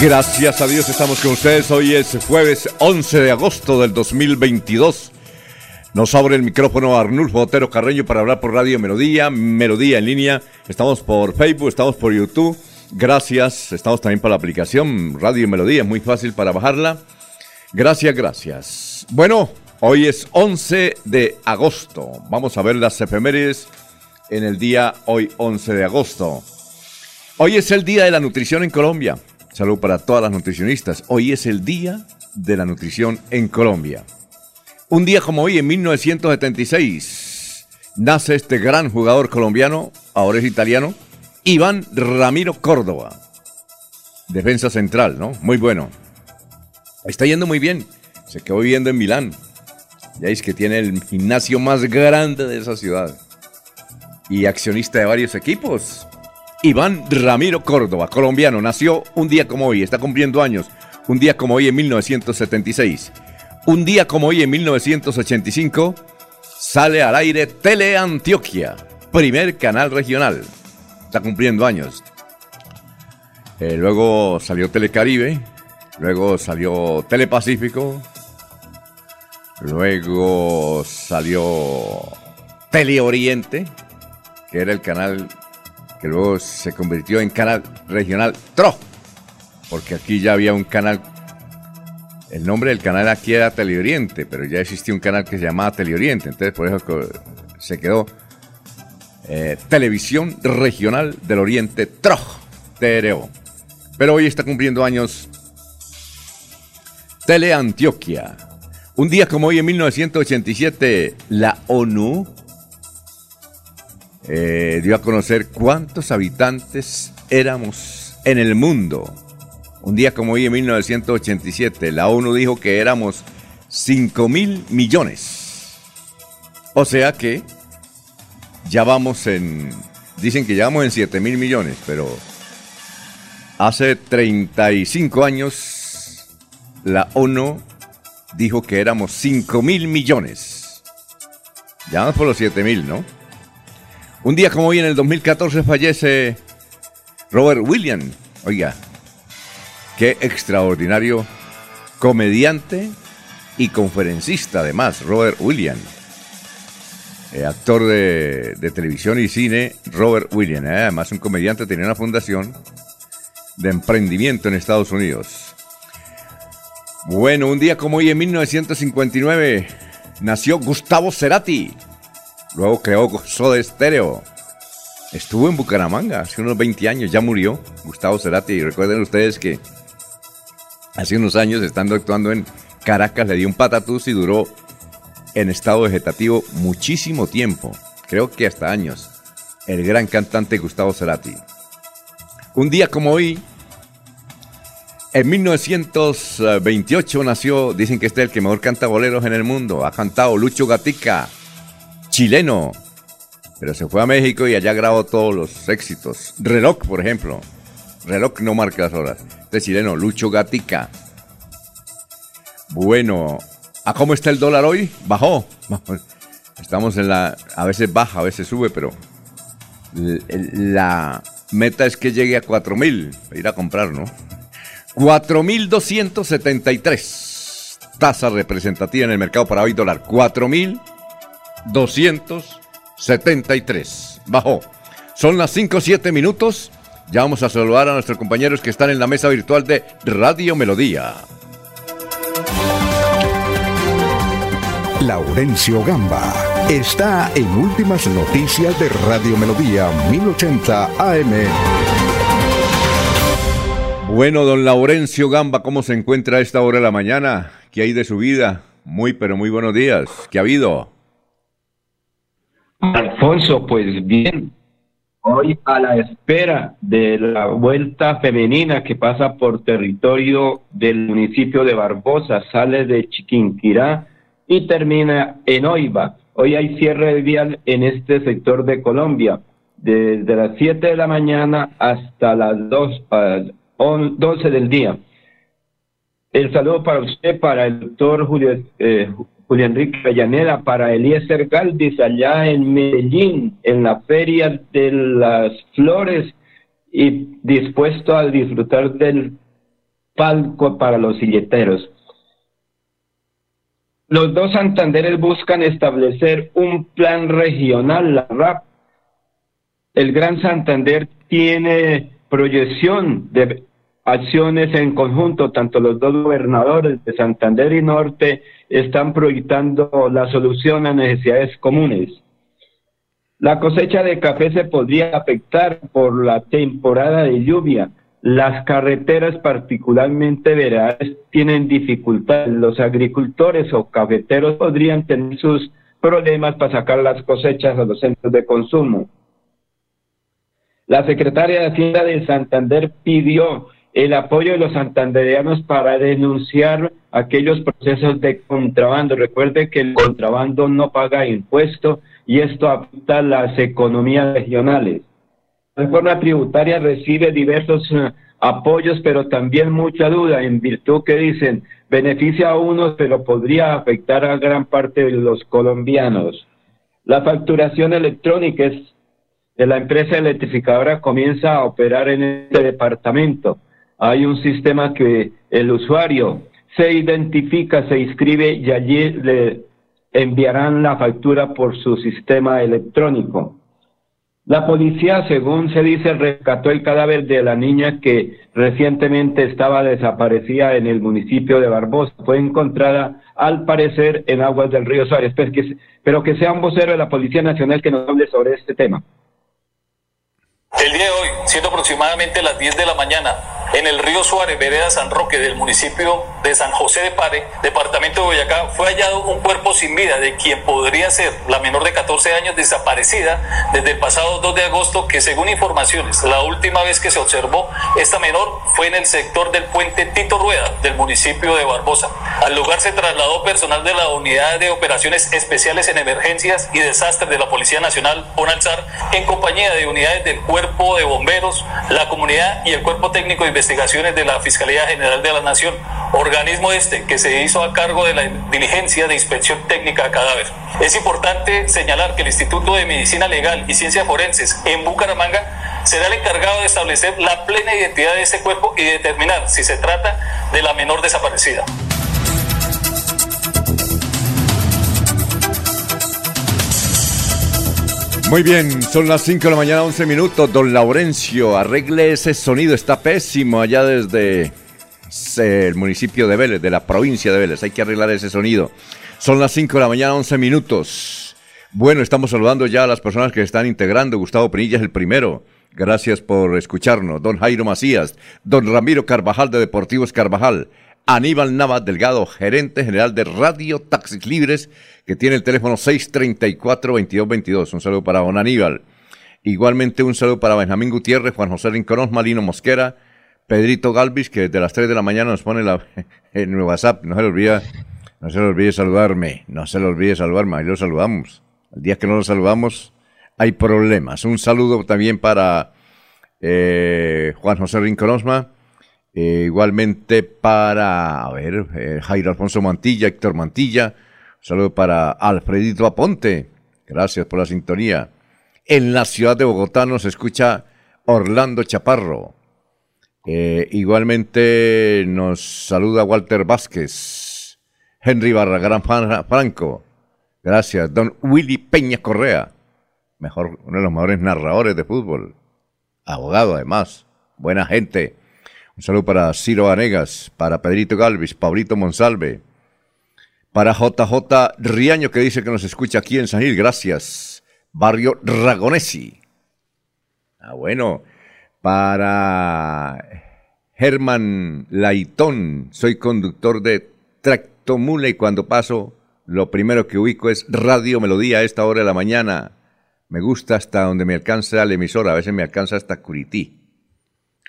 Gracias a Dios estamos con ustedes. Hoy es jueves 11 de agosto del 2022. Nos abre el micrófono Arnulfo Otero Carreño para hablar por Radio Melodía, Melodía en línea. Estamos por Facebook, estamos por YouTube. Gracias. Estamos también por la aplicación Radio Melodía, muy fácil para bajarla. Gracias, gracias. Bueno, hoy es 11 de agosto. Vamos a ver las efemérides en el día hoy 11 de agosto. Hoy es el Día de la Nutrición en Colombia. Salud para todas las nutricionistas. Hoy es el Día de la Nutrición en Colombia. Un día como hoy, en 1976, nace este gran jugador colombiano, ahora es italiano, Iván Ramiro Córdoba. Defensa central, ¿no? Muy bueno. Está yendo muy bien. Se quedó viviendo en Milán. Ya es que tiene el gimnasio más grande de esa ciudad. Y accionista de varios equipos. Iván Ramiro Córdoba, colombiano, nació un día como hoy, está cumpliendo años, un día como hoy en 1976. Un día como hoy en 1985 sale al aire Teleantioquia, primer canal regional. Está cumpliendo años. Eh, luego salió Telecaribe, luego salió Telepacífico, luego salió Teleoriente, que era el canal que luego se convirtió en canal regional TRO, porque aquí ya había un canal, el nombre del canal aquí era Teleoriente, pero ya existía un canal que se llamaba Teleoriente, entonces por eso se quedó eh, Televisión Regional del Oriente TRO, TRO. Pero hoy está cumpliendo años Teleantioquia. Un día como hoy en 1987, la ONU eh, dio a conocer cuántos habitantes éramos en el mundo. Un día como hoy en 1987, la ONU dijo que éramos 5 mil millones. O sea que ya vamos en... Dicen que ya vamos en 7 mil millones, pero hace 35 años la ONU dijo que éramos 5 mil millones. Ya vamos por los 7 mil, ¿no? Un día como hoy, en el 2014, fallece Robert Williams. Oiga, qué extraordinario comediante y conferencista, además, Robert Williams. Eh, actor de, televisión y cine, Robert Williams. Eh, además, un comediante, tenía una fundación de emprendimiento en Estados Unidos. Bueno, un día como hoy, en 1959, nació Gustavo Cerati Luego creó Soda Stereo. Estuvo en Bucaramanga hace unos 20 años, ya murió Gustavo Cerati. Recuerden ustedes que hace unos años, estando actuando en Caracas, le dio un patatús y duró en estado vegetativo muchísimo tiempo, creo que hasta años, el gran cantante Gustavo Cerati. Un día como hoy, en 1928 nació, dicen que este es el que mejor canta boleros en el mundo, ha cantado Lucho Gatica chileno, pero se fue a México y allá grabó todos los éxitos. Reloj, por ejemplo. Reloj no marca las horas. Este chileno, Lucho Gatica. Bueno, ¿a cómo está el dólar hoy? Bajó. Estamos en la... A veces baja, a veces sube, pero la Meta es que llegue a 4.000, ir a comprar, ¿no? 4.273. Tasa representativa en el mercado para hoy dólar. 4.273. Bajó. Son las 5-7 minutos. Ya vamos a saludar a nuestros compañeros que están en la mesa virtual de Radio Melodía. Laurencio Gamba está en Últimas Noticias de Radio Melodía 1080 AM. Bueno, don Laurencio Gamba, ¿cómo se encuentra a esta hora de la mañana? ¿Qué hay de su vida? Muy, pero muy buenos días. ¿Qué ha habido? Alfonso, pues bien, hoy a la espera de la vuelta femenina que pasa por territorio del municipio de Barbosa, sale de Chiquinquirá y termina en Oiva. Hoy hay cierre vial en este sector de Colombia, desde las 7 de la mañana hasta las 2, 12 del día. El saludo para usted, para el doctor Julio, eh, Julio Enrique Pellanera, para Eliezer Galvis allá en Medellín, en la Feria de las Flores y dispuesto a disfrutar del palco para los silleteros. Los dos Santanderes buscan establecer un plan regional, la RAP. El Gran Santander tiene proyección de acciones en conjunto, tanto los dos gobernadores de Santander y Norte están proyectando la solución a necesidades comunes. La cosecha de café se podría afectar por la temporada de lluvia. Las carreteras, particularmente verades, tienen dificultades. Los agricultores o cafeteros podrían tener sus problemas para sacar las cosechas a los centros de consumo. La secretaria de Hacienda de Santander pidió el apoyo de los santandereanos para denunciar aquellos procesos de contrabando. Recuerde que el contrabando no paga impuesto y esto afecta a las economías regionales. La reforma tributaria recibe diversos eh, apoyos, pero también mucha duda en virtud que dicen beneficia a unos, pero podría afectar a gran parte de los colombianos. La facturación electrónica de la empresa electrificadora comienza a operar en este departamento hay un sistema que el usuario se identifica, se inscribe y allí le enviarán la factura por su sistema electrónico. La policía, según se dice, rescató el cadáver de la niña que recientemente estaba desaparecida en el municipio de Barbosa. Fue encontrada, al parecer, en aguas del río Suárez. Que, pero que sea un vocero de la Policía Nacional que nos hable sobre este tema. El día de hoy, siendo aproximadamente las 10 de la mañana, en el río Suárez, vereda San Roque del municipio de San José de Pare, departamento de Boyacá, fue hallado un cuerpo sin vida de quien podría ser la menor de 14 años desaparecida desde el pasado 2 de agosto, que según informaciones, la última vez que se observó esta menor fue en el sector del puente Tito Rueda del municipio de Barbosa. Al lugar se trasladó personal de la Unidad de Operaciones Especiales en Emergencias y Desastres de la Policía Nacional, ONALSAR, en compañía de unidades del Cuerpo de Bomberos, la comunidad y el Cuerpo Técnico de Investigaciones de la Fiscalía General de la Nación, organismo este que se hizo a cargo de la diligencia de inspección técnica a cadáver. Es importante señalar que el Instituto de Medicina Legal y Ciencias Forenses en Bucaramanga será el encargado de establecer la plena identidad de este cuerpo y determinar si se trata de la menor desaparecida. Muy bien, son las 5 de la mañana, 11 minutos. Don Laurencio, arregle ese sonido, está pésimo allá desde el municipio de Vélez, de la provincia de Vélez. Hay que arreglar ese sonido. Son las 5 de la mañana, 11 minutos. Bueno, estamos saludando ya a las personas que están integrando. Gustavo Penilla es el primero. Gracias por escucharnos. Don Jairo Macías, don Ramiro Carvajal de Deportivos Carvajal, Aníbal Nava Delgado, gerente general de Radio Taxis Libres, que tiene el teléfono 634-2222. Un saludo para don Aníbal. Igualmente un saludo para Benjamín Gutiérrez, Juan José Rinconós, Malino Mosquera, Pedrito Galvis, que desde las 3 de la mañana nos pone la, en el WhatsApp. No se le olvide, no se olvide saludarme. No se le olvide saludarme. Ahí lo saludamos. El día que no lo saludamos, hay problemas. Un saludo también para eh, Juan José Rinconosma eh, igualmente para, ver, eh, Jairo Alfonso Mantilla, Héctor Mantilla. Un saludo para Alfredito Aponte. Gracias por la sintonía. En la ciudad de Bogotá nos escucha Orlando Chaparro. Eh, igualmente nos saluda Walter Vázquez, Henry Barragán Franco. Gracias. Don Willy Peña Correa, mejor, uno de los mejores narradores de fútbol. Abogado además, buena gente. Un saludo para Ciro Vanegas, para Pedrito Galvis, Pablito Monsalve, para JJ Riaño que dice que nos escucha aquí en San Gil. Gracias. Barrio Ragonesi. Ah, bueno. Para Germán Laitón, soy conductor de Tractomula y cuando paso, lo primero que ubico es Radio Melodía a esta hora de la mañana. Me gusta hasta donde me alcanza la emisora, a veces me alcanza hasta Curití,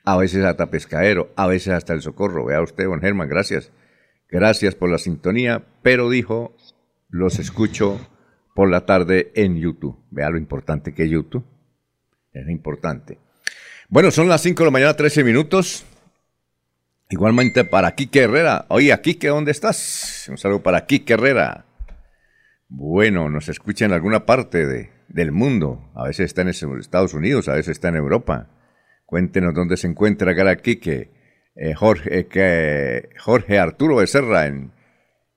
a veces hasta Pescadero, a veces hasta El Socorro. Vea usted, don Germán, gracias. Gracias por la sintonía, pero dijo, los escucho por la tarde en YouTube. Vea lo importante que es YouTube. Es importante. Bueno, son las 5 de la mañana, 13 minutos. Igualmente para Kike Herrera. Oye, Kike, ¿dónde estás? Un saludo para Kike Herrera. Bueno, nos escucha en alguna parte de, del mundo. A veces está en Estados Unidos, a veces está en Europa. Cuéntenos dónde se encuentra cara Kike. Eh, Jorge, que, Jorge Arturo Becerra en,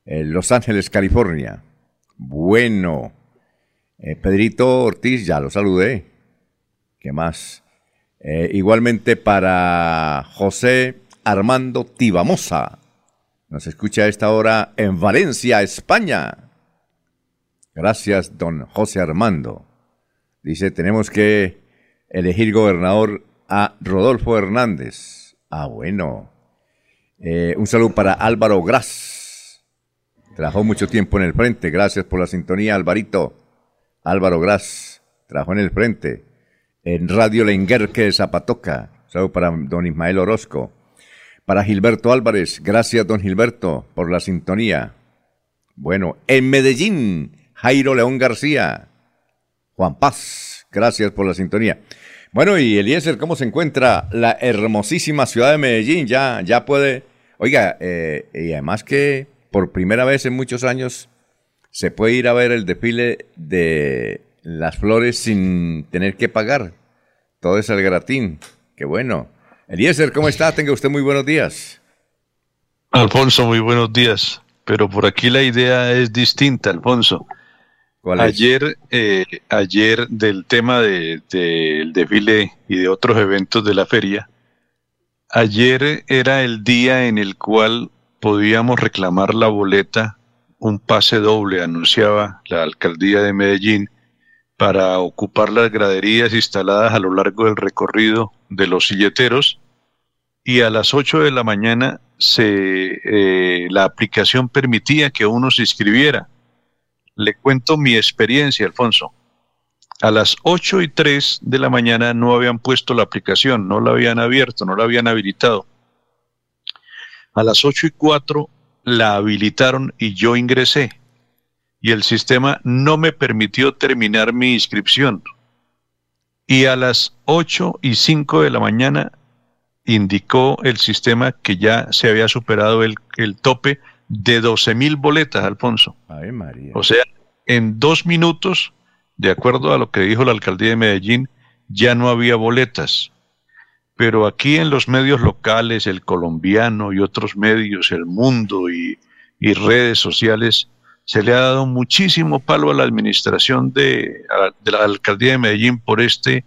Los Ángeles, California. Bueno, eh, Pedrito Ortiz, ya lo saludé. ¿Qué más? Eh, igualmente para José Armando Tibamosa. Nos escucha a esta hora en Valencia, España. Gracias, don José Armando. Dice, tenemos que elegir gobernador a Rodolfo Hernández. Ah, bueno. Eh, un saludo para Álvaro Gras. Trabajó mucho tiempo en el frente. Gracias por la sintonía, Alvarito. Álvaro Gras. Trabajó en el frente en Radio Lenguerque de Zapatoca. Saludo para don Ismael Orozco. Para Gilberto Álvarez, gracias don Gilberto por la sintonía. Bueno, en Medellín, Jairo León García. Juan Paz, gracias por la sintonía. Bueno, y Eliezer, ¿cómo se encuentra la hermosísima ciudad de Medellín? Ya, ya puede. Oiga, eh, y además que por primera vez en muchos años se puede ir a ver el desfile de las flores sin tener que pagar. Todo es al gratín. Qué bueno. Eliezer, ¿cómo está? Tenga usted muy buenos días. Alfonso, muy buenos días. Pero por aquí la idea es distinta, Alfonso. Ayer, eh, ayer del tema del desfile y de otros eventos de la feria, ayer era el día en el cual podíamos reclamar la boleta, un pase doble, anunciaba la alcaldía de Medellín, para ocupar las graderías instaladas a lo largo del recorrido de los silleteros y a las 8 de la mañana se, eh, la aplicación permitía que uno se inscribiera. Le cuento mi experiencia, Alfonso. A las 8 y 3 de la mañana no habían puesto la aplicación, no la habían abierto, no la habían habilitado. A las 8 y 4 la habilitaron y yo ingresé y el sistema no me permitió terminar mi inscripción. Y a las 8 y 5 de la mañana indicó el sistema que ya se había superado el, tope de 12 mil boletas, Alfonso. Ay, María. O sea, en dos minutos, de acuerdo a lo que dijo la alcaldía de Medellín, ya no había boletas. Pero aquí en los medios locales, el colombiano y otros medios, el mundo y, y redes sociales, se le ha dado muchísimo palo a la administración de, la alcaldía de Medellín por este,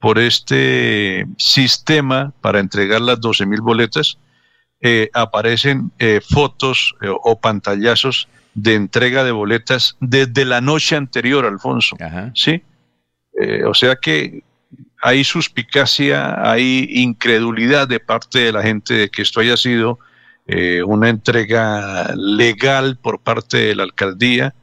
por este sistema para entregar las 12 mil boletas. Eh, aparecen eh, fotos eh, o pantallazos de entrega de boletas desde la noche anterior, Alfonso. ¿Sí? o sea que hay suspicacia, hay incredulidad de parte de la gente de que esto haya sido eh, una entrega legal por parte de la alcaldía.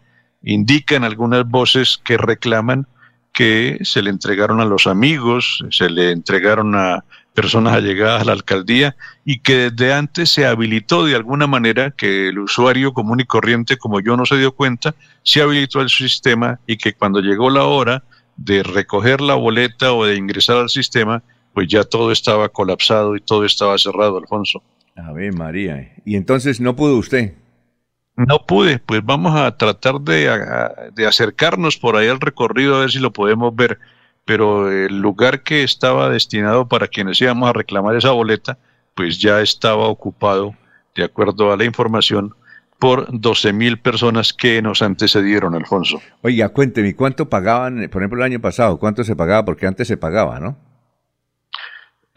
Indican algunas voces que reclaman que se le entregaron a los amigos, se le entregaron a personas allegadas a la alcaldía y que desde antes se habilitó de alguna manera que el usuario común y corriente, como yo no se dio cuenta, se habilitó el sistema y que cuando llegó la hora de recoger la boleta o de ingresar al sistema, pues ya todo estaba colapsado y todo estaba cerrado, Alfonso. A ver, María. ¿Y entonces no pudo usted? No pude, pues vamos a tratar de, acercarnos por ahí al recorrido a ver si lo podemos ver. Pero el lugar que estaba destinado para quienes íbamos a reclamar esa boleta, pues ya estaba ocupado, de acuerdo a la información, por 12 mil personas que nos antecedieron, Alfonso. Oiga, cuénteme, ¿cuánto pagaban, por ejemplo, el año pasado? ¿Cuánto se pagaba? Porque antes se pagaba, ¿no?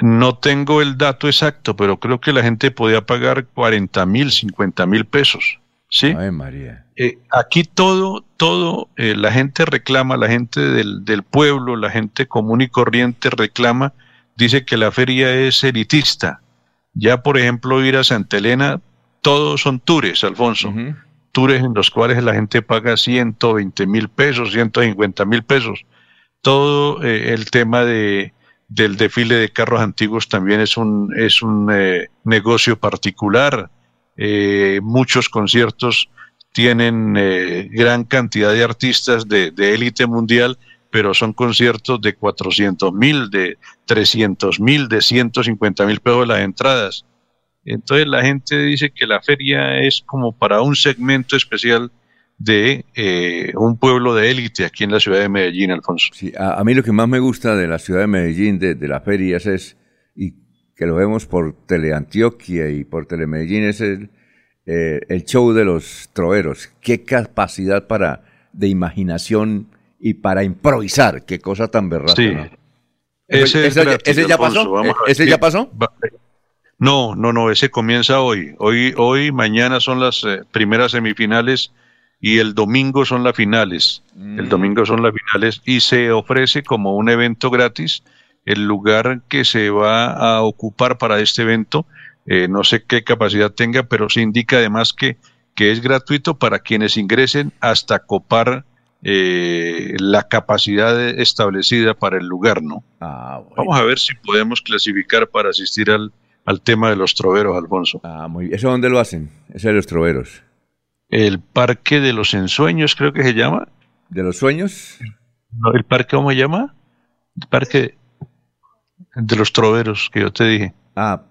No tengo el dato exacto, pero creo que la gente podía pagar 40 mil, 50 mil pesos. ¿Sí? Ay, María. Eh, aquí todo, todo, eh, la gente reclama, la gente del, del, pueblo, la gente común y corriente reclama, dice que la feria es elitista. Ya, por ejemplo, ir a Santa Elena, todos son tours, Alfonso. Tours en los cuales la gente paga 120 mil pesos, 150 mil pesos. Todo eh, el tema de, del desfile de carros antiguos también es un, es un negocio particular eh, muchos conciertos tienen eh, gran cantidad de artistas de élite mundial, pero son conciertos de 400 mil, de 300 mil, de 150 mil pesos las entradas. Entonces la gente dice que la feria es como para un segmento especial de eh, un pueblo de élite aquí en la ciudad de Medellín, Alfonso. Sí, a, mí lo que más me gusta de la ciudad de Medellín, de, de las ferias, es, que lo vemos por Teleantioquia y por Telemedellín, es el, eh, el show de los troveros. Qué capacidad para de imaginación y para improvisar. Qué cosa tan berraca. Sí. Ese, ya pasó? ¿Ese ya pasó? No, no, no, ese comienza hoy. Hoy, hoy, mañana son las eh, primeras semifinales y el domingo son las finales. El mm. domingo son las finales y se ofrece como un evento gratis el lugar que se va a ocupar para este evento. Eh, no sé qué capacidad tenga, pero se indica además que, que es gratuito para quienes ingresen hasta copar eh, la capacidad establecida para el lugar, ¿no? Ah, Vamos a ver si podemos clasificar para asistir al, al tema de los troveros, Alfonso. Ah, muy bien. ¿Eso dónde lo hacen? Ese de los troveros. El Parque de los Ensueños, creo que se llama. ¿De los Sueños? ¿El parque cómo se llama? El Parque de los troveros que yo te dije. Ah,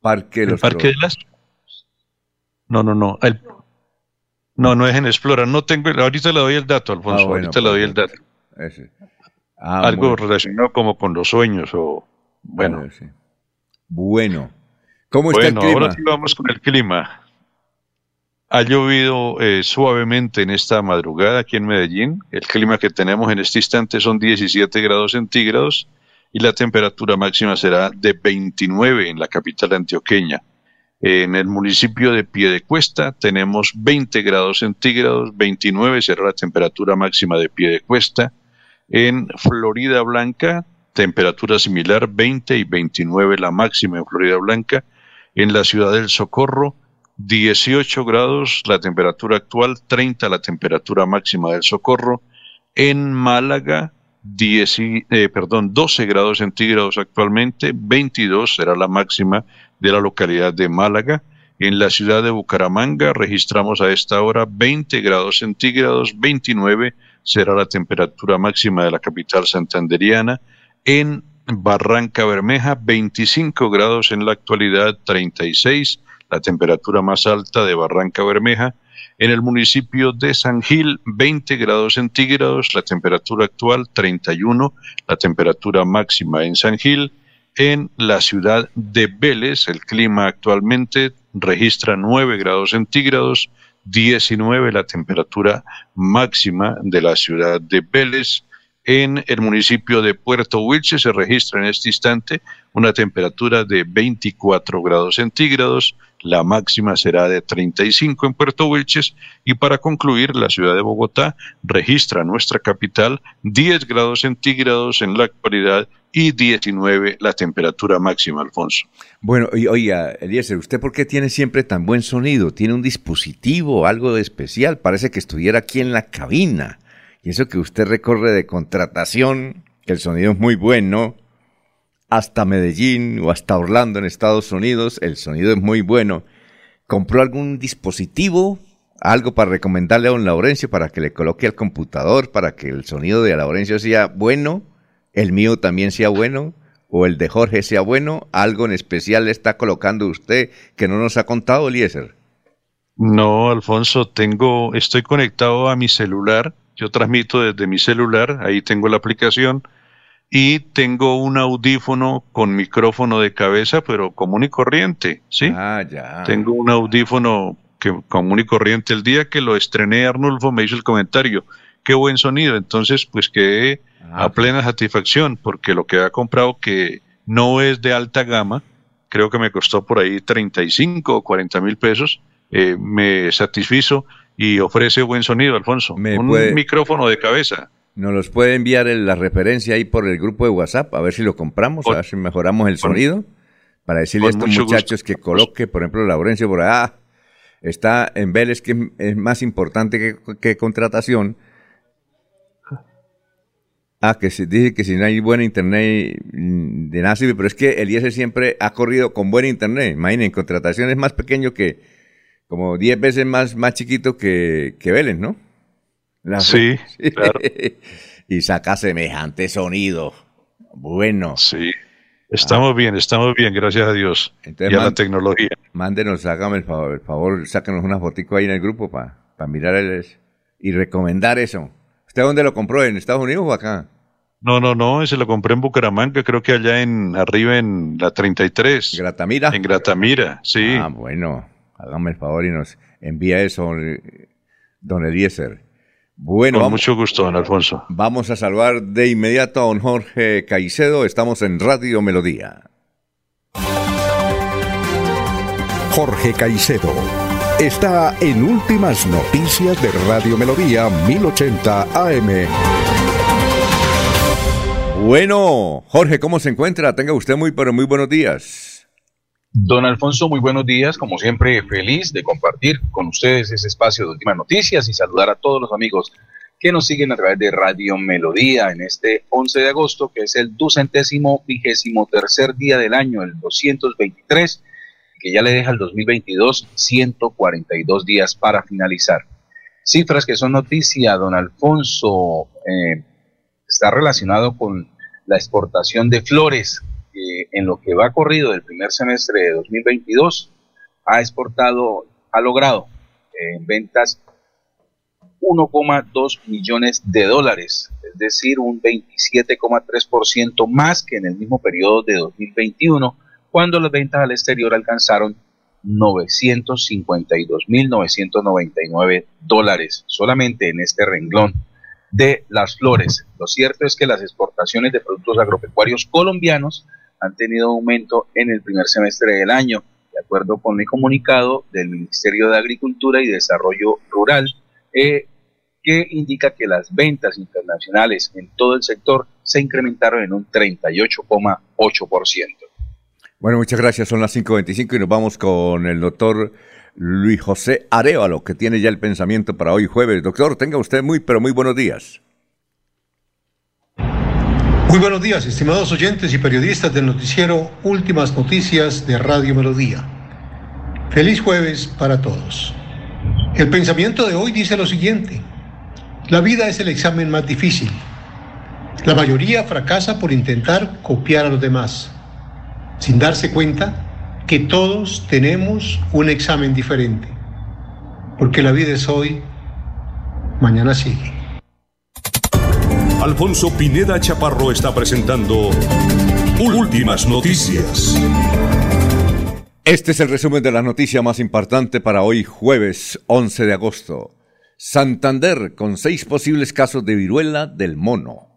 Parque de los Parque de las. No, no, no. No, no es en Explora. No tengo. Ahorita le doy el dato, Alfonso. Ah, ahorita le doy el dato. Ah, Algo relacionado como con los sueños o. Bueno. Bueno. ¿Cómo está el clima? Ahora sí vamos con el clima. Ha llovido eh, suavemente en esta madrugada aquí en Medellín. El clima que tenemos en este instante son 17 grados centígrados y la temperatura máxima será de 29 en la capital antioqueña. En el municipio de Piedecuesta tenemos 20 grados centígrados, 29 será la temperatura máxima de Piedecuesta. En Florida Blanca, temperatura similar, 20 y 29 la máxima en Florida Blanca. En la ciudad del Socorro, 18 grados la temperatura actual, 30 la temperatura máxima del Socorro. En Málaga, 10, eh, perdón, 12 grados centígrados actualmente, 22 será la máxima de la localidad de Málaga. En la ciudad de Bucaramanga registramos a esta hora 20 grados centígrados, 29 será la temperatura máxima de la capital santanderiana. En Barranca Bermeja, 25 grados en la actualidad, 36 la temperatura más alta de Barranca Bermeja. En el municipio de San Gil, 20 grados centígrados, la temperatura actual 31, la temperatura máxima en San Gil. En la ciudad de Vélez, el clima actualmente registra 9 grados centígrados, 19 la temperatura máxima de la ciudad de Vélez. En el municipio de Puerto Wilche se registra en este instante una temperatura de 24 grados centígrados, la máxima será de 35 en Puerto Wilches y para concluir, la ciudad de Bogotá registra nuestra capital 10 grados centígrados en la actualidad y 19 la temperatura máxima, Alfonso. Bueno, y oiga, Eliezer, ¿usted por qué tiene siempre tan buen sonido? ¿Tiene un dispositivo, algo de especial? Parece que estuviera aquí en la cabina. Y eso que usted recorre de contratación, que el sonido es muy bueno, hasta Medellín o hasta Orlando en Estados Unidos, el sonido es muy bueno. ¿Compró algún dispositivo, algo para recomendarle a don Laurencio para que le coloque al computador, para que el sonido de Laurencio sea bueno, el mío también sea bueno, o el de Jorge sea bueno? ¿Algo en especial le está colocando usted que no nos ha contado, Eliezer? No, Alfonso, tengo, estoy conectado a mi celular, yo transmito desde mi celular, ahí tengo la aplicación, y tengo un audífono con micrófono de cabeza, pero común y corriente, ¿sí? Ah, ya. Tengo un audífono que, común y corriente. El día que lo estrené, Arnulfo me hizo el comentario, qué buen sonido. Entonces, pues quedé ah, a plena satisfacción, porque lo que había comprado que no es de alta gama, creo que me costó por ahí 35 o 40 mil pesos, eh, me satisfizo y ofrece buen sonido, Alfonso. un micrófono de cabeza. Nos los puede enviar la referencia ahí por el grupo de WhatsApp, a ver si lo compramos, a ver si mejoramos el sonido, para decirle a estos muchachos que coloque, por ejemplo, Laurencio por ah, está en Vélez, que es más importante que, contratación. Ah, que se dice que si no hay buen internet de nada sirve, pero es que el IES siempre ha corrido con buen internet. Imaginen, contratación es más pequeño que, como 10 veces más, más chiquito que, que Vélez, ¿no? Sí, claro. y saca semejante sonido. Bueno. Sí. Estamos bien, estamos bien, gracias a Dios. y a la tecnología. Mándenos, hágame el favor, el favor, sáquenos una fotico ahí en el grupo para mirar el, y recomendar eso. ¿Usted dónde lo compró? ¿En Estados Unidos o acá? No, no, no, ese lo compré en Bucaramanga, creo que allá en arriba en la 33. ¿Gratamira? En Gratamira, sí. Ah, bueno, hágame el favor y nos envía eso, don Eliezer. Bueno, Con mucho gusto, don Alfonso. Vamos a saludar de inmediato a don Jorge Caicedo. Estamos en Radio Melodía. Jorge Caicedo está en Últimas Noticias de Radio Melodía 1080 AM. Bueno, Jorge, ¿cómo se encuentra? Tenga usted muy, pero muy buenos días. Don Alfonso, muy buenos días. Como siempre, feliz de compartir con ustedes ese espacio de últimas noticias y saludar a todos los amigos que nos siguen a través de Radio Melodía en este 11 de agosto, que es el ducentésimo vigésimo tercer día del año, el 223, que ya le deja el 2022 142 días para finalizar. Cifras que son noticia, don Alfonso, eh, está relacionado con la exportación de flores en lo que va corrido del primer semestre de 2022 ha exportado, ha logrado en ventas 1,2 millones de dólares, es decir, un 27,3% más que en el mismo periodo de 2021, cuando las ventas al exterior alcanzaron 952.999 dólares solamente en este renglón de las flores. Lo cierto es que las exportaciones de productos agropecuarios colombianos han tenido aumento en el primer semestre del año, de acuerdo con el comunicado del Ministerio de Agricultura y Desarrollo Rural, eh, que indica que las ventas internacionales en todo el sector se incrementaron en un 38,8%. Bueno, muchas gracias. Son las 5.25 y nos vamos con el doctor Luis José Arevalo, que tiene ya el pensamiento para hoy jueves. Doctor, tenga usted muy, pero muy buenos días. Muy buenos días, estimados oyentes y periodistas del noticiero Últimas Noticias de Radio Melodía. Feliz jueves para todos. El pensamiento de hoy dice lo siguiente. La vida es el examen más difícil. La mayoría fracasa por intentar copiar a los demás, sin darse cuenta que todos tenemos un examen diferente. Porque la vida es hoy, mañana sigue. Alfonso Pineda Chaparro está presentando Últimas Noticias. Este es el resumen de la noticia más importante para hoy jueves 11 de agosto. Santander con seis posibles casos de viruela del mono.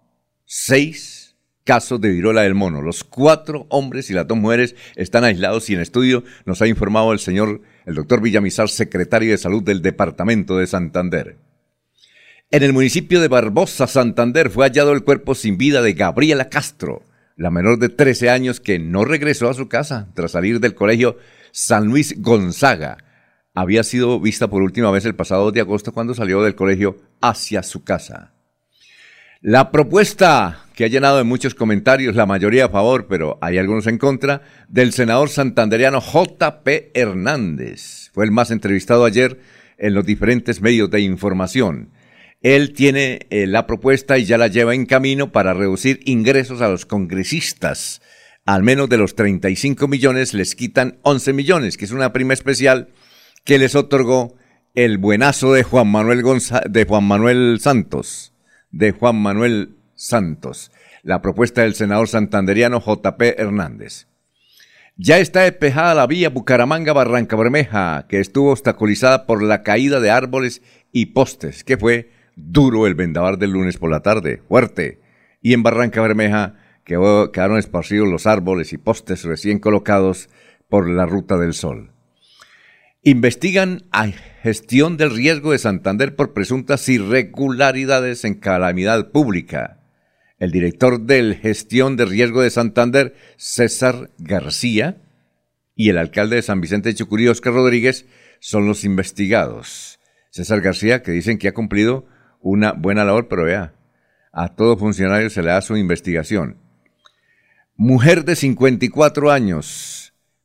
Seis casos de viruela del mono. Los cuatro hombres y las dos mujeres están aislados y en estudio nos ha informado el señor, el doctor Villamizar, secretario de Salud del Departamento de Santander. En el municipio de Barbosa, Santander, fue hallado el cuerpo sin vida de Gabriela Castro, la menor de 13 años que no regresó a su casa tras salir del colegio San Luis Gonzaga. Había sido vista por última vez el pasado 2 de agosto cuando salió del colegio hacia su casa. La propuesta que ha llenado de muchos comentarios, la mayoría a favor, pero hay algunos en contra, del senador santanderiano J.P. Hernández. Fue el más entrevistado ayer en los diferentes medios de información. Él tiene eh, la propuesta y ya la lleva en camino para reducir ingresos a los congresistas. Al menos de los 35 millones les quitan 11 millones, que es una prima especial que les otorgó el buenazo de Juan Manuel, de Juan Manuel Santos, de Juan Manuel Santos. La propuesta del senador santanderiano JP Hernández. Ya está despejada la vía Bucaramanga-Barranca Bermeja, que estuvo obstaculizada por la caída de árboles y postes, que fue duro el vendaval del lunes por la tarde, fuerte. Y en Barranca Bermeja quedaron esparcidos los árboles y postes recién colocados por la Ruta del Sol. Investigan a gestión del riesgo de Santander por presuntas irregularidades en calamidad pública. El director del gestión de riesgo de Santander, César García, y el alcalde de San Vicente de Chucurí, Oscar Rodríguez, son los investigados. César García, que dicen que ha cumplido una buena labor, pero vea, a todo funcionario se le da su investigación. Mujer de 54 años,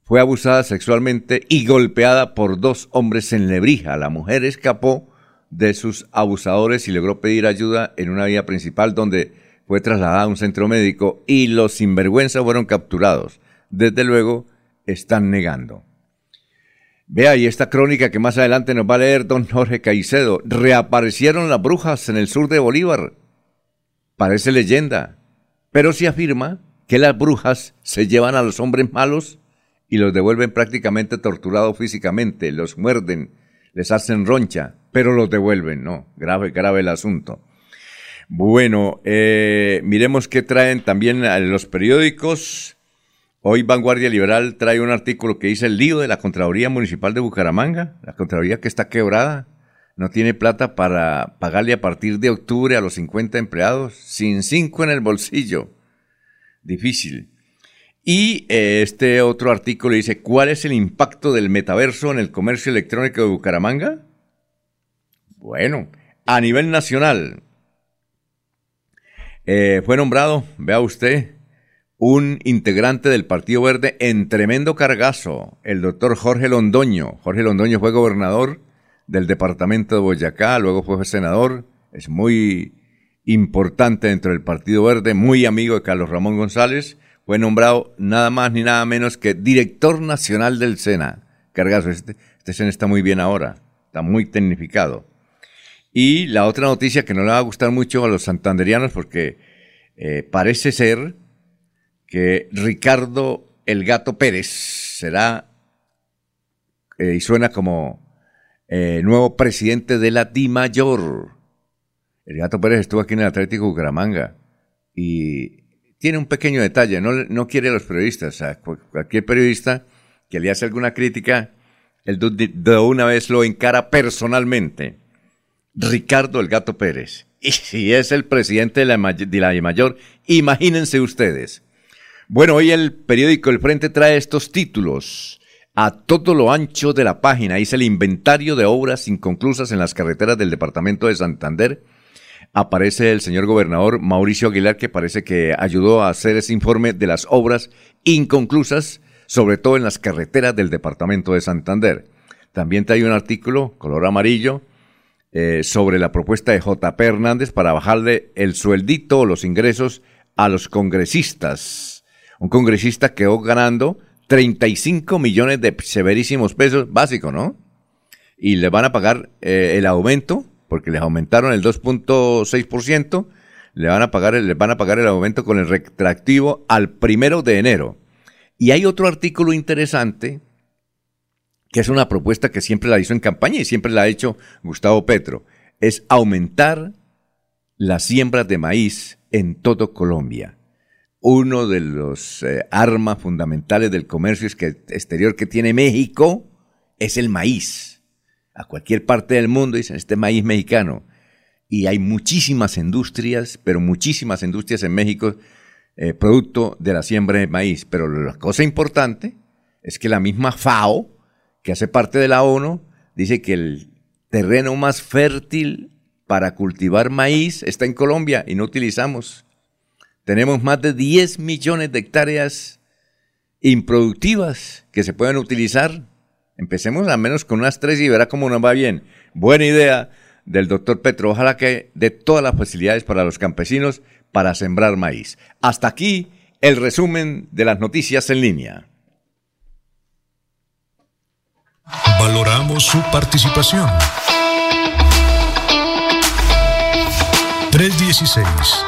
fue abusada sexualmente y golpeada por dos hombres en Lebrija. La mujer escapó de sus abusadores y logró pedir ayuda en una vía principal donde fue trasladada a un centro médico y los sinvergüenza fueron capturados. Desde luego, están negando. Vea, y esta crónica que más adelante nos va a leer don Jorge Caicedo. Reaparecieron las brujas en el sur de Bolívar. Parece leyenda, pero se afirma que las brujas se llevan a los hombres malos y los devuelven prácticamente torturados físicamente, los muerden, les hacen roncha, pero los devuelven, no, grave, grave el asunto. Bueno, eh, miremos qué traen también los periódicos. Hoy Vanguardia Liberal trae un artículo que dice el lío de la Contraloría Municipal de Bucaramanga, la Contraloría que está quebrada, no tiene plata para pagarle a partir de octubre a los 50 empleados, sin cinco en el bolsillo. Difícil. Y eh, este otro artículo dice, ¿cuál es el impacto del metaverso en el comercio electrónico de Bucaramanga? Bueno, a nivel nacional, eh, fue nombrado, vea usted, un integrante del Partido Verde en tremendo cargazo, el doctor Jorge Londoño. Jorge Londoño fue gobernador del departamento de Boyacá, luego fue senador, es muy importante dentro del Partido Verde, muy amigo de Carlos Ramón González fue nombrado nada más ni nada menos que director nacional del SENA. Cargazo, este, este SENA está muy bien ahora, está muy tecnificado. Y la otra noticia que no le va a gustar mucho a los santanderianos porque eh, parece ser que Ricardo el Gato Pérez será eh, y suena como eh, nuevo presidente de la Di Mayor. El Gato Pérez estuvo aquí en el Atlético Bucaramanga y tiene un pequeño detalle, no, quiere a los periodistas, a cualquier periodista que le hace alguna crítica, él de una vez lo encara personalmente. Ricardo el Gato Pérez. Y si es el presidente de la, de la Mayor, imagínense ustedes. Bueno, hoy el periódico El Frente trae estos títulos. A todo lo ancho de la página hice el inventario de obras inconclusas en las carreteras del departamento de Santander aparece el señor gobernador Mauricio Aguilar, que parece que ayudó a hacer ese informe de las obras inconclusas, sobre todo en las carreteras del departamento de Santander. También trae un artículo, color amarillo, eh, sobre la propuesta de JP Hernández para bajarle el sueldito o los ingresos a los congresistas. Un congresista quedó ganando 35 millones de severísimos pesos, básico, ¿no? Y le van a pagar eh, el aumento porque les aumentaron el 2.6%, le van a pagar, les van a pagar el aumento con el retractivo al primero de enero. Y hay otro artículo interesante, que es una propuesta que siempre la hizo en campaña y siempre la ha hecho Gustavo Petro, es aumentar las siembras de maíz en todo Colombia. Uno de los eh, armas fundamentales del comercio exterior que tiene México es el maíz a cualquier parte del mundo dicen, este maíz mexicano. Y hay muchísimas industrias, pero muchísimas industrias en México, eh, producto de la siembra de maíz. Pero la cosa importante es que la misma FAO, que hace parte de la ONU, dice que el terreno más fértil para cultivar maíz está en Colombia y no utilizamos. Tenemos más de 10 millones de hectáreas improductivas que se pueden utilizar Empecemos al menos con unas tres y verá cómo nos va bien. Buena idea del doctor Petro. Ojalá que dé todas las facilidades para los campesinos para sembrar maíz. Hasta aquí el resumen de las noticias en línea. Valoramos su participación. 316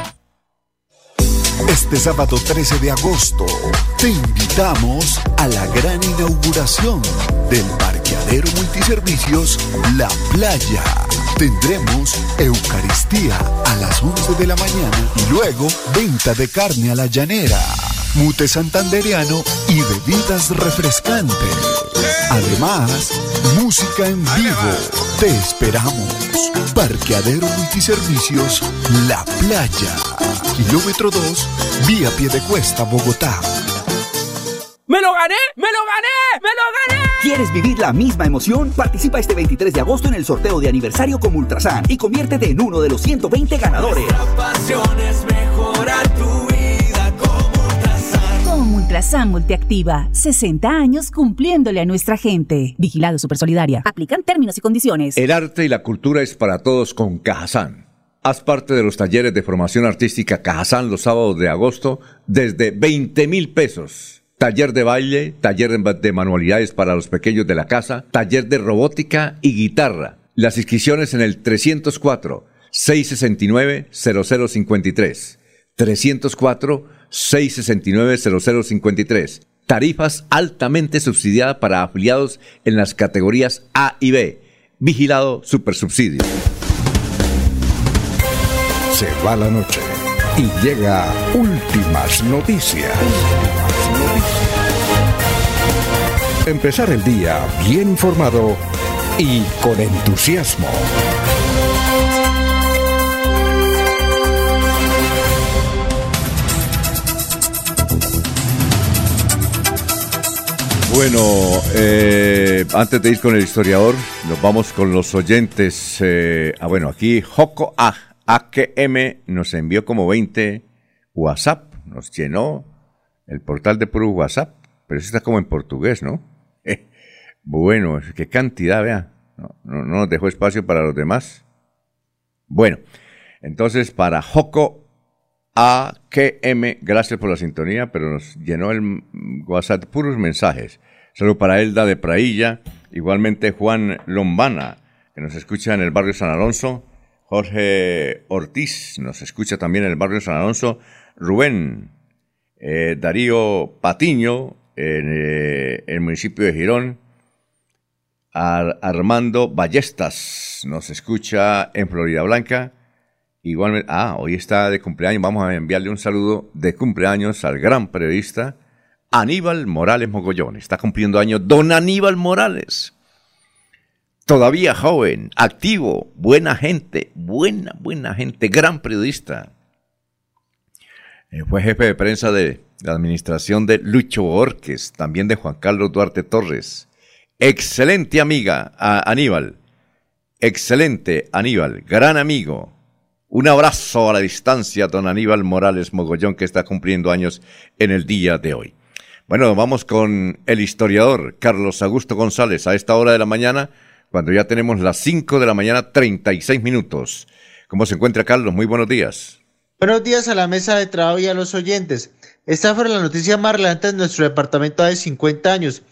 Este sábado 13 de agosto te invitamos a la gran inauguración del parqueadero multiservicios La Playa. Tendremos Eucaristía a las 11 de la mañana y luego venta de carne a la llanera, mute santanderiano y bebidas refrescantes. Además, música en vivo. Te esperamos. Parqueadero Multiservicios La Playa. Kilómetro 2, vía Piedecuesta, Bogotá. ¡Me lo gané! ¡Me lo gané! ¡Me lo gané! ¿Quieres vivir la misma emoción? Participa este 23 de agosto en el sorteo de aniversario con Ultrasan y conviértete en uno de los 120 ganadores. pasión es mejorar tu Ultrasan. Multiactiva, 60 años cumpliéndole a nuestra gente. Vigilado Supersolidaria. Aplican términos y condiciones. El arte y la cultura es para todos con Cajazán. Haz parte de los talleres de formación artística Cajazán los sábados de agosto desde 20 mil pesos. Taller de baile, taller de manualidades para los pequeños de la casa, taller de robótica y guitarra. Las inscripciones en el 304 669 0053. 304 669 0053. Tarifas altamente subsidiadas para afiliados en las categorías A y B. Vigilado Supersubsidio se va la noche y llega últimas noticias. Empezar el día bien informado y con entusiasmo. Bueno, eh, antes de ir con el historiador, nos vamos con los oyentes. Eh, ah, bueno, aquí Joco A AQM nos envió como 20 WhatsApp, nos llenó el portal de puro WhatsApp, pero eso está como en portugués, ¿no? bueno, qué cantidad, vea. No, no, nos dejó espacio para los demás. Bueno, entonces para Joco AQM, gracias por la sintonía, pero nos llenó el WhatsApp puros mensajes. Solo para Elda de Prailla, igualmente Juan Lombana, que nos escucha en el barrio San Alonso, Jorge Ortiz nos escucha también en el barrio San Alonso. Rubén, eh, Darío Patiño en eh, el municipio de Girón. Armando Ballestas nos escucha en Florida Blanca. Ah, hoy está de cumpleaños. Vamos a enviarle un saludo de cumpleaños al gran periodista Aníbal Morales Mogollón. Está cumpliendo años Don Aníbal Morales todavía joven, activo, buena gente, buena, buena gente, gran periodista. Eh, fue jefe de prensa de la administración de Lucho Borges, también de Juan Carlos Duarte Torres. Excelente amiga, Aníbal. Excelente, Aníbal, gran amigo. Un abrazo a la distancia, don Aníbal Morales Mogollón, que está cumpliendo años en el día de hoy. Bueno, vamos con el historiador Carlos Augusto González a esta hora de la mañana cuando ya tenemos las 5 de la mañana, 36 minutos. ¿Cómo se encuentra Carlos? Muy buenos días. Buenos días a la mesa de trabajo y a los oyentes. Esta fue la noticia más relevante de nuestro departamento de 50 años.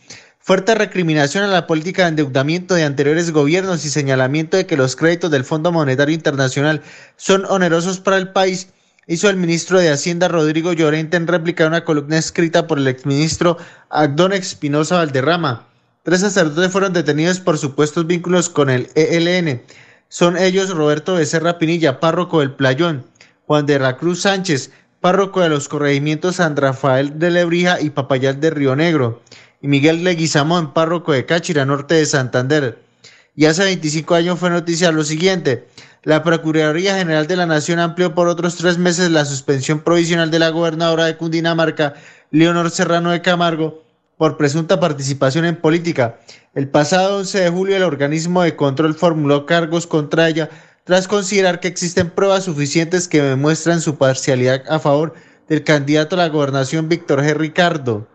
Fuerte recriminación a la política de endeudamiento de anteriores gobiernos y señalamiento de que los créditos del Fondo Monetario Internacional son onerosos para el país, hizo el ministro de Hacienda Rodrigo Llorente en réplica a una columna escrita por el exministro Agdón Espinosa Valderrama. Tres sacerdotes fueron detenidos por supuestos vínculos con el ELN. Son ellos Roberto Becerra Pinilla, párroco del Playón, Juan de la Cruz Sánchez, párroco de los corregimientos San Rafael de Lebrija y Papayal de Río Negro, y Miguel Leguizamón, párroco de Cáchira, norte de Santander. Y hace 25 años fue noticia lo siguiente. La Procuraduría General de la Nación amplió por otros tres meses la suspensión provisional de la gobernadora de Cundinamarca, Leonor Serrano de Camargo, por presunta participación en política. El pasado 11 de julio el organismo de control formuló cargos contra ella tras considerar que existen pruebas suficientes que demuestran su parcialidad a favor del candidato a la gobernación Víctor G. Ricardo.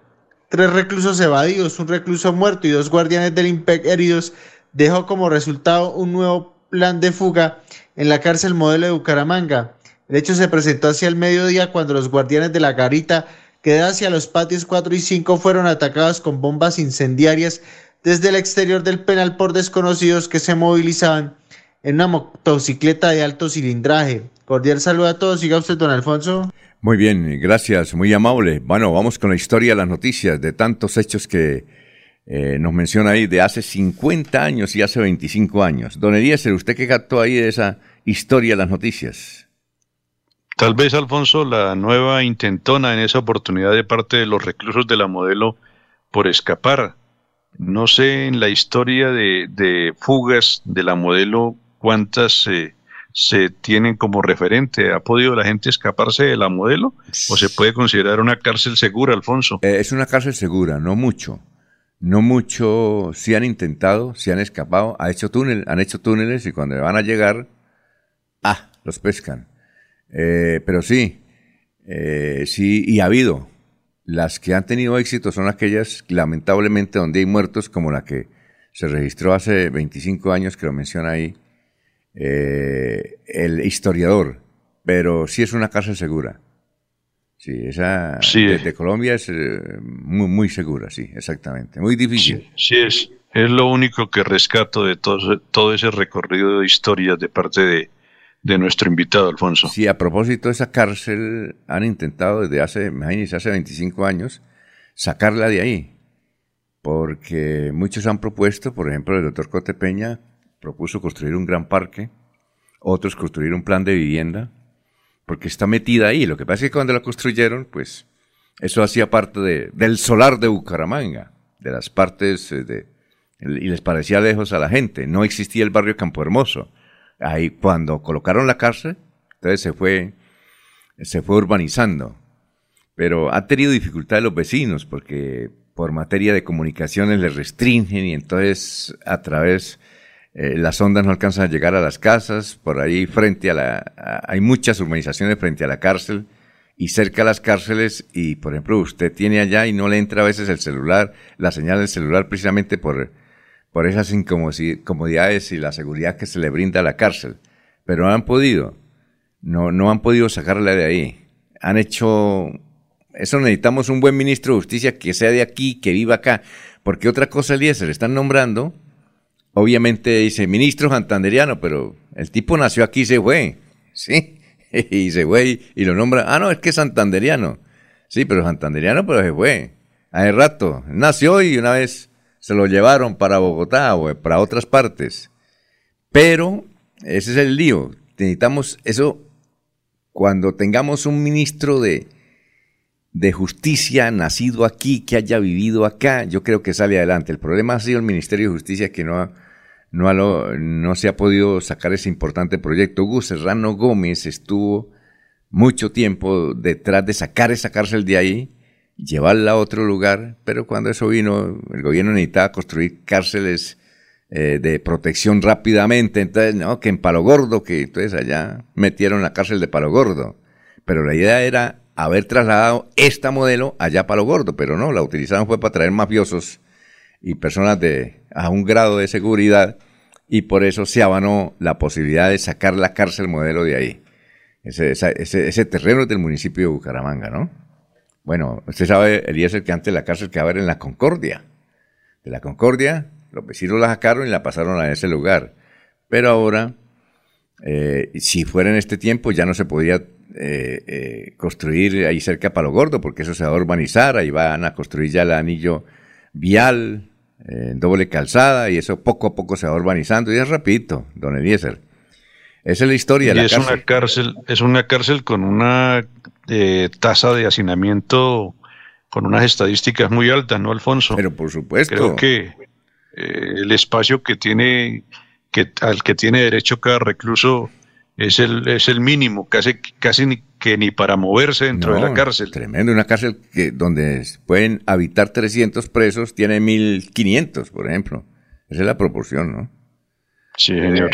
Tres reclusos evadidos, un recluso muerto y dos guardianes del IMPEC heridos, dejó como resultado un nuevo plan de fuga en la cárcel modelo de Bucaramanga. El hecho se presentó hacia el mediodía cuando los guardianes de la garita que da hacia los patios 4 y 5 fueron atacados con bombas incendiarias desde el exterior del penal por desconocidos que se movilizaban en una motocicleta de alto cilindraje. Cordial saludo a todos. Siga usted, don Alfonso. Muy bien, gracias, muy amable. Bueno, vamos con la historia de las noticias, de tantos hechos que eh, nos menciona ahí de hace 50 años y hace 25 años. Don Eliezer, ¿usted qué captó ahí de esa historia de las noticias? Tal vez, Alfonso, la nueva intentona en esa oportunidad de parte de los reclusos de la modelo por escapar. No sé en la historia de, fugas de la modelo cuántas eh, se tienen como referente. ¿Ha podido la gente escaparse de la modelo? ¿O se puede considerar una cárcel segura, Alfonso? Eh, es una cárcel segura, no mucho. No mucho, sí han intentado, sí han escapado, ha hecho túnel, han hecho túneles y cuando van a llegar, ah, los pescan. Eh, pero sí, eh, sí, y ha habido. Las que han tenido éxito son aquellas, lamentablemente, donde hay muertos, como la que se registró hace 25 años, que lo menciona ahí, eh, el historiador, pero sí es una cárcel segura. Sí, esa De, Colombia es eh, muy, muy segura, sí, exactamente. Muy difícil. Sí, es, es lo único que rescato de todo, todo ese recorrido de historias de parte de, de nuestro invitado, Alfonso. Sí, a propósito de esa cárcel, han intentado desde hace, imagínense, hace 25 años, sacarla de ahí. Porque muchos han propuesto, por ejemplo, el doctor Cote Peña, propuso construir un gran parque, otros construir un plan de vivienda, porque está metida ahí. Lo que pasa es que cuando la construyeron, pues eso hacía parte de, del solar de Bucaramanga, de las partes eh, de, y les parecía lejos a la gente. No existía el barrio Campo Hermoso. Ahí cuando colocaron la cárcel, entonces se fue, se fue urbanizando. Pero ha tenido dificultades los vecinos porque por materia de comunicaciones les restringen y entonces a través eh, las ondas no alcanzan a llegar a las casas, por ahí frente a la... hay muchas urbanizaciones frente a la cárcel y cerca a las cárceles y, por ejemplo, usted tiene allá y no le entra a veces el celular, la señal del celular precisamente por, por esas incomodidades y la seguridad que se le brinda a la cárcel. Pero han podido, no, no han podido sacarla de ahí. Han hecho... Eso necesitamos un buen ministro de justicia que sea de aquí, que viva acá, porque otra cosa, le están nombrando obviamente dice ministro santanderiano, pero el tipo nació aquí y se fue, ¿sí? Y se fue y, lo nombra, ah, no, es que es santanderiano. Sí, pero santanderiano, pero se fue. Hace rato, nació y una vez se lo llevaron para Bogotá o para otras partes. Pero ese es el lío. Necesitamos eso cuando tengamos un ministro de, de justicia nacido aquí, que haya vivido acá, yo creo que sale adelante. El problema ha sido el Ministerio de Justicia que no ha, no, no se ha podido sacar ese importante proyecto. Hugo Serrano Gómez estuvo mucho tiempo detrás de sacar esa cárcel de ahí, llevarla a otro lugar, pero cuando eso vino, el gobierno necesitaba construir cárceles eh, de protección rápidamente, entonces, no, que en Palo Gordo, que entonces allá metieron la cárcel de Palo Gordo. Pero la idea era haber trasladado esta modelo allá a Palo Gordo, pero no, la utilizaron fue para traer mafiosos y personas de a un grado de seguridad y por eso se abanó la posibilidad de sacar la cárcel modelo de ahí. Ese, ese, terreno es del municipio de Bucaramanga, ¿no? Bueno, usted sabe, Eliezer, que antes la cárcel quedaba en la Concordia. De la Concordia, los vecinos la sacaron y la pasaron a ese lugar. Pero ahora, eh, si fuera en este tiempo, ya no se podía eh, eh, construir ahí cerca Palo Gordo, porque eso se va a urbanizar, ahí van a construir ya el anillo vial, en doble calzada y eso poco a poco se va urbanizando y es rapidito, don Eliezer. Esa es la historia. Y es una cárcel, es una cárcel con una eh, tasa de hacinamiento con unas estadísticas muy altas, ¿no, Alfonso? Pero por supuesto. Creo que eh, el espacio que tiene, que, al que tiene derecho cada recluso es el, es el mínimo, casi, casi ni, que ni para moverse dentro de la cárcel. Tremendo, una cárcel que donde pueden habitar 300 presos, tiene 1500, por ejemplo. Esa es la proporción, ¿no? Sí, señor.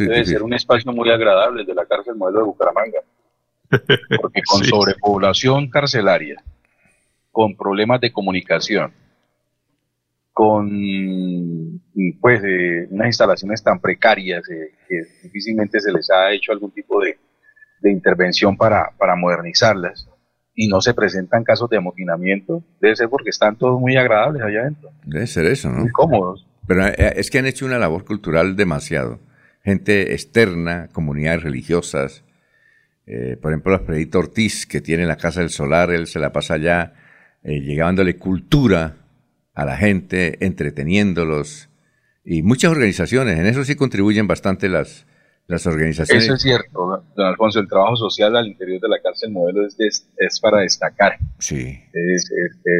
Debe ser un espacio muy agradable de la cárcel modelo de Bucaramanga. Porque con sobrepoblación carcelaria, con problemas de comunicación, con pues unas instalaciones tan precarias eh, que difícilmente se les ha hecho algún tipo de, intervención para, para modernizarlas y no se presentan casos de amotinamiento, debe ser porque están todos muy agradables allá adentro. Debe ser eso, ¿no? Muy cómodos. Pero eh, es que han hecho una labor cultural demasiado. Gente externa, comunidades religiosas, eh, por ejemplo, Alfredito Ortiz, que tiene la Casa del Solar, él se la pasa allá eh, llevándole cultura a la gente, entreteniéndolos. Y muchas organizaciones, en eso sí contribuyen bastante las, las organizaciones. Eso es cierto, don Alfonso, el trabajo social al interior de la cárcel modelo es, es para destacar. Sí. Es,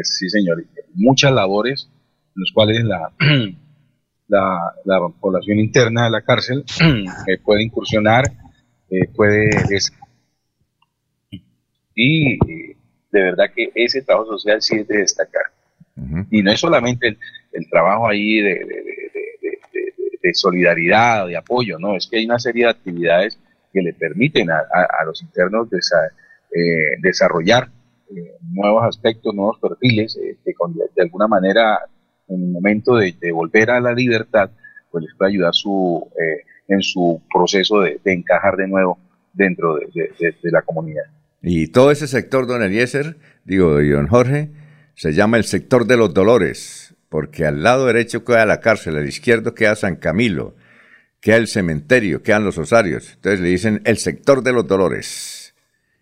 sí, señor. Muchas labores en las cuales la, la, población interna de la cárcel eh, puede incursionar, eh, puede... y de verdad que ese trabajo social sí es de destacar. Y no es solamente el, trabajo ahí de, de, solidaridad, de apoyo, no, es que hay una serie de actividades que le permiten a, los internos eh, desarrollar eh, nuevos aspectos, nuevos perfiles, eh, que de alguna manera en el momento de, volver a la libertad, pues les puede ayudar su, en su proceso de, encajar de nuevo dentro de la comunidad. Y todo ese sector, don Eliezer, digo, don Jorge, se llama el sector de los dolores, porque al lado derecho queda la cárcel, al izquierdo queda San Camilo, queda el cementerio, quedan los osarios. Entonces le dicen el sector de los dolores,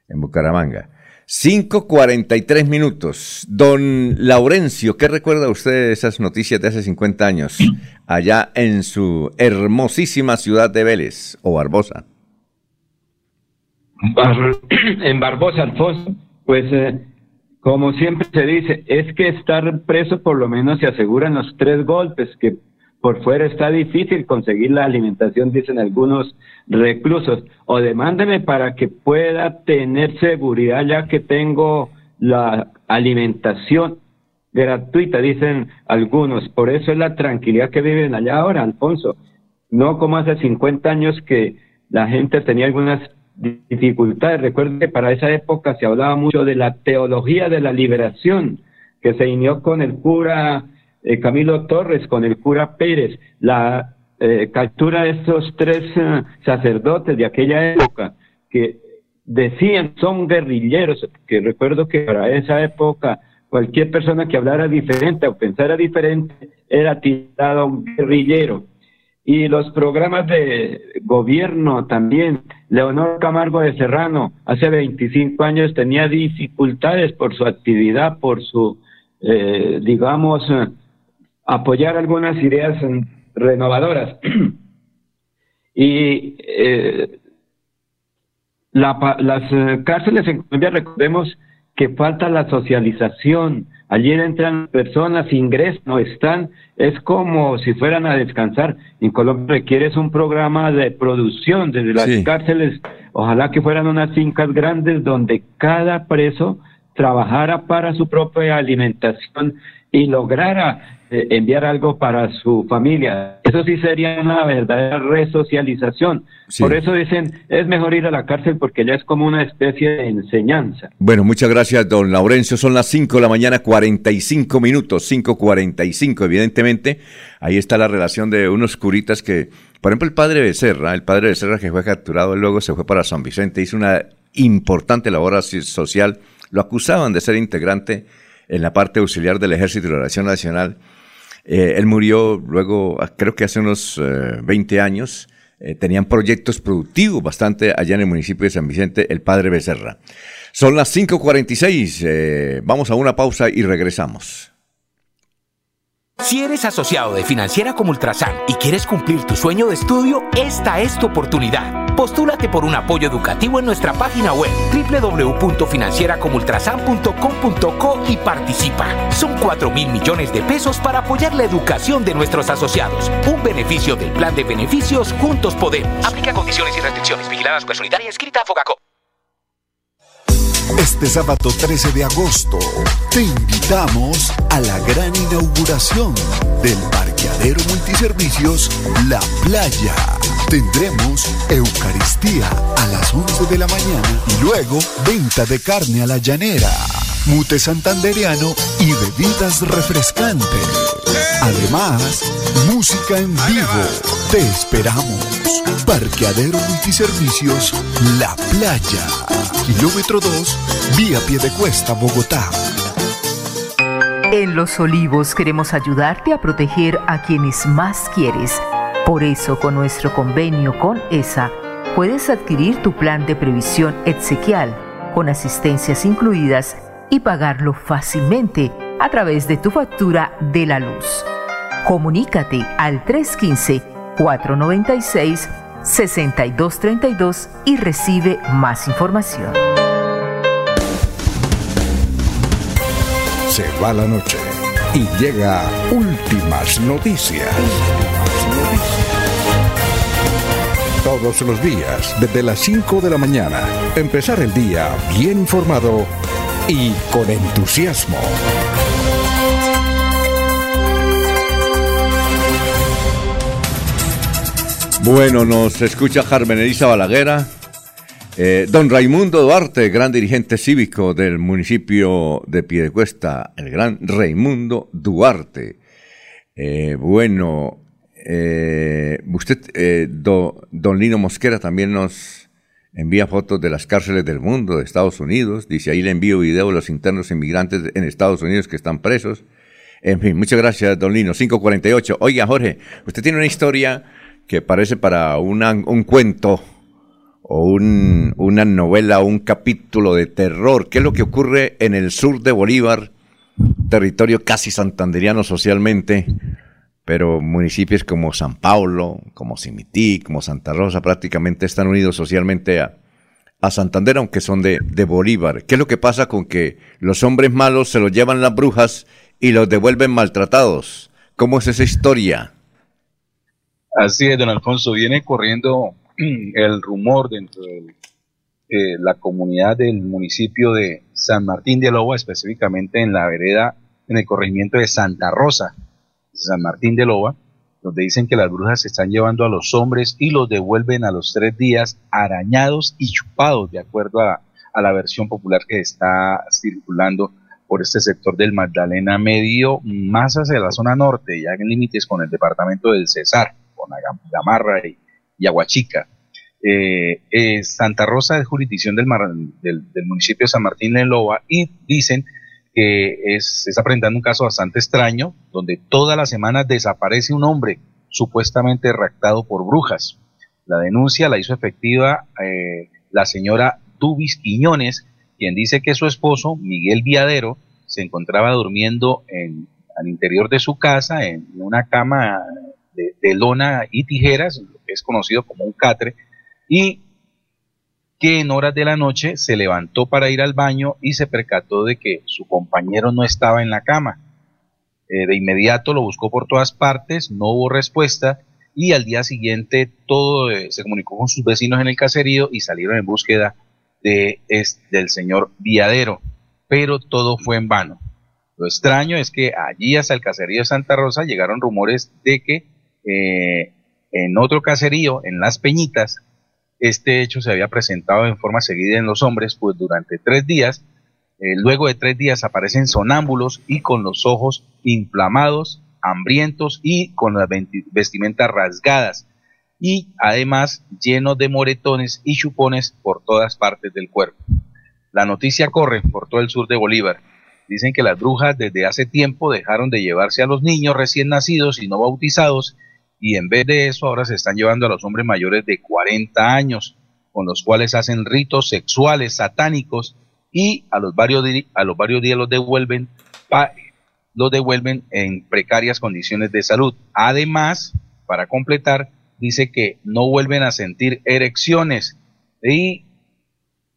en Bucaramanga. 5.43 minutos. Don Laurencio, ¿qué recuerda usted de esas noticias de hace 50 años, allá en su hermosísima ciudad de Vélez o Barbosa? en Barbosa, Alfonso, pues eh, como siempre se dice, es que estar preso por lo menos se aseguran los tres golpes, que por fuera está difícil conseguir la alimentación, dicen algunos reclusos, o demándeme para que pueda tener seguridad ya que tengo la alimentación gratuita, dicen algunos. Por eso es la tranquilidad que viven allá ahora, Alfonso. No como hace 50 años que la gente tenía algunas dificultades. Recuerde que para esa época se hablaba mucho de la teología de la liberación, que se inició con el cura eh, Camilo Torres, con el cura Pérez, la eh, captura de estos tres eh, sacerdotes de aquella época, que decían son guerrilleros, que recuerdo que para esa época cualquier persona que hablara diferente o pensara diferente era tirado a un guerrillero y los programas de gobierno también. Leonor Camargo de Serrano hace 25 años tenía dificultades por su actividad, por su, eh, digamos, eh, apoyar algunas ideas renovadoras. y eh, las cárceles en Colombia, recordemos que falta la socialización, Allí entran personas, ingresan o están, es como si fueran a descansar. En Colombia requieres un programa de producción desde las cárceles, ojalá que fueran unas fincas grandes donde cada preso trabajara para su propia alimentación y lograra enviar algo para su familia. Eso sí sería una verdadera resocialización. Por eso dicen, es mejor ir a la cárcel porque ya es como una especie de enseñanza. Bueno, muchas gracias, don Laurencio. Son las 5 de la mañana, 45 minutos, 5.45, evidentemente. Ahí está la relación de unos curitas que, por ejemplo, el padre Becerra, el padre Becerra que fue capturado, luego se fue para San Vicente, hizo una importante labor social. Lo acusaban de ser integrante en la parte auxiliar del Ejército de la Nación Nacional eh, él murió luego, ah, creo que hace unos 20 eh, años. Eh, tenían proyectos productivos bastante allá en el municipio de San Vicente, el padre Becerra. Son las 5.46, vamos a una pausa y regresamos. Si eres asociado de Financiera como Ultrasan y quieres cumplir tu sueño de estudio, esta es tu oportunidad. Postúlate por un apoyo educativo en nuestra página web www.financieracomultrasan.com.co y participa. Son 4 mil millones de pesos para apoyar la educación de nuestros asociados. Un beneficio del plan de beneficios Juntos Podemos. Aplica condiciones y restricciones. Vigiladas por Solidaria escrita a Fogaco. Este sábado 13 de agosto te invitamos a la gran inauguración del parqueadero multiservicios La Playa. Tendremos Eucaristía a las 11 de la mañana y luego venta de carne a la llanera mute santanderiano y bebidas refrescantes. Además, música en vivo. Te esperamos. Parqueadero Multiservicios La Playa. Kilómetro 2, vía Piedecuesta, Bogotá. En Los Olivos queremos ayudarte a proteger a quienes más quieres. Por eso, con nuestro convenio con ESA, puedes adquirir tu plan de previsión exequial con asistencias incluidas y pagarlo fácilmente a través de tu factura de la luz. Comunícate al 315-496-6232 y recibe más información. Se va la noche y llega últimas noticias. Todos los días, desde las 5 de la mañana, empezar el día bien informado y con entusiasmo. Bueno, nos escucha Carmen Elisa Balaguera. Eh, don Raimundo Duarte, gran dirigente cívico del municipio de Piedecuesta, el gran Raimundo Duarte. Eh, bueno, eh, usted, don Lino Mosquera, también nos envía fotos de las cárceles del mundo, de Estados Unidos, dice ahí le envío video de los internos inmigrantes en Estados Unidos que están presos. En fin, muchas gracias, don Lino. 548. Oiga, Jorge, usted tiene una historia que parece para un cuento o un, una novela o un capítulo de terror. ¿Qué es lo que ocurre en el sur de Bolívar, territorio casi santanderiano socialmente? Pero municipios como San Paulo, como Cimití, como Santa Rosa prácticamente están unidos socialmente a, Santander, aunque son de, de, Bolívar. ¿Qué es lo que pasa con que los hombres malos se los llevan las brujas y los devuelven maltratados? ¿Cómo es esa historia? Así es, don Alfonso. Viene corriendo el rumor dentro de eh, la comunidad del municipio de San Martín de Loba, específicamente en la vereda, en el corregimiento de Santa Rosa San Martín de Loba, donde dicen que las brujas se están llevando a los hombres y los devuelven a los tres días arañados y chupados, de acuerdo a, la versión popular que está circulando por este sector del Magdalena Medio, más hacia la zona norte, ya en límites con el departamento del Cesar, con Gamarra y, Aguachica. Eh, eh, Santa Rosa es jurisdicción del, del, del, municipio de San Martín de Loba y dicen es, se está presentando un caso bastante extraño, donde todas las semanas desaparece un hombre supuestamente raptado por brujas. La denuncia la hizo efectiva eh, la señora Dubis Quiñones, quien dice que su esposo, Miguel Viadero, se encontraba durmiendo en, al interior de su casa, en una cama de, lona y tijeras, es conocido como un catre, y que en horas de la noche se levantó para ir al baño y se percató de que su compañero no estaba en la cama. Eh, de inmediato lo buscó por todas partes, no hubo respuesta y al día siguiente todo eh, se comunicó con sus vecinos en el caserío y salieron en búsqueda de, del señor Viadero, pero todo fue en vano. Lo extraño es que allí hasta el caserío de Santa Rosa llegaron rumores de que eh, en otro caserío, en Las Peñitas, este hecho se había presentado en forma seguida en los hombres, pues durante tres días, eh, luego de tres días aparecen sonámbulos y con los ojos inflamados, hambrientos y con las vestimentas rasgadas y además llenos de moretones y chupones por todas partes del cuerpo. La noticia corre por todo el sur de Bolívar. Dicen que las brujas desde hace tiempo dejaron de llevarse a los niños recién nacidos y no bautizados y en vez de eso ahora se están llevando a los hombres mayores de 40 años, con los cuales hacen ritos sexuales satánicos y a los varios, a los varios días los devuelven, los devuelven en precarias condiciones de salud. Además, para completar, dice que no vuelven a sentir erecciones y,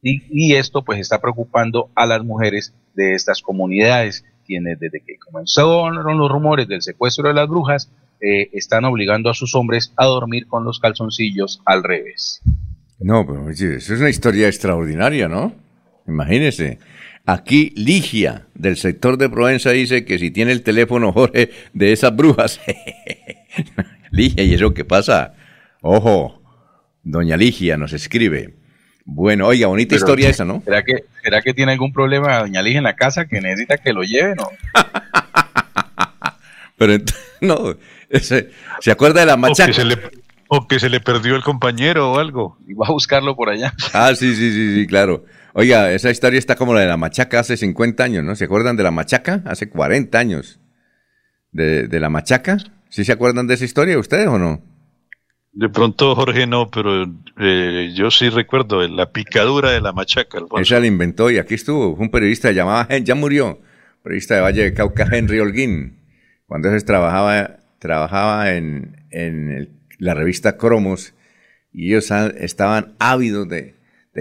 y, y esto pues está preocupando a las mujeres de estas comunidades, quienes desde que comenzaron los rumores del secuestro de las brujas, eh, están obligando a sus hombres a dormir con los calzoncillos al revés. No, pero eso es una historia extraordinaria, ¿no? Imagínese. Aquí Ligia, del sector de Provenza, dice que si tiene el teléfono Jorge de esas brujas. Ligia, ¿y eso qué pasa? Ojo, doña Ligia nos escribe. Bueno, oiga, bonita historia esa, ¿no? ¿será que, ¿Será que tiene algún problema Doña Ligia en la casa que necesita que lo lleven o...? Pero no, ¿se acuerda de la machaca? O que, se le, perdió el compañero o algo. Y va a buscarlo por allá. Ah, sí, sí, sí, sí, claro. Oiga, esa historia está como la de la machaca hace 50 años, ¿no? ¿Se acuerdan de la machaca? Hace 40 años. De, de la machaca. ¿Sí se acuerdan de esa historia ustedes o no? De pronto Jorge no, pero eh, yo sí recuerdo la picadura de la machaca. Esa la inventó y aquí estuvo un periodista llamado, ya murió, periodista de Valle de Cauca, Henry Holguín. Cuando ese trabajaba, trabajaba en, la revista Cromos y ellos estaban ávidos de,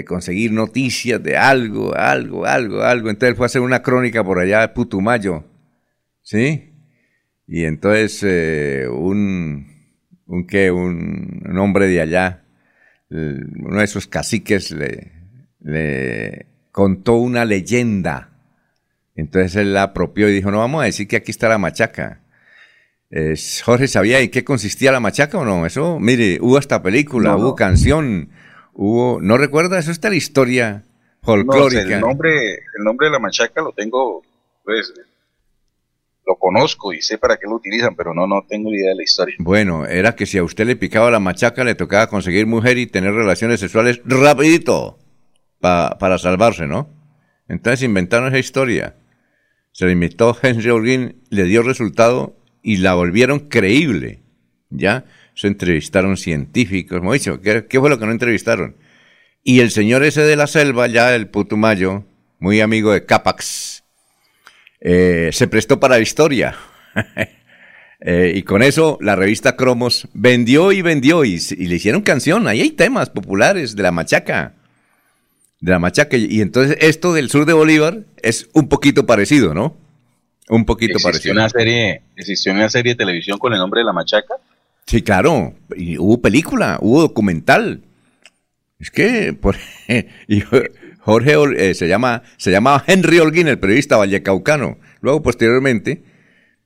conseguir noticias de algo, algo, algo, algo. Entonces fue a hacer una crónica por allá de Putumayo, ¿sí? Y entonces eh, un un que un, hombre de allá, uno de esos caciques le, le contó una leyenda. Entonces él la apropió y dijo, no vamos a decir que aquí está la machaca. Jorge, ¿sabía en qué consistía la machaca o no? Eso, mire, hubo esta película, hubo canción, hubo, ¿no recuerda? Eso está la historia folclórica. el, nombre, el nombre de la machaca lo tengo, pues, lo conozco y sé para qué lo utilizan, pero no, no tengo idea de la historia. Bueno, era que si a usted le picaba la machaca, le tocaba conseguir mujer y tener relaciones sexuales rapidito para salvarse, ¿no? Entonces inventaron esa historia. Se la inventó Henry Holguín, le dio resultado y la volvieron creíble. ¿Ya? Se entrevistaron científicos, dicho, ¿qué, ¿qué, fue lo que no entrevistaron? Y el señor ese de la selva, ya el Putumayo, muy amigo de Capax, eh, se prestó para la historia. Eh, y con eso la revista Cromos vendió y vendió y, le hicieron canción. Ahí hay temas populares de la machaca. De la machaca. Y entonces esto del sur de Bolívar es un poquito parecido, ¿no? Un poquito parecido. Una serie, ¿Existió una serie de televisión con el nombre de la machaca? Sí, claro. Y hubo película, hubo documental. Es que, por, Jorge eh, se, llama, se llamaba Henry Holguín, el periodista vallecaucano. Luego, posteriormente,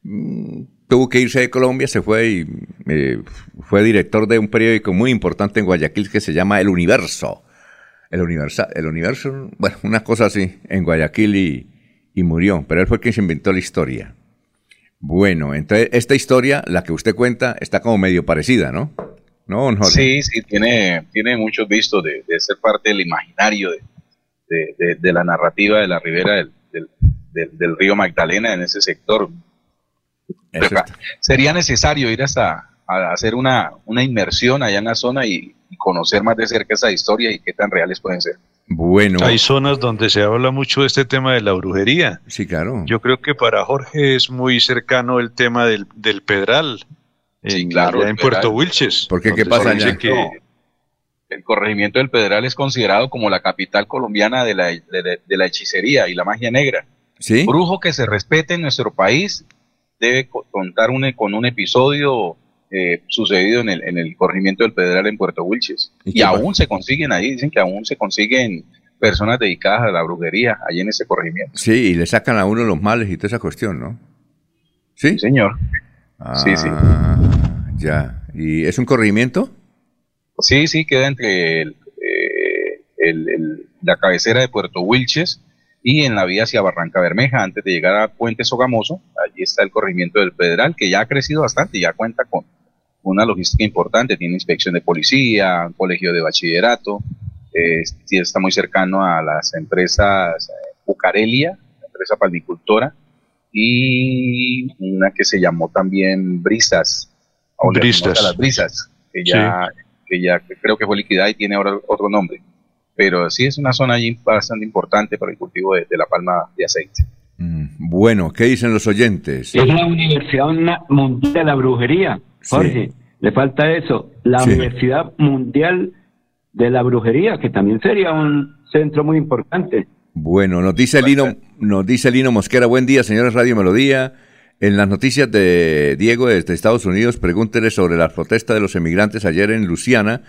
mm, tuvo que irse de Colombia, se fue y eh, fue director de un periódico muy importante en Guayaquil que se llama El Universo. El Universo, el Universo, bueno, una cosa así, en Guayaquil y, y murió, pero él fue quien se inventó la historia. Bueno, entonces esta historia, la que usted cuenta, está como medio parecida, ¿no? ¿No, Sí, sí, tiene, tiene muchos vistos de, de ser parte del imaginario de, de, la narrativa de la ribera del, del, río Magdalena en ese sector. Sería necesario ir hasta a hacer una, una inmersión allá en la zona y, conocer más de cerca esa historia y qué tan reales pueden ser. Bueno. Hay zonas donde se habla mucho de este tema de la brujería. Sí, claro. Yo creo que para Jorge es muy cercano el tema del, del Pedral. Sí, claro. en Puerto Wilches. ¿Por qué? ¿Qué pasa allá? Que, el corregimiento del Pedral es considerado como la capital colombiana de la, de, la hechicería y la magia negra. ¿Sí? Brujo que se respete en nuestro país debe contar un, con un episodio eh, sucedido en el, en el corregimiento del Pedral en Puerto Wilches. Y, aún se consiguen ahí, dicen que aún se consiguen personas dedicadas a la brujería allí en ese corregimiento. Sí, y le sacan a uno los males y toda esa cuestión, ¿no? Sí, señor. sí, sí. Ah, ya. ¿Y es un corregimiento? Sí, sí, queda entre eh, la cabecera de Puerto Wilches y en la vía hacia Barranca Bermeja, antes de llegar a Puente Sogamoso, allí está el corregimiento del Federal, que ya ha crecido bastante y ya cuenta con una logística importante, tiene inspección de policía, colegio de bachillerato, eh, está muy cercano a las empresas eh, Bucarelia, empresa palmicultora, y una que se llamó también Brisas, Brisas. las Brisas, que ya que ya creo que fue liquidada y tiene ahora otro nombre. Pero sí es una zona allí bastante importante para el cultivo de, la palma de aceite. Mm, bueno, ¿qué dicen los oyentes? Es la Universidad Mundial de la Brujería, Jorge. Le falta eso, la Universidad Mundial de la Brujería, que también sería un centro muy importante. Bueno, nos dice Lino, nos dice Lino Mosquera, buen día, señores Radio Melodía. En las noticias de Diego desde Estados Unidos, pregúntele sobre la protesta de los emigrantes ayer en Luciana.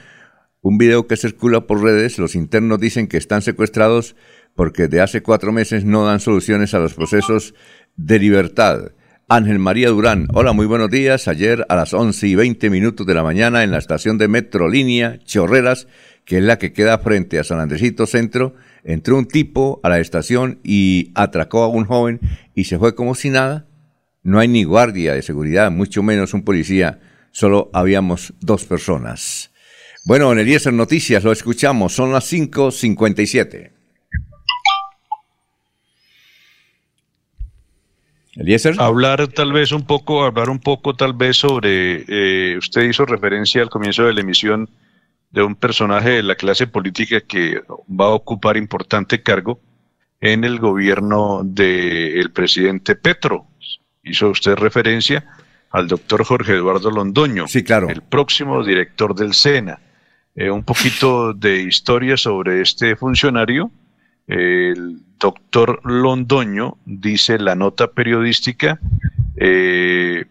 Un video que circula por redes, los internos dicen que están secuestrados porque de hace cuatro meses no dan soluciones a los procesos de libertad. Ángel María Durán, hola, muy buenos días. Ayer a las 11 y 20 minutos de la mañana en la estación de Metrolínea Chorreras que es la que queda frente a San Andresito Centro, entró un tipo a la estación y atracó a un joven y se fue como si nada. No hay ni guardia de seguridad, mucho menos un policía, solo habíamos dos personas. Bueno, en Eliezer Noticias lo escuchamos, son las 5.57. Eliezer. Hablar tal vez un poco, hablar un poco tal vez sobre, eh, usted hizo referencia al comienzo de la emisión de un personaje de la clase política que va a ocupar importante cargo en el gobierno del presidente Petro. Hizo usted referencia al doctor Jorge Eduardo Londoño, sí, claro. el próximo director del SENA. Eh, un poquito de historia sobre este funcionario. El doctor Londoño dice la nota periodística, eh,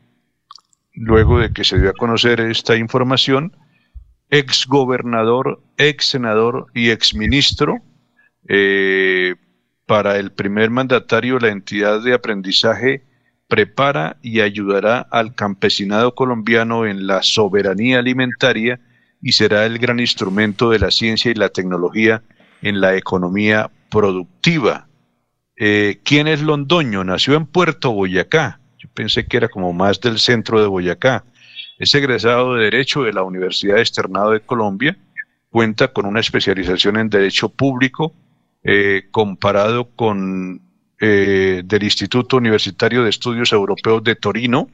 luego de que se dio a conocer esta información, ex gobernador, ex senador y ex ministro. Eh, para el primer mandatario, la entidad de aprendizaje prepara y ayudará al campesinado colombiano en la soberanía alimentaria y será el gran instrumento de la ciencia y la tecnología en la economía productiva. Eh, ¿Quién es Londoño? Nació en Puerto Boyacá. Yo pensé que era como más del centro de Boyacá. Es egresado de Derecho de la Universidad Externado de Colombia. Cuenta con una especialización en Derecho Público eh, comparado con eh, del Instituto Universitario de Estudios Europeos de Torino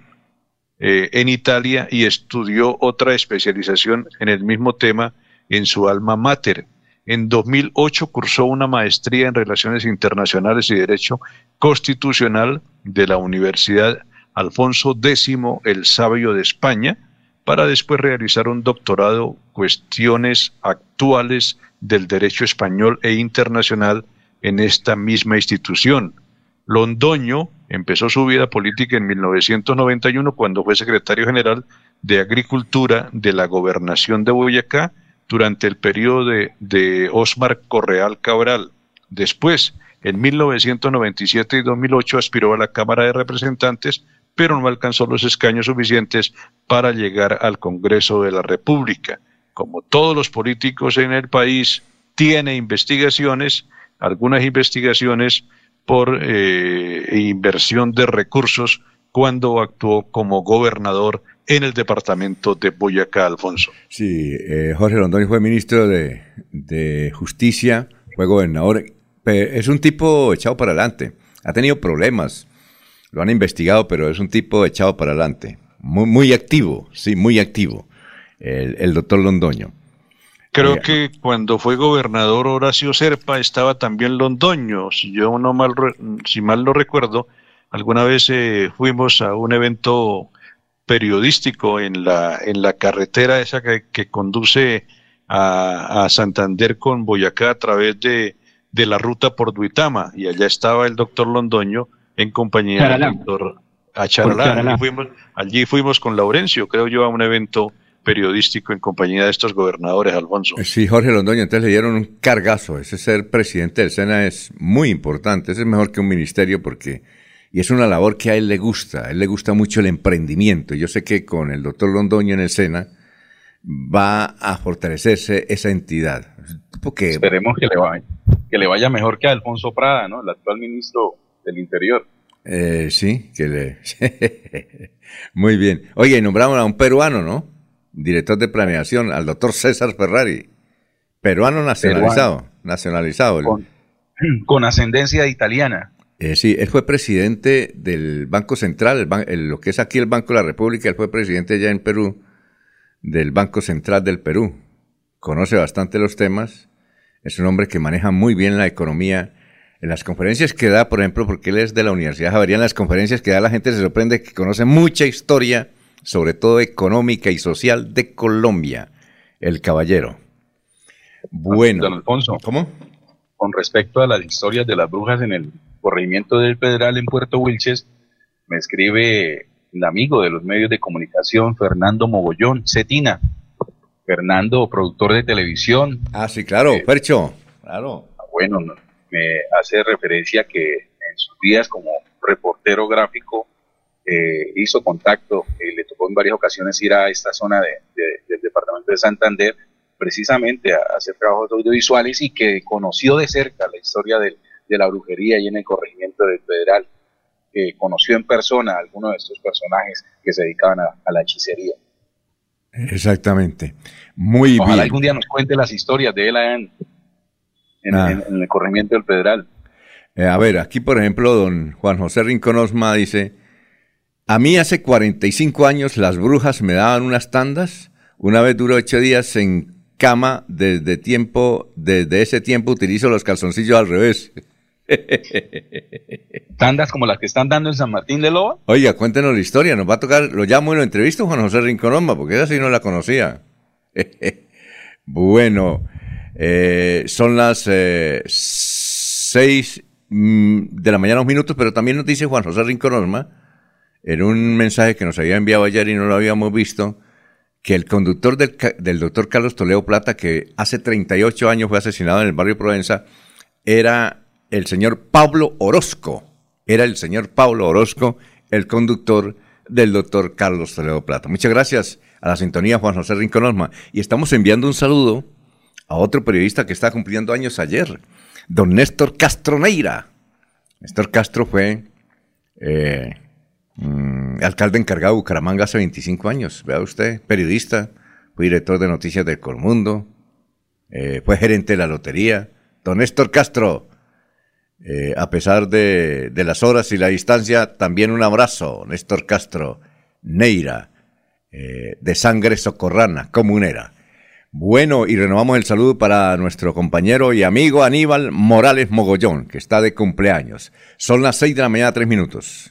eh, en Italia y estudió otra especialización en el mismo tema en su alma mater. En 2008 cursó una maestría en Relaciones Internacionales y Derecho Constitucional de la Universidad Alfonso X el Sabio de España, para después realizar un doctorado Cuestiones Actuales del Derecho Español e Internacional en esta misma institución. Londoño empezó su vida política en 1991 cuando fue secretario general de Agricultura de la Gobernación de Boyacá durante el periodo de, Osmar Correal Cabral. Después, en 1997 y 2008 aspiró a la Cámara de Representantes, pero no alcanzó los escaños suficientes para llegar al Congreso de la República. Como todos los políticos en el país, tiene investigaciones, algunas investigaciones por eh, inversión de recursos cuando actuó como gobernador en el departamento de Boyacá, Alfonso. Sí, eh, Jorge Londoño fue ministro de, de, Justicia, fue gobernador. Es un tipo echado para adelante. Ha tenido problemas, lo han investigado, pero es un tipo echado para adelante. Muy, muy activo, sí, muy activo, el, el doctor Londoño. Creo que cuando fue gobernador Horacio Serpa estaba también Londoño, si yo no mal, si mal no recuerdo, alguna vez eh, fuimos a un evento periodístico en la, en la carretera esa que, conduce a, Santander con Boyacá a través de, la ruta por Duitama, y allá estaba el doctor Londoño en compañía del doctor Acharalá. Allí fuimos, allí fuimos con Laurencio, creo yo, a un evento periodístico en compañía de estos gobernadores, Alfonso. Sí, Jorge Londoño, entonces le dieron un cargazo. Ese ser presidente del SENA es muy importante, ese es mejor que un ministerio porque... Y es una labor que a él le gusta, a él le gusta mucho el emprendimiento. Yo sé que con el doctor Londoño en el SENA va a fortalecerse esa entidad. Porque... Esperemos que le, vaya, que le vaya mejor que a Alfonso Prada, ¿no? el actual ministro del Interior. Eh, sí, que le... Muy bien. Oye, nombramos a un peruano, ¿no? Director de planeación, al doctor César Ferrari, peruano nacionalizado, nacionalizado. Con, ascendencia italiana. Eh, sí, él fue presidente del Banco Central, lo que es aquí el Banco de la República, él fue presidente ya en Perú del Banco Central del Perú. Conoce bastante los temas, es un hombre que maneja muy bien la economía. En las conferencias que da, por ejemplo, porque él es de la Universidad Javeriana, en las conferencias que da la gente se sorprende que conoce mucha historia sobre todo económica y social de Colombia, el caballero. Bueno, don Alfonso, ¿cómo? Con respecto a las historias de las brujas en el corregimiento del Federal en Puerto Wilches, me escribe el amigo de los medios de comunicación, Fernando Mogollón, Cetina. Fernando, productor de televisión. Ah, sí, claro, eh, Percho, claro. Bueno, me hace referencia que en sus días como reportero gráfico eh, hizo contacto, eh, le tocó en varias ocasiones ir a esta zona del departamento de Santander, precisamente a, hacer trabajos audiovisuales y que conoció de cerca la historia de la brujería y en el corregimiento del Federal, que conoció en persona a algunos de estos personajes que se dedicaban a, la hechicería. Exactamente. Muy Ojalá bien. algún día nos cuente las historias de él en, ah. en, el corregimiento del Federal. Eh, a ver, aquí por ejemplo, don Juan José Rincón Osma dice, a mí hace 45 años las brujas me daban unas tandas, una vez duró ocho días en cama, desde tiempo, desde ese tiempo utilizo los calzoncillos al revés. ¿Tandas como las que están dando en San Martín de Loba? Oiga, cuéntenos la historia, nos va a tocar, lo llamo y lo entrevisto Juan José Rincón Osma, porque esa sí no la conocía. bueno, eh, son las eh, seis mm, de la mañana, unos minutos, pero también nos dice Juan José Rincón Osma, en un mensaje que nos había enviado ayer y no lo habíamos visto, que el conductor del, doctor Carlos Toledo Plata, que hace 38 años fue asesinado en el barrio Provenza, era el señor Pablo Orozco. Era el señor Pablo Orozco, el conductor del doctor Carlos Toledo Plata. Muchas gracias a la sintonía Juan José Rincón Y estamos enviando un saludo a otro periodista que está cumpliendo años ayer, don Néstor Castro Neira. Néstor Castro fue eh, Mm, alcalde encargado de Bucaramanga hace 25 años, vea usted, periodista, fue director de noticias del Colmundo, eh, fue gerente de la lotería. Don Néstor Castro, eh, a pesar de, las horas y la distancia, también un abrazo, Néstor Castro, Neira, eh, de sangre socorrana, comunera. Bueno, y renovamos el saludo para nuestro compañero y amigo Aníbal Morales Mogollón, que está de cumpleaños. Son las seis de la mañana, tres minutos.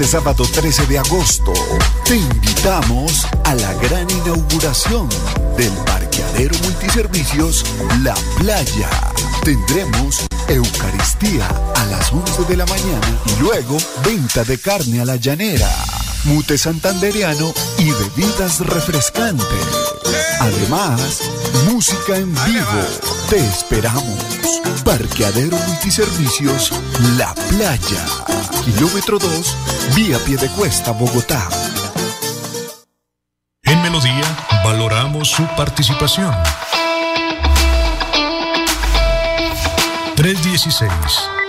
Este sábado 13 de agosto te invitamos a la gran inauguración del parqueadero multiservicios La Playa. Tendremos Eucaristía a las 11 de la mañana y luego venta de carne a la llanera mute santanderiano y bebidas refrescantes. Además, música en vivo. Te esperamos. Parqueadero Multiservicios La Playa. Kilómetro 2, vía Piedecuesta, Bogotá. En Melodía valoramos su participación. 316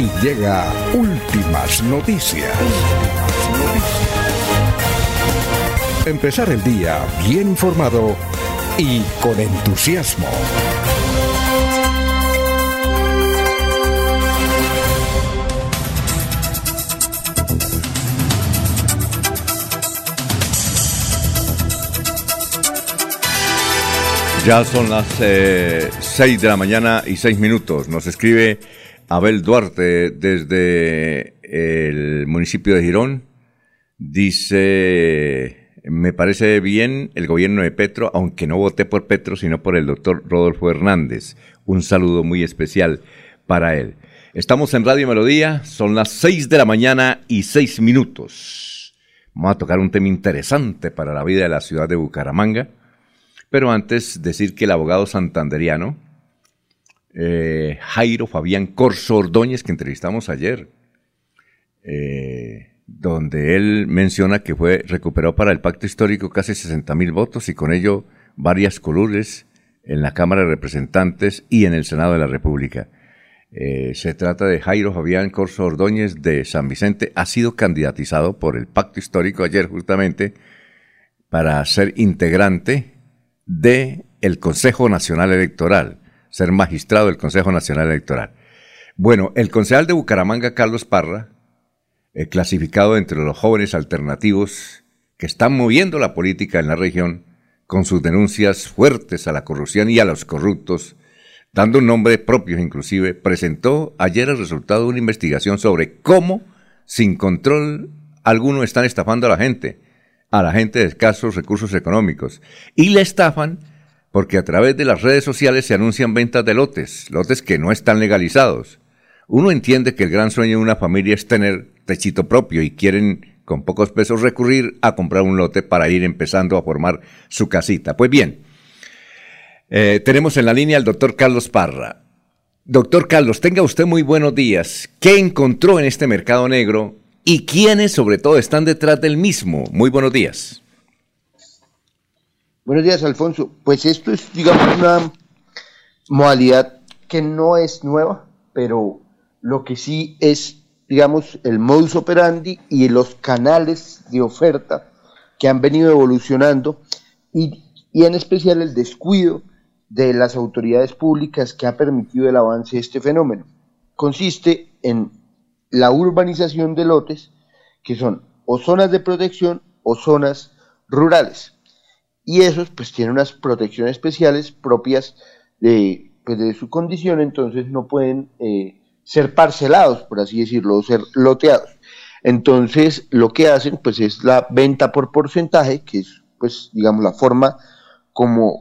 y llega últimas noticias. Empezar el día bien informado y con entusiasmo. Ya son las eh, seis de la mañana y seis minutos. Nos escribe Abel Duarte desde el municipio de Girón. Dice, me parece bien el gobierno de Petro, aunque no voté por Petro, sino por el doctor Rodolfo Hernández. Un saludo muy especial para él. Estamos en Radio Melodía, son las seis de la mañana y seis minutos. Vamos a tocar un tema interesante para la vida de la ciudad de Bucaramanga. Pero antes decir que el abogado santanderiano, eh, Jairo Fabián Corso Ordóñez, que entrevistamos ayer, eh, donde él menciona que fue recuperado para el pacto histórico casi 60 mil votos y con ello varias coludes en la Cámara de Representantes y en el Senado de la República. Eh, se trata de Jairo Fabián Corso Ordóñez de San Vicente, ha sido candidatizado por el pacto histórico ayer justamente para ser integrante de el Consejo Nacional Electoral, ser magistrado del Consejo Nacional Electoral. Bueno, el concejal de Bucaramanga, Carlos Parra, eh, clasificado entre los jóvenes alternativos que están moviendo la política en la región con sus denuncias fuertes a la corrupción y a los corruptos, dando un nombre propio inclusive, presentó ayer el resultado de una investigación sobre cómo, sin control alguno, están estafando a la gente, a la gente de escasos recursos económicos, y le estafan porque a través de las redes sociales se anuncian ventas de lotes, lotes que no están legalizados. Uno entiende que el gran sueño de una familia es tener techito propio y quieren con pocos pesos recurrir a comprar un lote para ir empezando a formar su casita. Pues bien, eh, tenemos en la línea al doctor Carlos Parra. Doctor Carlos, tenga usted muy buenos días. ¿Qué encontró en este mercado negro y quiénes sobre todo están detrás del mismo? Muy buenos días. Buenos días, Alfonso. Pues esto es, digamos, una modalidad que no es nueva, pero lo que sí es digamos, el modus operandi y los canales de oferta que han venido evolucionando y, en especial el descuido de las autoridades públicas que ha permitido el avance de este fenómeno. Consiste en la urbanización de lotes que son o zonas de protección o zonas rurales. Y esos pues tienen unas protecciones especiales propias de, pues, de su condición, entonces no pueden eh, ser parcelados, por así decirlo, ser loteados. Entonces, lo que hacen, pues, es la venta por porcentaje, que es, pues, digamos, la forma como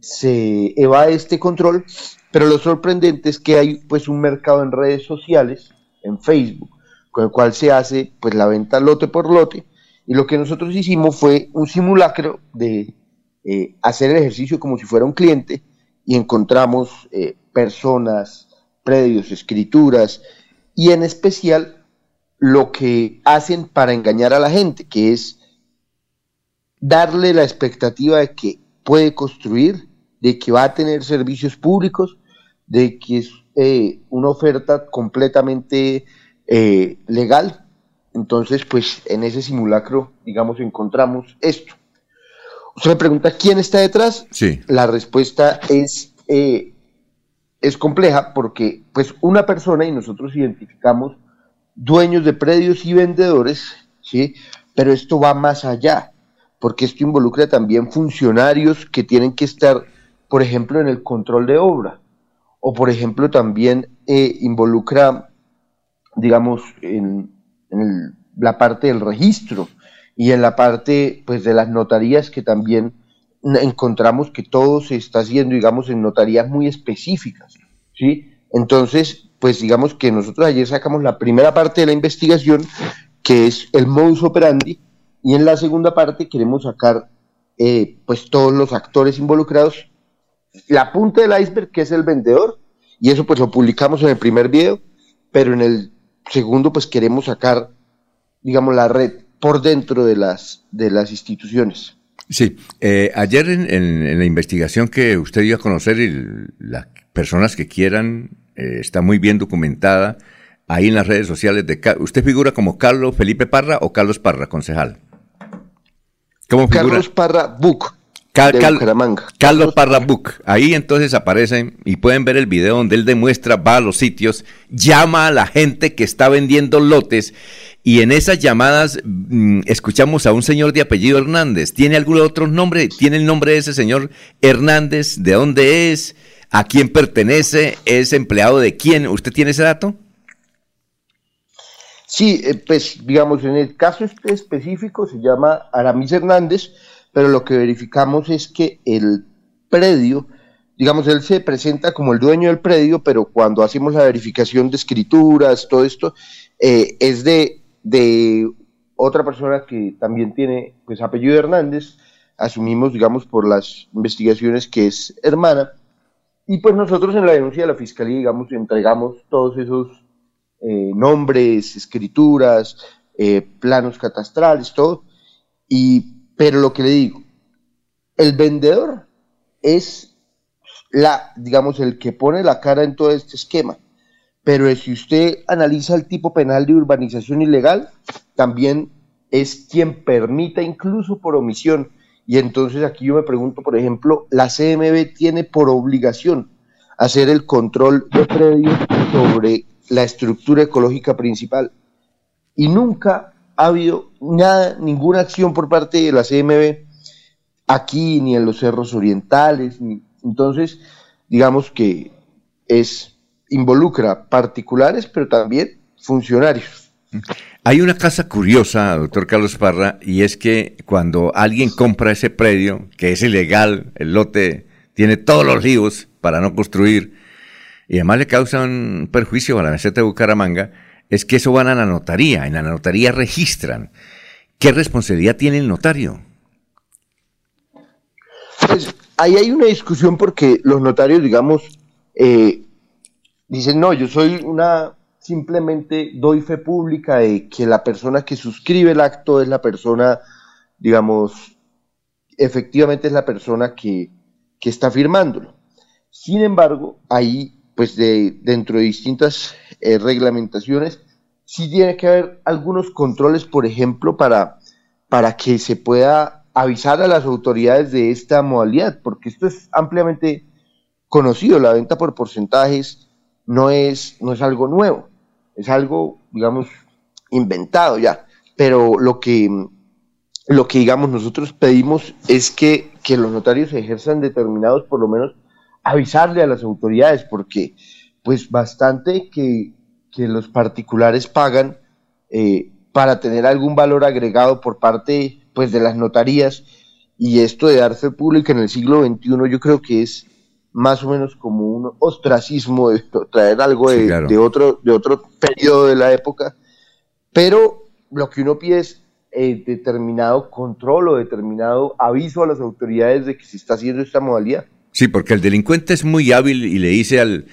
se evade este control, pero lo sorprendente es que hay, pues, un mercado en redes sociales, en Facebook, con el cual se hace, pues, la venta lote por lote, y lo que nosotros hicimos fue un simulacro de eh, hacer el ejercicio como si fuera un cliente, y encontramos eh, personas, predios, escrituras y en especial lo que hacen para engañar a la gente, que es darle la expectativa de que puede construir, de que va a tener servicios públicos, de que es eh, una oferta completamente legal. Entonces, pues en ese simulacro, digamos, encontramos esto. Usted me pregunta quién está detrás. Sí. La respuesta es eh, es compleja porque pues una persona y nosotros identificamos dueños de predios y vendedores, ¿sí? Pero esto va más allá, porque esto involucra también funcionarios que tienen que estar, por ejemplo, en el control de obra, o por ejemplo también eh, involucra, digamos, en, en la parte del registro y en la parte pues de las notarías que también encontramos que todo se está haciendo, digamos, en notarías muy específicas, ¿sí? Entonces, pues digamos que nosotros ayer sacamos la primera parte de la investigación, que es el modus operandi, y en la segunda parte queremos sacar, eh, pues, todos los actores involucrados, la punta del iceberg, que es el vendedor, y eso pues lo publicamos en el primer video, pero en el segundo pues queremos sacar, digamos, la red por dentro de las, de las instituciones. Sí, eh, ayer en, la investigación que usted dio a conocer, y las personas que quieran, eh, está muy bien documentada ahí en las redes sociales. de ¿Usted figura como Carlos Felipe Parra o Carlos Parra, concejal? ¿Cómo figura? Carlos Parra Buc. Carlos Parra Buc. Ahí entonces aparecen y pueden ver el video donde él demuestra, va a los sitios, llama a la gente que está vendiendo lotes y en esas llamadas mm, escuchamos a un señor de apellido Hernández. ¿Tiene algún otro nombre? ¿Tiene el nombre de ese señor Hernández? ¿De dónde es? ¿A quién pertenece? ¿Es empleado de quién? ¿Usted tiene ese dato? Sí, eh, pues digamos, en el caso este específico se llama Aramis Hernández, pero lo que verificamos es que el predio, digamos, él se presenta como el dueño del predio, pero cuando hacemos la verificación de escrituras, todo esto, eh, es de de otra persona que también tiene pues apellido Hernández, asumimos digamos por las investigaciones que es hermana, y pues nosotros en la denuncia de la fiscalía digamos entregamos todos esos eh, nombres, escrituras, eh, planos catastrales, todo, y pero lo que le digo, el vendedor es la, digamos, el que pone la cara en todo este esquema pero si usted analiza el tipo penal de urbanización ilegal, también es quien permita incluso por omisión. Y entonces aquí yo me pregunto, por ejemplo, la CMB tiene por obligación hacer el control de predios sobre la estructura ecológica principal. Y nunca ha habido nada, ninguna acción por parte de la CMB aquí ni en los cerros orientales. entonces, digamos que es involucra particulares, pero también funcionarios. Hay una casa curiosa, doctor Carlos Parra, y es que cuando alguien compra ese predio, que es ilegal, el lote tiene todos los líos para no construir, y además le causa un perjuicio a la meseta de Bucaramanga, es que eso van a la notaría, en la notaría registran. ¿Qué responsabilidad tiene el notario? Pues ahí hay una discusión porque los notarios, digamos, eh, dicen, no, yo soy una, simplemente doy fe pública de que la persona que suscribe el acto es la persona, digamos, efectivamente es la persona que, que está firmándolo. Sin embargo, ahí, pues de, dentro de distintas eh, reglamentaciones, sí tiene que haber algunos controles, por ejemplo, para, para que se pueda avisar a las autoridades de esta modalidad, porque esto es ampliamente conocido, la venta por porcentajes no es, no es algo nuevo, es algo, digamos, inventado ya, pero lo que, lo que digamos nosotros pedimos es que, que los notarios ejerzan determinados, por lo menos, avisarle a las autoridades, porque pues bastante que, que los particulares pagan eh, para tener algún valor agregado por parte pues de las notarías. Y esto de dar fe pública en el siglo XXI yo creo que es más o menos como un ostracismo de traer algo de, otro de otro periodo de la época. Pero lo que uno pide es eh, determinado control o determinado aviso a las autoridades de que se está haciendo esta modalidad sí porque el delincuente es muy hábil y le dice al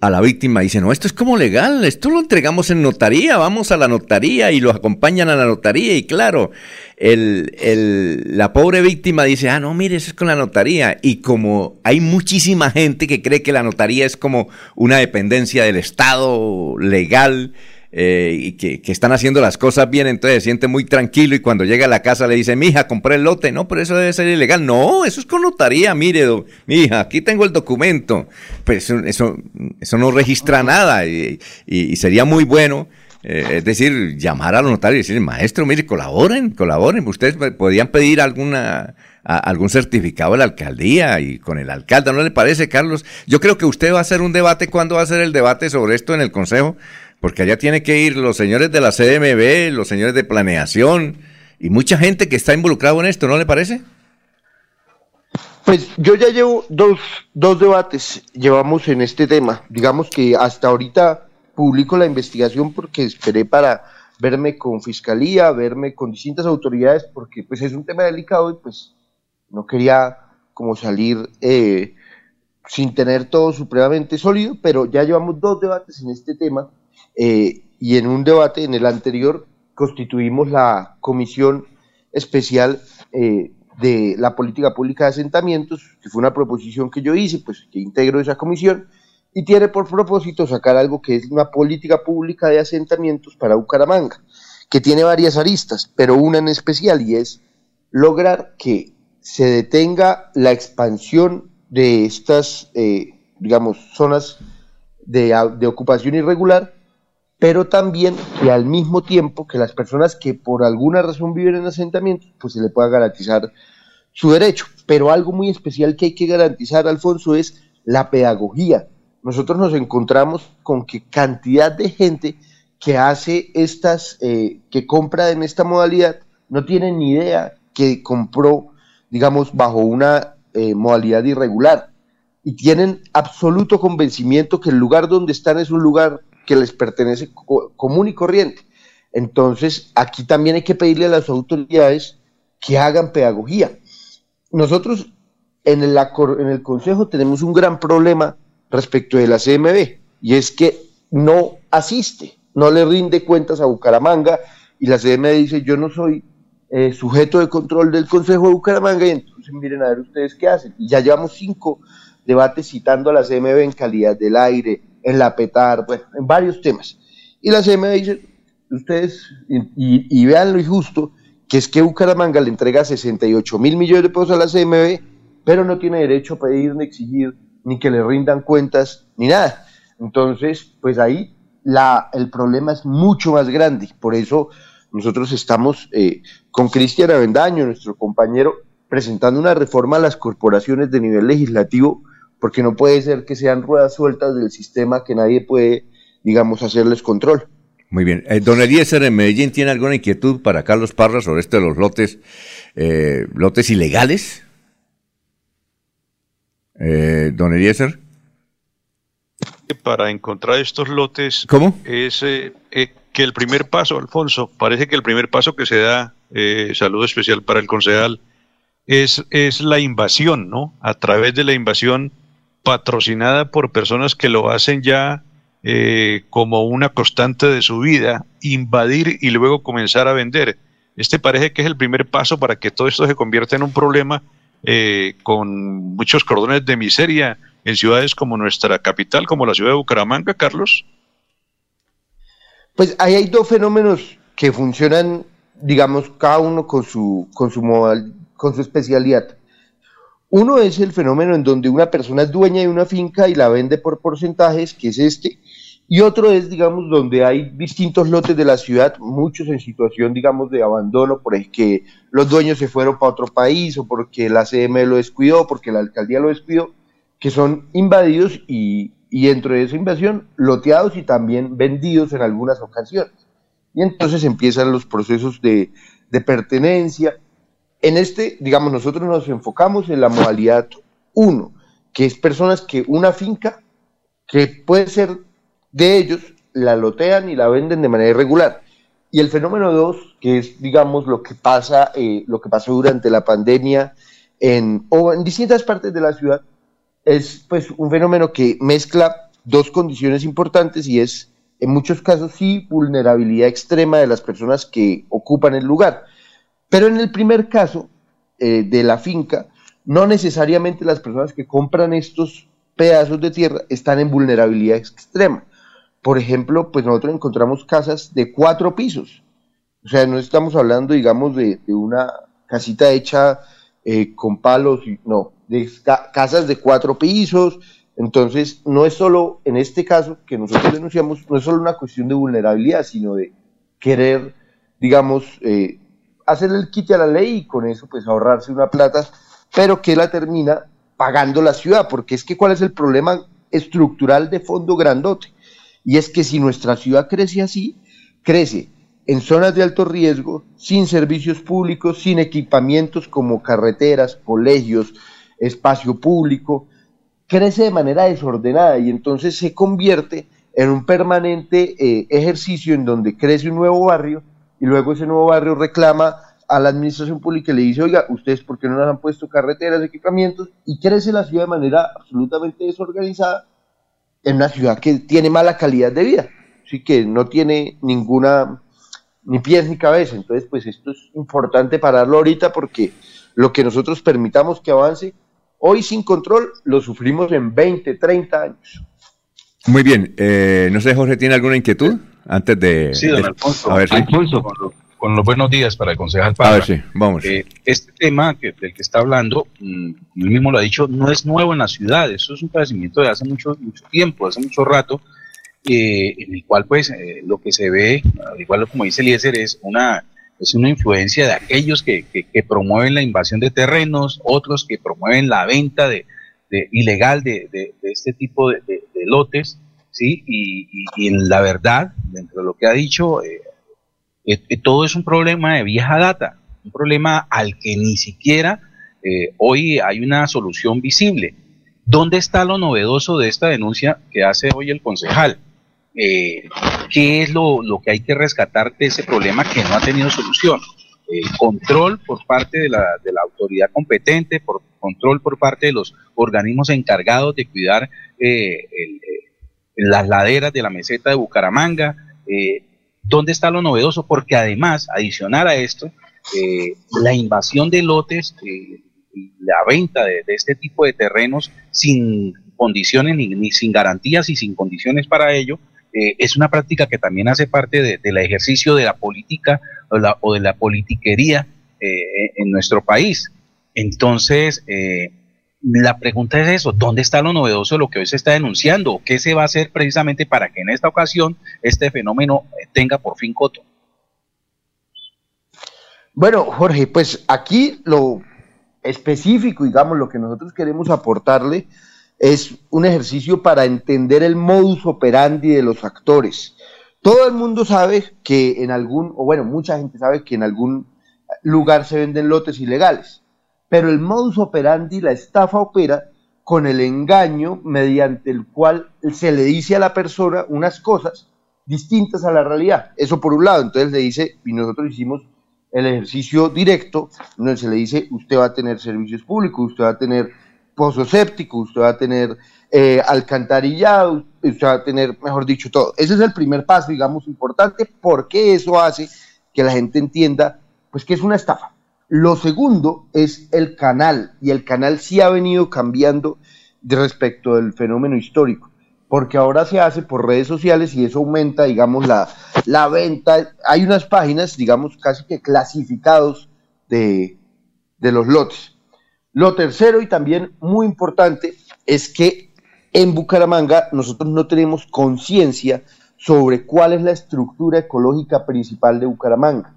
a la víctima, dice, no, esto es como legal, esto lo entregamos en notaría, vamos a la notaría y los acompañan a la notaría y claro, el, el, la pobre víctima dice, ah, no, mire, eso es con la notaría. Y como hay muchísima gente que cree que la notaría es como una dependencia del Estado legal, eh, y que, están haciendo las cosas bien, entonces se siente muy tranquilo y cuando llega a la casa le dice, mija, compré el lote, no, pero eso debe ser ilegal. No, eso es con notaría, mire, mija, aquí tengo el documento. Pues eso, eso, no registra nada y, sería muy bueno. Eh, es decir, llamar a los notarios y decir, maestro, mire, colaboren, colaboren. Ustedes podrían pedir alguna, algún certificado de la alcaldía y con el alcalde, ¿no le parece, Carlos? Yo creo que usted va a hacer un debate. ¿Cuándo va a hacer el debate sobre esto en el Consejo? Porque allá tiene que ir los señores de la CDMB, los señores de planeación y mucha gente que está involucrado en esto, ¿no le parece? Pues yo ya llevo dos, dos debates, llevamos en este tema. Digamos que hasta ahorita publico la investigación porque esperé para verme con fiscalía, verme con distintas autoridades, porque pues es un tema delicado y pues no quería como salir eh, sin tener todo supremamente sólido, pero ya llevamos dos debates en este tema eh, y en un debate en el anterior constituimos la comisión especial eh, de la política pública de asentamientos, que fue una proposición que yo hice, pues que integro esa comisión, y tiene por propósito sacar algo que es una política pública de asentamientos para Bucaramanga, que tiene varias aristas, pero una en especial, y es lograr que se detenga la expansión de estas, eh, digamos, zonas de, de ocupación irregular pero también que al mismo tiempo que las personas que por alguna razón viven en asentamientos, pues se le pueda garantizar su derecho. Pero algo muy especial que hay que garantizar, Alfonso, es la pedagogía. Nosotros nos encontramos con que cantidad de gente que hace estas, eh, que compra en esta modalidad, no tienen ni idea que compró, digamos, bajo una eh, modalidad irregular. Y tienen absoluto convencimiento que el lugar donde están es un lugar que les pertenece común y corriente. Entonces, aquí también hay que pedirle a las autoridades que hagan pedagogía. Nosotros en el, en el Consejo tenemos un gran problema respecto de la CMB, y es que no asiste, no le rinde cuentas a Bucaramanga, y la CMB dice, yo no soy eh, sujeto de control del Consejo de Bucaramanga, y entonces miren a ver ustedes qué hacen. Y ya llevamos cinco debates citando a la CMB en calidad del aire, en la petar, bueno, en varios temas. Y la CMA dice, ustedes, y, y vean lo injusto, que es que Bucaramanga le entrega 68 mil millones de pesos a la CMB, pero no tiene derecho a pedir ni exigir ni que le rindan cuentas ni nada. Entonces, pues ahí la, el problema es mucho más grande. Por eso nosotros estamos eh, con Cristian Avendaño, nuestro compañero, presentando una reforma a las corporaciones de nivel legislativo, porque no puede ser que sean ruedas sueltas del sistema que nadie puede, digamos, hacerles control. Muy bien. Eh, don Eliezer, en Medellín, ¿tiene alguna inquietud para Carlos Parra sobre esto de los lotes, eh, lotes ilegales? Eh, don Eliezer. Para encontrar estos lotes, ¿cómo? Es eh, eh, que el primer paso, Alfonso, parece que el primer paso que se da, saludo especial para el concejal, es, es la invasión, ¿no? A través de la invasión patrocinada por personas que lo hacen ya como una constante de su vida, invadir y luego comenzar a vender. Este parece que es el primer paso para que todo esto se convierta en un problema eh, con muchos cordones de miseria en ciudades como nuestra capital, como la ciudad de Bucaramanga, Carlos? Pues ahí hay dos fenómenos que funcionan, digamos, cada uno con su, con su, modal, con su especialidad. Uno es el fenómeno en donde una persona es dueña de una finca y la vende por porcentajes, que es este, y otro es, digamos, donde hay distintos lotes de la ciudad, muchos en situación, digamos, de abandono, porque los dueños se fueron para otro país o porque la CM lo descuidó, porque la alcaldía lo descuidó, que son invadidos y, dentro de esa invasión loteados y también vendidos en algunas ocasiones. Y entonces empiezan los procesos de, de pertenencia. En este, digamos, nosotros nos enfocamos en la modalidad 1, que es personas que una finca, que puede ser de ellos la lotean y la venden de manera irregular. Y el fenómeno dos, que es, digamos, lo que pasa, eh, lo que pasó durante la pandemia en, o en distintas partes de la ciudad, es pues un fenómeno que mezcla dos condiciones importantes y es, en muchos casos, sí, vulnerabilidad extrema de las personas que ocupan el lugar. Pero en el primer caso eh, de la finca, no necesariamente las personas que compran estos pedazos de tierra están en vulnerabilidad extrema por ejemplo, pues nosotros encontramos casas de cuatro pisos. O sea, no estamos hablando, digamos, de, una casita hecha eh, con palos, no, de casas de cuatro pisos. Entonces, no es solo, en este caso que nosotros denunciamos, no es solo una cuestión de vulnerabilidad, sino de querer, digamos, eh, hacer el quite a la ley y con eso, pues, ahorrarse una plata, pero que la termina pagando la ciudad, porque es que cuál es el problema estructural de fondo grandote y es que si nuestra ciudad crece así, crece en zonas de alto riesgo, sin servicios públicos, sin equipamientos como carreteras, colegios, espacio público, crece de manera desordenada y entonces se convierte en un permanente eh, ejercicio en donde crece un nuevo barrio y luego ese nuevo barrio reclama a la administración pública y le dice, oiga, ustedes por qué no nos han puesto carreteras, equipamientos, y crece la ciudad de manera absolutamente desorganizada en una ciudad que tiene mala calidad de vida, sí que no tiene ninguna ni pies ni cabeza. Entonces, pues esto es importante pararlo ahorita porque lo que nosotros permitamos que avance hoy sin control lo sufrimos en 20, 30 años. Muy bien, eh, no sé, Jorge, ¿tiene alguna inquietud antes de... Sí, don Alfonso. A ver, Alfonso, con los buenos días para el concejal A ver, sí, vamos. Eh, este tema que, del que está hablando, mm, él mismo lo ha dicho, no es nuevo en la ciudad, eso es un padecimiento de hace mucho, mucho tiempo, hace mucho rato, eh, en el cual pues eh, lo que se ve, igual como dice Eliezer, es una, es una influencia de aquellos que, que, promueven la invasión de terrenos, otros que promueven la venta de, de ilegal de, de, este tipo de, lotes, ¿sí? Y, en la verdad, dentro de lo que ha dicho, eh, eh, todo es un problema de vieja data, un problema al que ni siquiera eh, hoy hay una solución visible. ¿Dónde está lo novedoso de esta denuncia que hace hoy el concejal? ¿Qué es lo, que hay que rescatar de ese problema que no ha tenido solución? El control por parte de la, de la, autoridad competente, por control por parte de los organismos encargados de cuidar las laderas de la meseta de Bucaramanga, ¿Dónde está lo novedoso? Porque además, adicional a esto, eh, la invasión de lotes, eh, la venta de, este tipo de terrenos sin condiciones ni, sin garantías y sin condiciones para ello, eh, es una práctica que también hace parte del ejercicio de la política o, de la politiquería eh, en nuestro país. Entonces, eh, la pregunta es eso, ¿dónde está lo novedoso de lo que hoy se está denunciando? ¿Qué se va a hacer precisamente para que en esta ocasión este fenómeno eh, tenga por fin coto? Bueno, Jorge, pues aquí lo específico, digamos, lo que nosotros queremos aportarle es un ejercicio para entender el modus operandi de los actores. Todo el mundo sabe que en algún, o bueno, mucha gente sabe que en algún lugar se venden lotes ilegales pero el modus operandi, la estafa opera con el engaño mediante el cual se le dice a la persona unas cosas distintas a la realidad. Eso por un lado, entonces le dice, y nosotros hicimos el ejercicio directo, donde se le dice, usted va a tener servicios públicos, usted va a tener pozo séptico, usted va a tener eh, alcantarillado, usted va a tener, mejor dicho, todo. Ese es el primer paso, digamos, importante, porque eso hace que la gente entienda, pues, que es una estafa. Lo segundo es el canal, y el canal sí ha venido cambiando de respecto del fenómeno histórico, porque ahora se hace por redes sociales y eso aumenta, digamos, la, la venta. Hay unas páginas, digamos, casi que clasificados de, de los lotes. Lo tercero y también muy importante es que en Bucaramanga nosotros no tenemos conciencia sobre cuál es la estructura ecológica principal de Bucaramanga.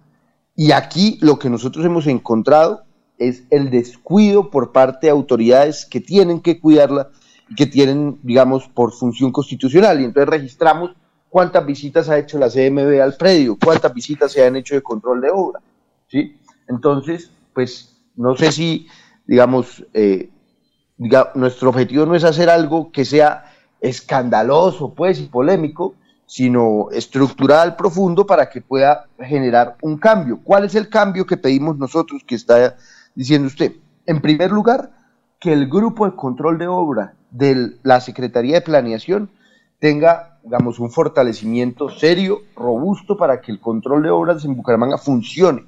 Y aquí lo que nosotros hemos encontrado es el descuido por parte de autoridades que tienen que cuidarla y que tienen, digamos, por función constitucional. Y entonces registramos cuántas visitas ha hecho la CMB al predio, cuántas visitas se han hecho de control de obra. ¿sí? Entonces, pues no sé si, digamos, eh, nuestro objetivo no es hacer algo que sea escandaloso, pues, y polémico, sino estructural, profundo, para que pueda generar un cambio. ¿Cuál es el cambio que pedimos nosotros que está diciendo usted? En primer lugar, que el grupo de control de obra de la Secretaría de Planeación tenga, digamos, un fortalecimiento serio, robusto, para que el control de obras en Bucaramanga funcione.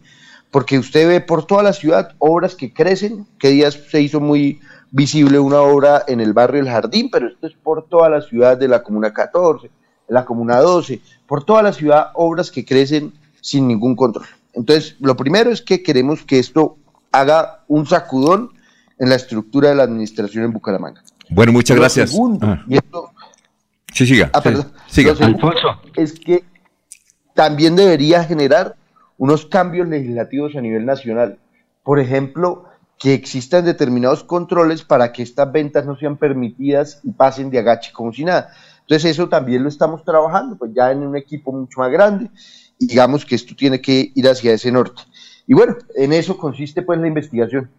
Porque usted ve por toda la ciudad obras que crecen, que días se hizo muy visible una obra en el barrio El Jardín, pero esto es por toda la ciudad de la Comuna 14, la Comuna 12, por toda la ciudad, obras que crecen sin ningún control. Entonces, lo primero es que queremos que esto haga un sacudón en la estructura de la administración en Bucaramanga. Bueno, muchas gracias. Segundo, ah. y esto, sí, siga. Ah, perdón. siga. es que también debería generar unos cambios legislativos a nivel nacional. Por ejemplo, que existan determinados controles para que estas ventas no sean permitidas y pasen de agache como si nada. Entonces eso también lo estamos trabajando, pues ya en un equipo mucho más grande y digamos que esto tiene que ir hacia ese norte. Y bueno, en eso consiste pues la investigación.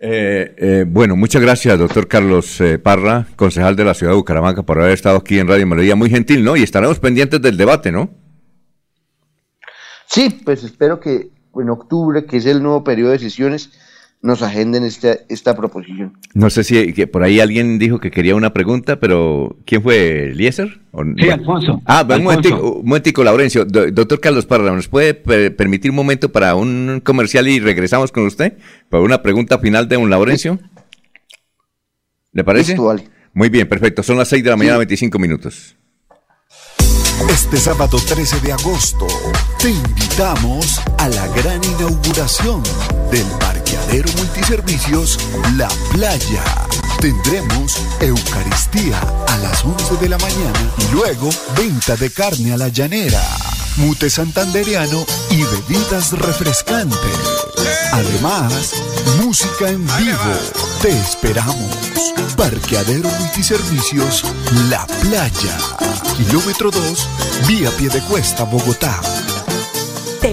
Eh, eh, bueno, muchas gracias, doctor Carlos eh, Parra, concejal de la ciudad de Bucaramanga, por haber estado aquí en Radio Melodía. Muy gentil, ¿no? Y estaremos pendientes del debate, ¿no? Sí, pues espero que en octubre, que es el nuevo periodo de sesiones, nos agenden esta, esta proposición. No sé si que por ahí alguien dijo que quería una pregunta, pero ¿quién fue? ¿Eliezer? Sí, Alfonso. Ah, un momentico, Laurencio. doctor Carlos Parra, ¿nos puede permitir un momento para un comercial y regresamos con usted? Para una pregunta final de un Laurencio. ¿Le parece? Muy bien, perfecto. Son las 6 de la mañana, 25 minutos. Este sábado 13 de agosto te invitamos a la gran inauguración del parqueadero multiservicios La Playa. Tendremos Eucaristía a las 11 de la mañana y luego venta de carne a la llanera, mute santanderiano y bebidas refrescantes. Además, música en vivo. Te esperamos. Parqueadero Multiservicios La Playa. Kilómetro 2, vía pie de cuesta, Bogotá.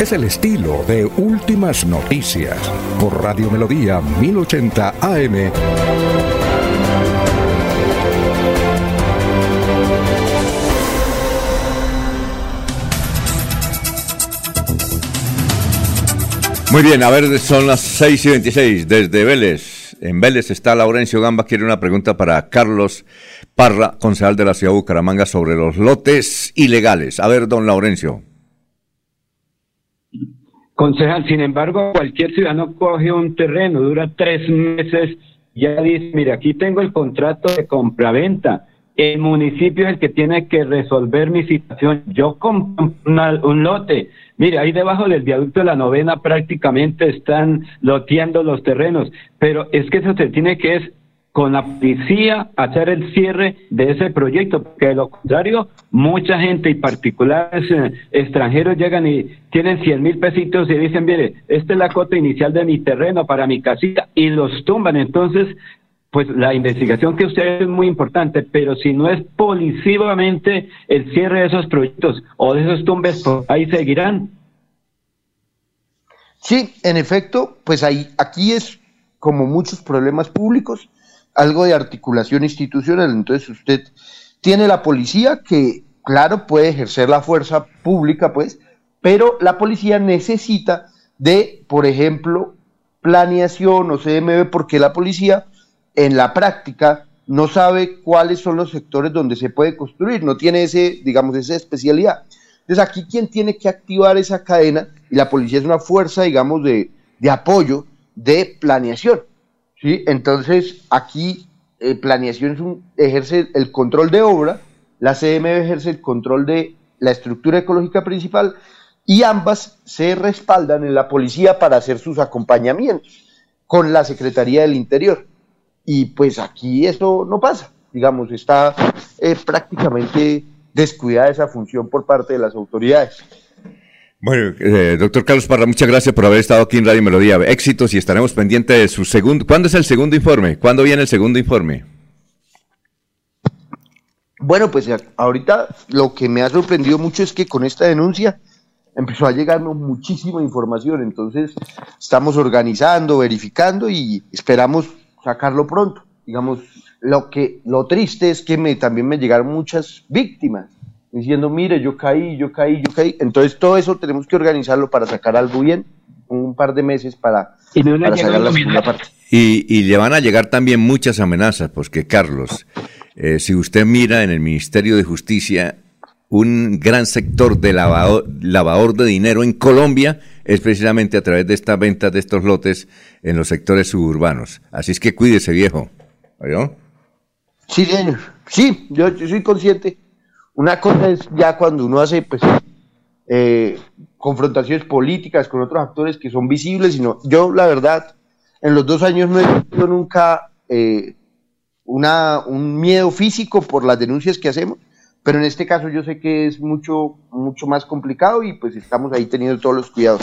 Es el estilo de Últimas Noticias por Radio Melodía 1080 AM. Muy bien, a ver, son las 6 y 26 desde Vélez. En Vélez está Laurencio Gamba, quiere una pregunta para Carlos Parra, concejal de la ciudad de Bucaramanga, sobre los lotes ilegales. A ver, don Laurencio. Concejal, sin embargo, cualquier ciudadano coge un terreno, dura tres meses, ya dice, mire, aquí tengo el contrato de compraventa el municipio es el que tiene que resolver mi situación. Yo compro un lote. Mire, ahí debajo del viaducto de la novena prácticamente están loteando los terrenos, pero es que eso se tiene que es con la policía hacer el cierre de ese proyecto, porque de lo contrario, mucha gente y particulares eh, extranjeros llegan y tienen 100 mil pesitos y dicen, mire, esta es la cota inicial de mi terreno para mi casita, y los tumban. Entonces, pues la investigación que usted es muy importante, pero si no es policivamente el cierre de esos proyectos o de esos tumbes, pues ahí seguirán. Sí, en efecto, pues ahí, aquí es como muchos problemas públicos, algo de articulación institucional. Entonces usted tiene la policía que, claro, puede ejercer la fuerza pública, pues, pero la policía necesita de, por ejemplo, planeación o CMB, porque la policía en la práctica no sabe cuáles son los sectores donde se puede construir, no tiene ese, digamos, esa especialidad. Entonces aquí quien tiene que activar esa cadena, y la policía es una fuerza, digamos, de, apoyo, de planeación. ¿Sí? Entonces aquí eh, planeación ejerce el control de obra, la CMB ejerce el control de la estructura ecológica principal, y ambas se respaldan en la policía para hacer sus acompañamientos con la Secretaría del Interior. Y pues aquí eso no pasa, digamos, está eh, prácticamente descuidada esa función por parte de las autoridades. Bueno, eh, doctor Carlos Parra, muchas gracias por haber estado aquí en Radio Melodía. Éxitos y estaremos pendientes de su segundo. ¿Cuándo es el segundo informe? ¿Cuándo viene el segundo informe? Bueno, pues ahorita lo que me ha sorprendido mucho es que con esta denuncia empezó a llegarnos muchísima información, entonces estamos organizando, verificando y esperamos sacarlo pronto. Digamos, lo que lo triste es que me, también me llegaron muchas víctimas diciendo, mire, yo caí, yo caí, yo caí. Entonces todo eso tenemos que organizarlo para sacar algo bien, un par de meses para, sacar la segunda parte. Y, y, le van a llegar también muchas amenazas, porque Carlos, eh, si usted mira en el Ministerio de Justicia, un gran sector de lavador, lavador de dinero en Colombia es precisamente a través de esta venta de estos lotes en los sectores suburbanos. Así es que cuídese, viejo. ¿Oyó? Sí, señor. Sí, yo, soy consciente. Una cosa es ya cuando uno hace pues eh, confrontaciones políticas con otros actores que son visibles, sino yo la verdad en los dos años no he tenido nunca eh, una, un miedo físico por las denuncias que hacemos, pero en este caso yo sé que es mucho, mucho más complicado y pues estamos ahí teniendo todos los cuidados.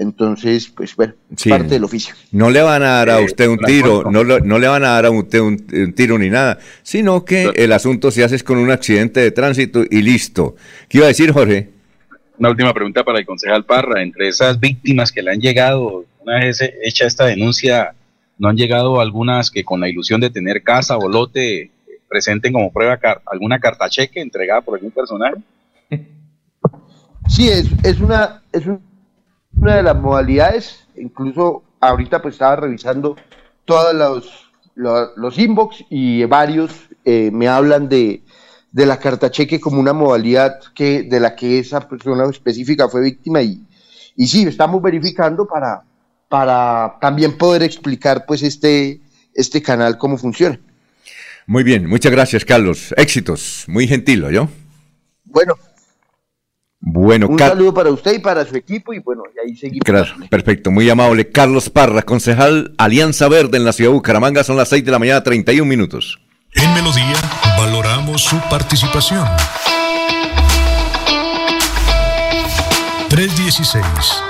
Entonces, pues bueno, parte del oficio. No le van a dar a eh, usted un tiro, no, no, le van a dar a usted un, tiro ni nada, sino que el asunto se hace con un accidente de tránsito y listo. ¿Qué iba a decir, Jorge? Una última pregunta para el concejal Parra. Entre esas víctimas que le han llegado, una vez hecha esta denuncia, ¿no han llegado algunas que con la ilusión de tener casa o lote presenten como prueba alguna carta cheque entregada por algún personaje? Sí, es, es, una, es una de las modalidades, incluso ahorita pues estaba revisando todos los, los, inbox y varios eh, me hablan de, de la carta cheque como una modalidad que, de la que esa persona específica fue víctima y, y sí, estamos verificando para, para también poder explicar pues este, este canal cómo funciona. Muy bien, muchas gracias, Carlos. Éxitos, muy gentil, ¿yo? Bueno. Bueno, un saludo para usted y para su equipo y bueno, y ahí seguimos. Gracias, perfecto, muy amable. Carlos Parra, concejal Alianza Verde en la ciudad de Bucaramanga, son las 6 de la mañana, 31 minutos. En Melodía valoramos su participación. 316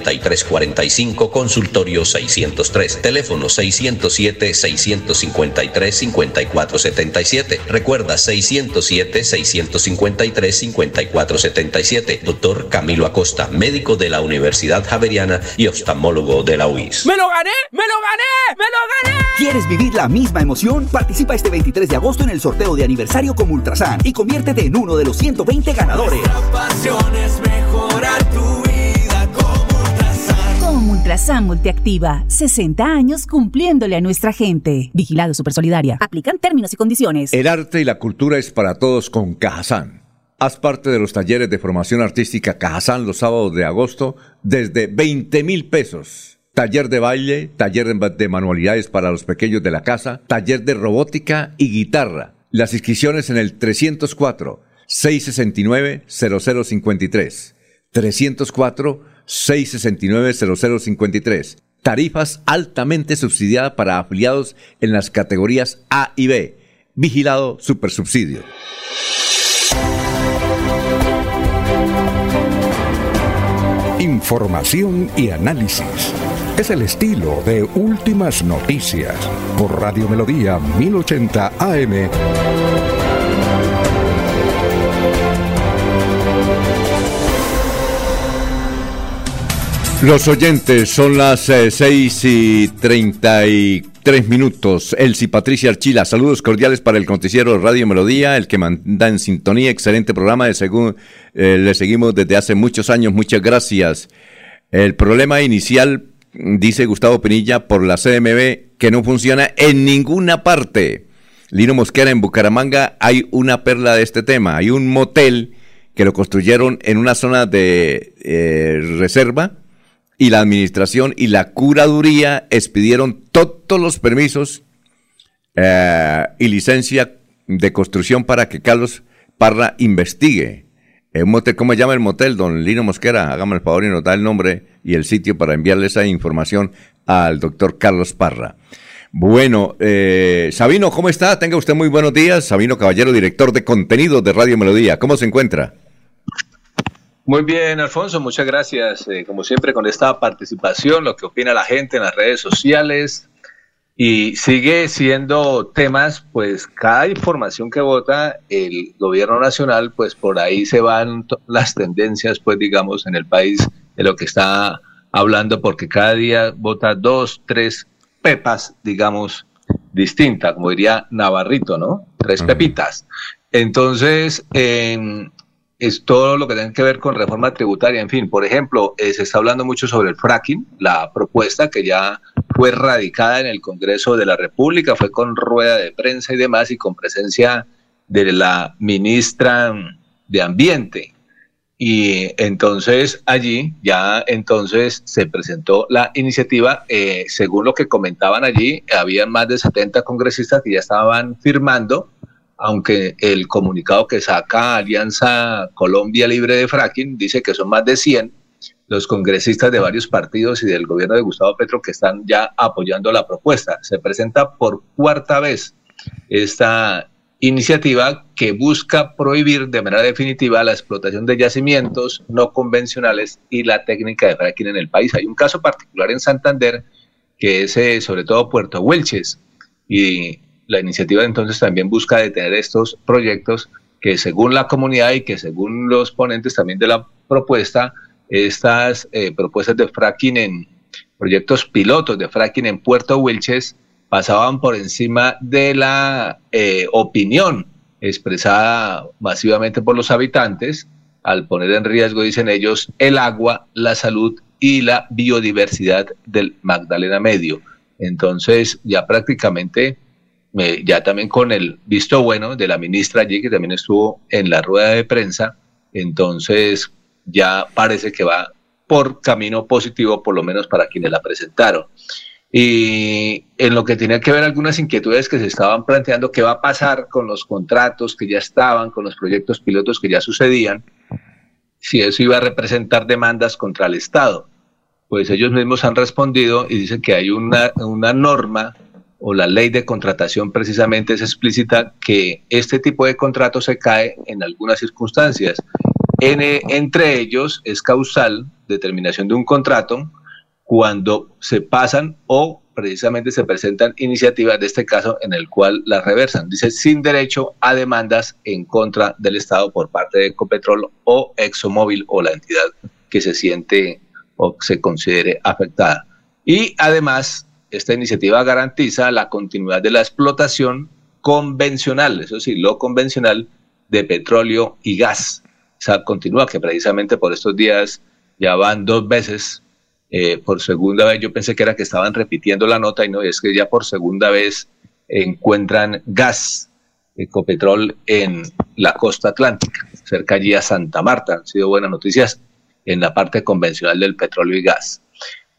3345, consultorio 603, teléfono 607-653-5477. Recuerda 607-653-5477. Doctor Camilo Acosta, médico de la Universidad Javeriana y oftalmólogo de la UIS. ¡Me lo gané! ¡Me lo gané! ¡Me lo gané! ¿Quieres vivir la misma emoción? Participa este 23 de agosto en el sorteo de aniversario con Ultrasan y conviértete en uno de los 120 ganadores. pasión es mejorar tu Ultrasan Multiactiva, 60 años cumpliéndole a nuestra gente. Vigilado Supersolidaria. Aplican términos y condiciones. El arte y la cultura es para todos con Cajazán. Haz parte de los talleres de formación artística Cajazán los sábados de agosto desde 20 mil pesos. Taller de baile, taller de manualidades para los pequeños de la casa, taller de robótica y guitarra. Las inscripciones en el 304 669 0053. 304 669-0053. Tarifas altamente subsidiadas para afiliados en las categorías A y B. Vigilado Supersubsidio. Información y análisis. Es el estilo de Últimas Noticias por Radio Melodía 1080 AM. Los oyentes son las 6 eh, y 33 minutos. Elsie Patricia Archila, saludos cordiales para el noticiero Radio Melodía, el que manda en sintonía, excelente programa, eh, le seguimos desde hace muchos años, muchas gracias. El problema inicial, dice Gustavo Pinilla, por la CMB, que no funciona en ninguna parte. Lino Mosquera, en Bucaramanga hay una perla de este tema, hay un motel que lo construyeron en una zona de eh, reserva, y la administración y la curaduría expidieron todos los permisos eh, y licencia de construcción para que Carlos Parra investigue. El motel, ¿Cómo se llama el motel, don Lino Mosquera? Hágame el favor y nos da el nombre y el sitio para enviarle esa información al doctor Carlos Parra. Bueno, eh, Sabino, ¿cómo está? Tenga usted muy buenos días. Sabino Caballero, director de contenido de Radio Melodía. ¿Cómo se encuentra? Muy bien, Alfonso, muchas gracias. Eh, como siempre, con esta participación, lo que opina la gente en las redes sociales. Y sigue siendo temas, pues cada información que vota el gobierno nacional, pues por ahí se van las tendencias, pues digamos, en el país de lo que está hablando, porque cada día vota dos, tres pepas, digamos, distintas, como diría Navarrito, ¿no? Tres pepitas. Entonces, en es todo lo que tiene que ver con reforma tributaria. En fin, por ejemplo, eh, se está hablando mucho sobre el fracking, la propuesta que ya fue radicada en el Congreso de la República, fue con rueda de prensa y demás y con presencia de la ministra de Ambiente. Y entonces allí ya entonces se presentó la iniciativa, eh, según lo que comentaban allí, había más de 70 congresistas que ya estaban firmando aunque el comunicado que saca Alianza Colombia Libre de Fracking dice que son más de 100 los congresistas de varios partidos y del gobierno de Gustavo Petro que están ya apoyando la propuesta. Se presenta por cuarta vez esta iniciativa que busca prohibir de manera definitiva la explotación de yacimientos no convencionales y la técnica de fracking en el país. Hay un caso particular en Santander que es eh, sobre todo Puerto Huelches y la iniciativa entonces también busca detener estos proyectos que según la comunidad y que según los ponentes también de la propuesta, estas eh, propuestas de fracking en proyectos pilotos de fracking en Puerto Wilches pasaban por encima de la eh, opinión expresada masivamente por los habitantes al poner en riesgo, dicen ellos, el agua, la salud y la biodiversidad del Magdalena Medio. Entonces, ya prácticamente ya también con el visto bueno de la ministra allí, que también estuvo en la rueda de prensa, entonces ya parece que va por camino positivo, por lo menos para quienes la presentaron. Y en lo que tenía que ver algunas inquietudes que se estaban planteando, qué va a pasar con los contratos que ya estaban, con los proyectos pilotos que ya sucedían, si eso iba a representar demandas contra el Estado. Pues ellos mismos han respondido y dicen que hay una, una norma o la ley de contratación precisamente es explícita que este tipo de contrato se cae en algunas circunstancias. entre ellos es causal determinación de un contrato cuando se pasan o precisamente se presentan iniciativas de este caso en el cual las reversan. Dice sin derecho a demandas en contra del Estado por parte de Ecopetrol o ExxonMobil o la entidad que se siente o se considere afectada. Y además esta iniciativa garantiza la continuidad de la explotación convencional, eso sí, lo convencional de petróleo y gas. O sea, continúa que precisamente por estos días ya van dos veces, eh, por segunda vez, yo pensé que era que estaban repitiendo la nota y no, es que ya por segunda vez encuentran gas, ecopetrol en la costa atlántica, cerca allí a Santa Marta. Han sido buenas noticias en la parte convencional del petróleo y gas.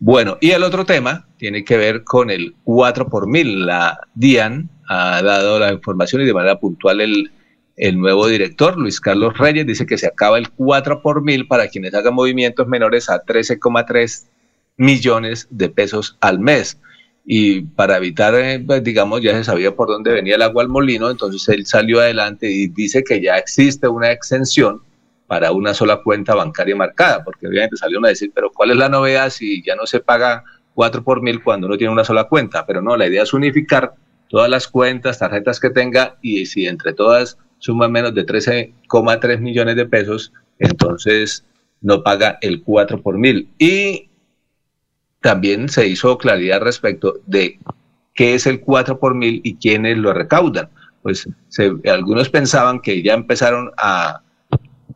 Bueno, y el otro tema tiene que ver con el 4 por mil. La DIAN ha dado la información y de manera puntual el, el nuevo director, Luis Carlos Reyes, dice que se acaba el 4 por mil para quienes hagan movimientos menores a 13,3 millones de pesos al mes. Y para evitar, eh, pues, digamos, ya se sabía por dónde venía el agua al molino, entonces él salió adelante y dice que ya existe una exención para una sola cuenta bancaria marcada, porque obviamente salieron a decir, pero ¿cuál es la novedad si ya no se paga 4 por mil cuando uno tiene una sola cuenta? Pero no, la idea es unificar todas las cuentas, tarjetas que tenga y si entre todas suman menos de 13,3 millones de pesos, entonces no paga el 4 por mil. Y también se hizo claridad respecto de qué es el 4 por mil y quiénes lo recaudan. Pues algunos pensaban que ya empezaron a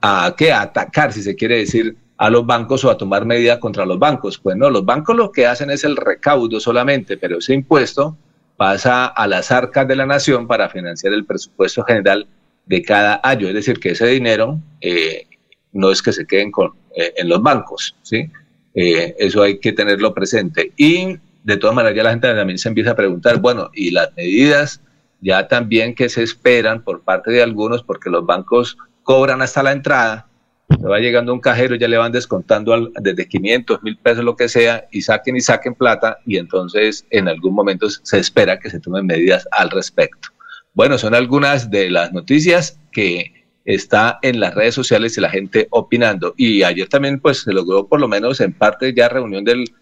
a, ¿qué? atacar, si se quiere decir, a los bancos o a tomar medidas contra los bancos. Pues no, los bancos lo que hacen es el recaudo solamente, pero ese impuesto pasa a las arcas de la nación para financiar el presupuesto general de cada año. Es decir, que ese dinero eh, no es que se queden con, eh, en los bancos, ¿sí? Eh, eso hay que tenerlo presente. Y de todas maneras ya la gente también se empieza a preguntar, bueno, y las medidas ya también que se esperan por parte de algunos, porque los bancos cobran hasta la entrada, se va llegando un cajero, ya le van descontando desde 500, mil pesos, lo que sea, y saquen y saquen plata, y entonces en algún momento se espera que se tomen medidas al respecto. Bueno, son algunas de las noticias que está en las redes sociales y la gente opinando. Y ayer también pues se logró por lo menos en parte ya reunión del,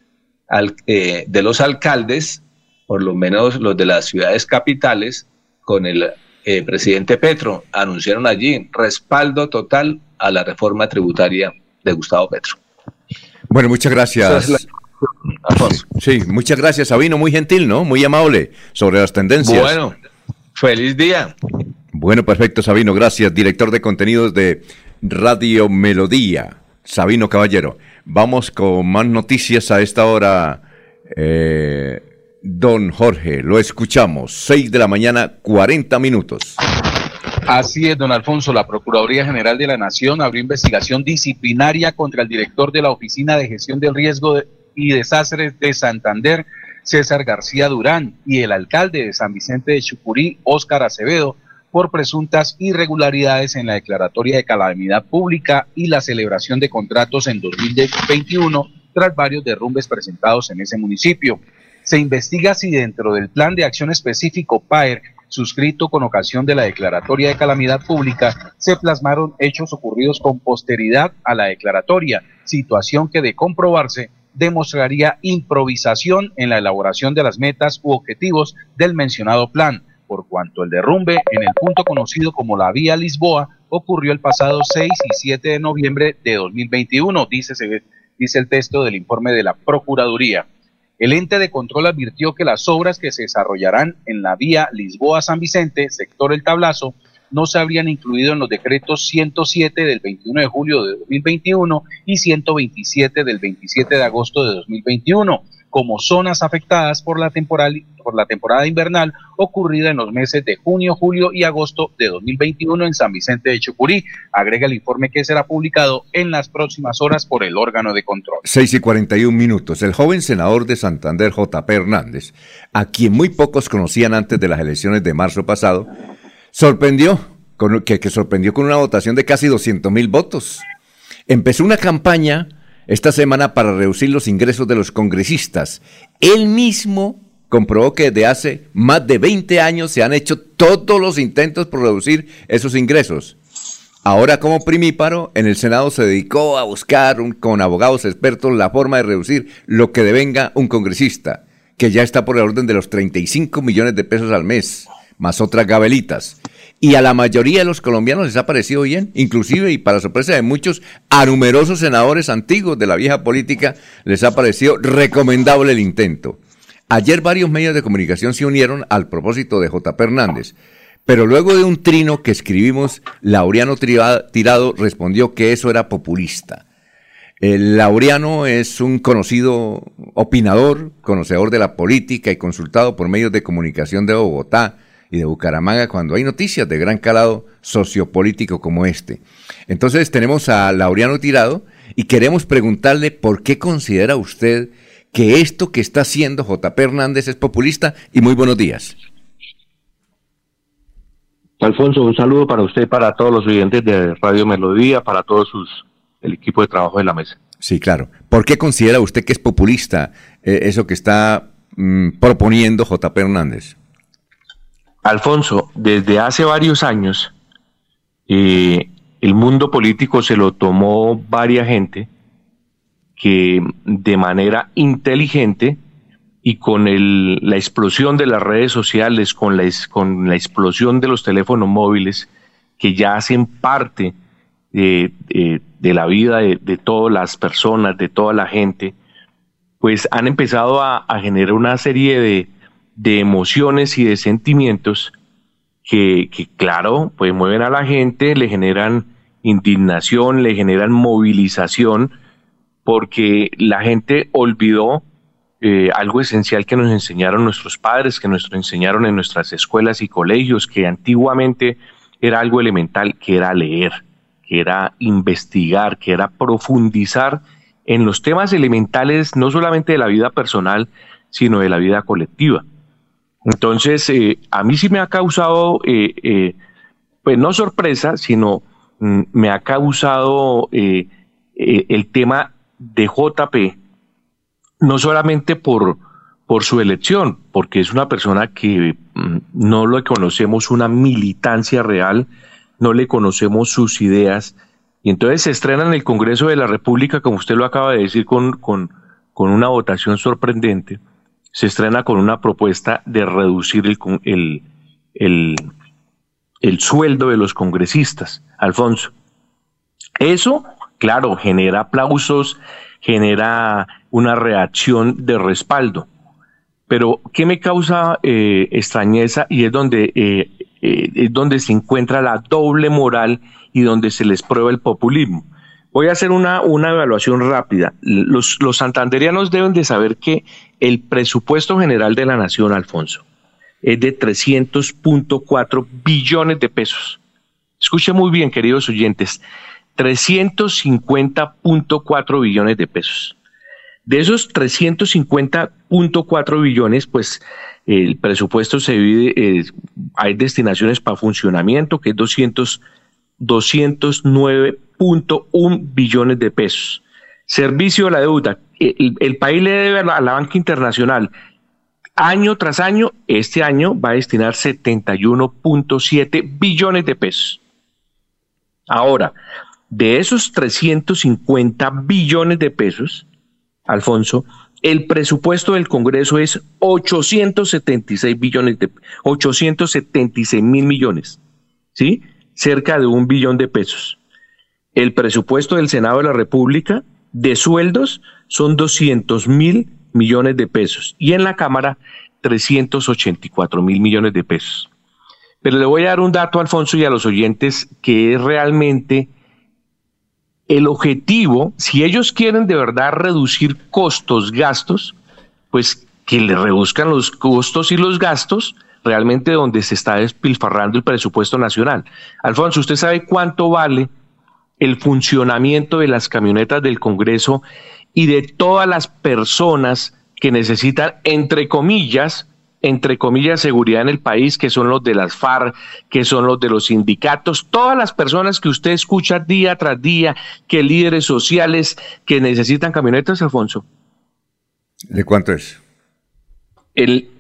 eh, de los alcaldes, por lo menos los de las ciudades capitales, con el eh, presidente Petro, anunciaron allí respaldo total a la reforma tributaria de Gustavo Petro. Bueno, muchas gracias. Sí, muchas gracias, Sabino, muy gentil, ¿no? Muy amable sobre las tendencias. Bueno, feliz día. Bueno, perfecto, Sabino, gracias, director de contenidos de Radio Melodía, Sabino Caballero. Vamos con más noticias a esta hora. Eh, Don Jorge, lo escuchamos. 6 de la mañana, 40 minutos. Así es, don Alfonso. La Procuraduría General de la Nación abrió investigación disciplinaria contra el director de la Oficina de Gestión del Riesgo y Desastres de Santander, César García Durán, y el alcalde de San Vicente de Chucurí, Óscar Acevedo, por presuntas irregularidades en la declaratoria de calamidad pública y la celebración de contratos en 2021 tras varios derrumbes presentados en ese municipio. Se investiga si dentro del plan de acción específico PAER, suscrito con ocasión de la declaratoria de calamidad pública, se plasmaron hechos ocurridos con posteridad a la declaratoria, situación que de comprobarse demostraría improvisación en la elaboración de las metas u objetivos del mencionado plan, por cuanto el derrumbe en el punto conocido como la vía Lisboa ocurrió el pasado 6 y 7 de noviembre de 2021, dice, dice el texto del informe de la Procuraduría. El ente de control advirtió que las obras que se desarrollarán en la vía Lisboa-San Vicente, sector El Tablazo, no se habrían incluido en los decretos 107 del 21 de julio de 2021 y 127 del 27 de agosto de 2021, como zonas afectadas por la, temporal, por la temporada invernal ocurrida en los meses de junio, julio y agosto de 2021 en San Vicente de Chucurí. Agrega el informe que será publicado en las próximas horas por el órgano de control. 6 y 41 minutos. El joven senador de Santander, J.P. Hernández, a quien muy pocos conocían antes de las elecciones de marzo pasado, sorprendió, que sorprendió con una votación de casi 200 mil votos. Empezó una campaña esta semana para reducir los ingresos de los congresistas. Él mismo comprobó que desde hace más de 20 años se han hecho todos los intentos por reducir esos ingresos. Ahora como primíparo, en el Senado se dedicó a buscar con abogados expertos la forma de reducir lo que devenga un congresista, que ya está por el orden de los 35 millones de pesos al mes, más otras gabelitas y a la mayoría de los colombianos les ha parecido bien, inclusive y para sorpresa de muchos, a numerosos senadores antiguos de la vieja política les ha parecido recomendable el intento. Ayer varios medios de comunicación se unieron al propósito de J. Hernández, pero luego de un trino que escribimos, Laureano Tirado respondió que eso era populista. El Laureano es un conocido opinador, conocedor de la política y consultado por medios de comunicación de Bogotá, y de Bucaramanga cuando hay noticias de gran calado sociopolítico como este. Entonces tenemos a Laureano Tirado y queremos preguntarle por qué considera usted que esto que está haciendo JP Hernández es populista y muy buenos días. Alfonso, un saludo para usted, para todos los oyentes de Radio Melodía, para todos sus el equipo de trabajo de la mesa. Sí, claro. ¿Por qué considera usted que es populista eh, eso que está mm, proponiendo JP Hernández? Alfonso, desde hace varios años, eh, el mundo político se lo tomó varias gente que de manera inteligente y con la explosión de las redes sociales, con la explosión de los teléfonos móviles, que ya hacen parte de, la vida de, todas las personas, de toda la gente, pues han empezado a generar una serie de, de emociones y de sentimientos que, claro, pues mueven a la gente, le generan indignación, le generan movilización, porque la gente olvidó eh, algo esencial que nos enseñaron nuestros padres, que nos enseñaron en nuestras escuelas y colegios, que antiguamente era algo elemental, que era leer, que era investigar, que era profundizar en los temas elementales, no solamente de la vida personal, sino de la vida colectiva. Entonces, eh, a mí sí me ha causado, eh, eh, pues no sorpresa, sino mm, me ha causado el tema de JP, no solamente por, su elección, porque es una persona que mm, no le conocemos una militancia real, no le conocemos sus ideas, y entonces se estrena en el Congreso de la República, como usted lo acaba de decir, con, con una votación sorprendente se estrena con una propuesta de reducir el, el, el, sueldo de los congresistas, Alfonso. Eso, claro, genera aplausos, genera una reacción de respaldo. Pero, ¿qué me causa eh, extrañeza? Y es donde, eh, eh, es donde se encuentra la doble moral y donde se les prueba el populismo. Voy a hacer una, una evaluación rápida. Los, los santanderianos deben de saber que el presupuesto general de la nación, Alfonso, es de 300.4 billones de pesos. Escuche muy bien, queridos oyentes, 350.4 billones de pesos. De esos 350.4 billones, pues el presupuesto se divide, eh, hay destinaciones para funcionamiento, que es 200, 209.1 billones de pesos. Servicio de la deuda, el, país le debe a la, banca internacional año tras año, este año va a destinar 71.7 billones de pesos. Ahora, de esos 350 billones de pesos, Alfonso, el presupuesto del Congreso es 876 billones de 876 mil millones, ¿sí? Cerca de un billón de pesos. El presupuesto del Senado de la República de sueldos son 200 mil millones de pesos y en la Cámara 384 mil millones de pesos. Pero le voy a dar un dato, Alfonso, y a los oyentes, que es realmente el objetivo, si ellos quieren de verdad reducir costos, gastos, pues que le reduzcan los costos y los gastos realmente donde se está despilfarrando el presupuesto nacional. Alfonso, ¿usted sabe cuánto vale el funcionamiento de las camionetas del Congreso y de todas las personas que necesitan, entre comillas, entre comillas, seguridad en el país, que son los de las FARC, que son los de los sindicatos, todas las personas que usted escucha día tras día, que líderes sociales que necesitan camionetas, Alfonso. ¿De cuánto es? El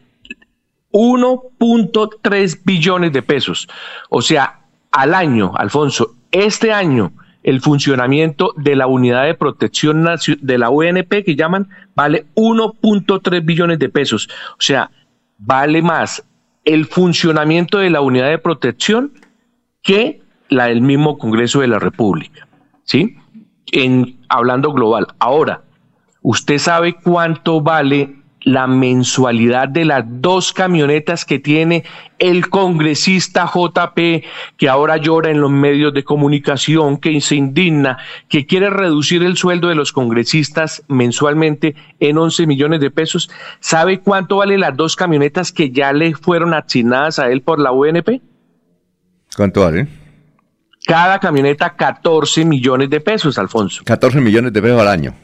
1.3 billones de pesos. O sea, al año, Alfonso, este año, el funcionamiento de la unidad de protección de la UNP que llaman vale 1.3 billones de pesos. O sea, vale más el funcionamiento de la unidad de protección que la del mismo Congreso de la República. ¿Sí? Hablando global. Ahora, ¿usted sabe cuánto vale la mensualidad de las dos camionetas que tiene el congresista JP, que ahora llora en los medios de comunicación, que se indigna, que quiere reducir el sueldo de los congresistas mensualmente en 11 millones de pesos. ¿Sabe cuánto vale las dos camionetas que ya le fueron asignadas a él por la UNP? ¿Cuánto vale? Cada camioneta 14 millones de pesos, Alfonso. 14 millones de pesos al año.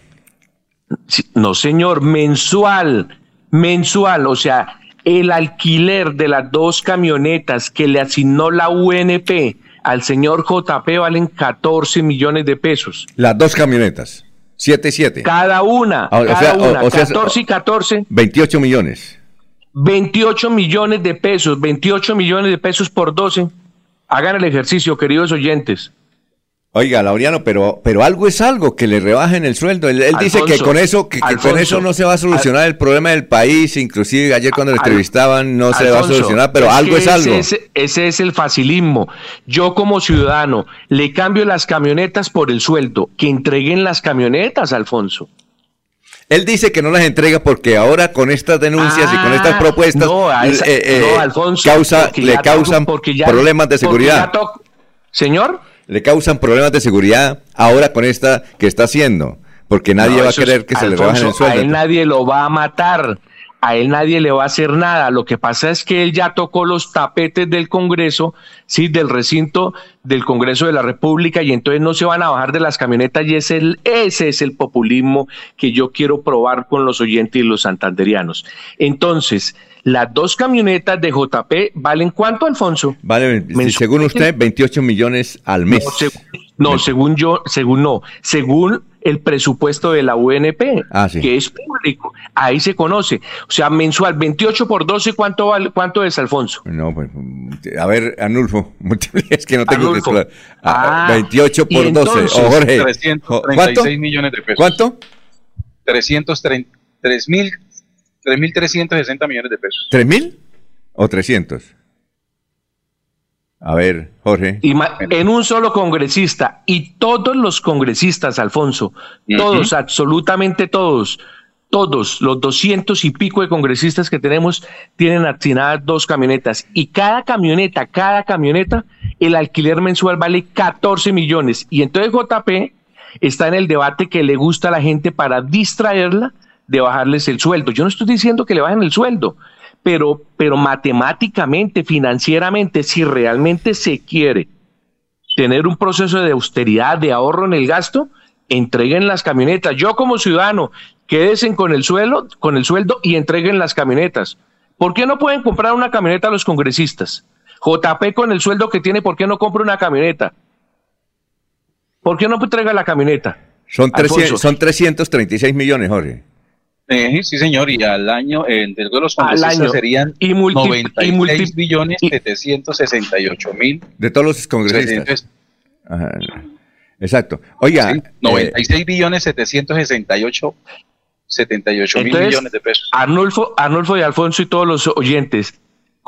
No, señor, mensual, mensual, o sea, el alquiler de las dos camionetas que le asignó la UNP al señor JP valen 14 millones de pesos. Las dos camionetas, 7 y 7. Cada una, ah, cada una, 14 y 14. 28 millones. 28 millones de pesos, 28 millones de pesos por 12. Hagan el ejercicio, queridos oyentes. Oiga, Laureano, pero, pero algo es algo, que le rebajen el sueldo. Él, dice que con eso, que, con eso no se va a solucionar el problema del país, inclusive ayer cuando le entrevistaban no se va a solucionar, pero algo es algo. Ese, ese, es el facilismo. Yo como ciudadano le cambio las camionetas por el sueldo, que entreguen las camionetas, Alfonso. Él dice que no las entrega porque ahora con estas denuncias y con estas ah, propuestas eh, eh, causa, le causan problemas de seguridad. Señor le causan problemas de seguridad ahora con esta que está haciendo, porque nadie va a querer que se le rebajen el sueldo. A él nadie lo va a matar, a él nadie le va a hacer nada. Lo que pasa es que él ya tocó los tapetes del Congreso, sí, del recinto del Congreso de la República, y entonces no se van a bajar de las camionetas, y es el, ese es el populismo que yo quiero probar con los oyentes y los santanderianos. Entonces, las dos camionetas de JP valen cuánto, Alfonso? Vale, según usted, 28 millones al mes. No, según yo, según no, según el presupuesto de la UNP, ah, que es público, ahí se conoce. O sea, mensual, 28 por 12, ¿cuánto vale, cuánto es, Alfonso? No, pues, a ver, Anulfo, es que no tengo que ah, 28 por 12, o Jorge. 336 millones de pesos. ¿Cuánto? 333 mil 3.360 millones de pesos. ¿3.000 o 300? A ver, Jorge. en un solo congresista y todos los congresistas, Alfonso, todos, absolutamente todos, todos los 200 y pico de congresistas que tenemos tienen asignadas dos camionetas y cada camioneta, cada camioneta, el alquiler mensual vale 14 millones. Y entonces JP está en el debate que le gusta a la gente para distraerla de bajarles el sueldo. Yo no estoy diciendo que le bajen el sueldo, pero, pero matemáticamente, financieramente, si realmente se quiere tener un proceso de austeridad, de ahorro en el gasto, entreguen las camionetas. Yo como ciudadano, quédense con el sueldo, con el sueldo y entreguen las camionetas. ¿Por qué no pueden comprar una camioneta a los congresistas? JP con el sueldo que tiene, ¿por qué no compra una camioneta? ¿Por qué no entrega la camioneta? Son, son 336 millones, Jorge sí, señor, y al año, entre los congresistas serían y 96 billones 768 mil. De todos los congresistas. Exacto. Oiga. 96 eh, billones 768 78 mil millones de pesos. Arnulfo, Arnulfo y Alfonso y todos los oyentes,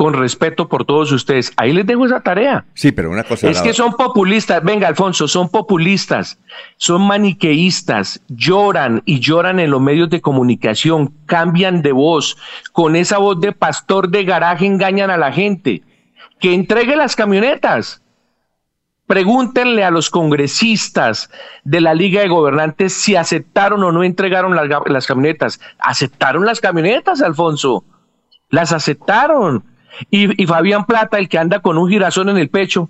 con respeto por todos ustedes. Ahí les dejo esa tarea. Sí, pero una cosa. Es que son populistas. Venga, Alfonso, son populistas, son maniqueístas, lloran y lloran en los medios de comunicación, cambian de voz. Con esa voz de pastor de garaje engañan a la gente. Que entregue las camionetas. Pregúntenle a los congresistas de la Liga de Gobernantes si aceptaron o no entregaron las, las camionetas. Aceptaron las camionetas, Alfonso. Las aceptaron. Y, y, Fabián Plata, el que anda con un girasol en el pecho,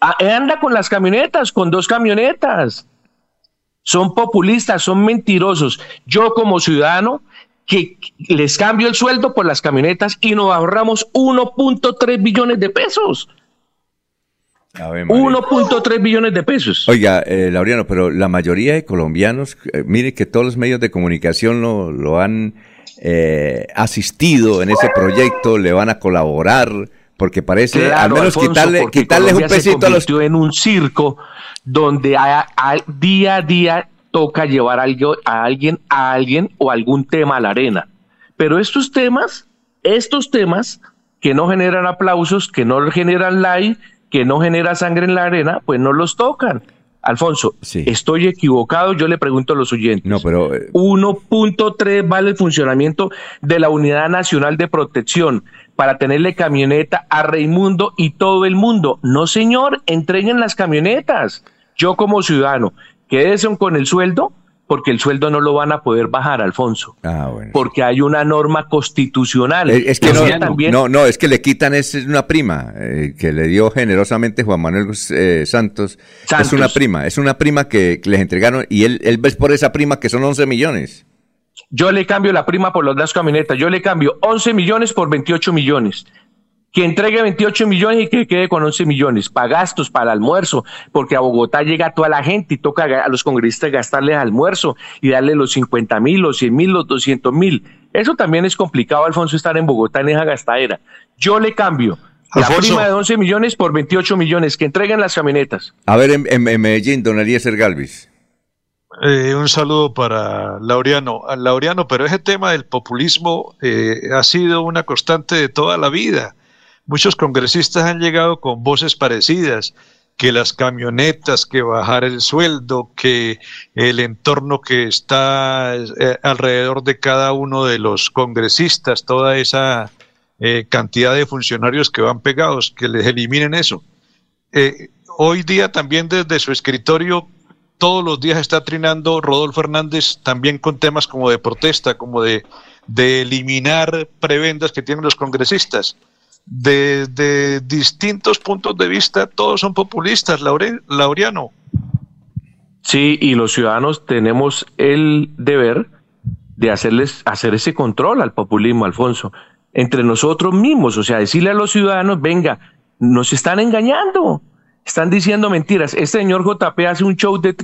anda con las camionetas, con dos camionetas. Son populistas, son mentirosos. Yo como ciudadano que les cambio el sueldo por las camionetas y nos ahorramos 1.3 billones de pesos. 1.3 billones de pesos. Oiga, eh, Laureano, pero la mayoría de colombianos, eh, mire que todos los medios de comunicación lo, lo han eh, asistido en ese proyecto, le van a colaborar, porque parece al menos quitarle, quitarle un pesito a los. en un circo donde a, día a día toca llevar a alguien, a alguien o algún tema a la arena. Pero estos temas, estos temas que no generan aplausos, que no generan like, que no genera sangre en la arena, pues no los tocan. Alfonso, estoy equivocado, yo le pregunto a los oyentes. No, pero 1.3 eh, vale el funcionamiento de la Unidad Nacional de Protección para tenerle camioneta a Raimundo y todo el mundo. No, señor, entreguen las camionetas. Yo como ciudadano, quédese con el sueldo, porque el sueldo no lo van a poder bajar, Alfonso. Ah, bueno. Porque hay una norma constitucional. Eh, es, que no, no, es que le quitan es una prima eh, que le dio generosamente Juan Manuel eh, Santos. Es una prima, es una prima que, les entregaron y él, él ves por esa prima que son 11 millones. Yo le cambio la prima por las dos camionetas, yo le cambio 11 millones por 28 millones que entregue 28 millones y que quede con 11 millones para gastos, para el almuerzo, porque a Bogotá llega toda la gente y toca a los congresistas gastarles almuerzo y darle los 50 mil, los 100 mil, los 200 mil. Eso también es complicado, Alfonso, estar en Bogotá en esa gastadera. Yo le cambio la prima de 11 millones por 28 millones, que entreguen las camionetas. A ver, en, Medellín, don Eliezer Galvis. Eh, un saludo para Laureano. Laureano, pero ese tema del populismo eh, ha sido una constante de toda la vida Muchos congresistas han llegado con voces parecidas, que las camionetas, que bajar el sueldo, que el entorno que está eh, alrededor de cada uno de los congresistas, toda esa eh, cantidad de funcionarios que van pegados, que les eliminen eso. Eh, hoy día también desde su escritorio, todos los días está trinando Rodolfo Hernández también con temas como de protesta, como de, de eliminar prebendas que tienen los congresistas desde distintos puntos de vista, todos son populistas, Laureano. Sí, y los ciudadanos tenemos el deber de hacerles hacer ese control al populismo, Alfonso, entre nosotros mismos, o sea, decirle a los ciudadanos, venga, nos están engañando, están diciendo mentiras. Este señor JP hace un show de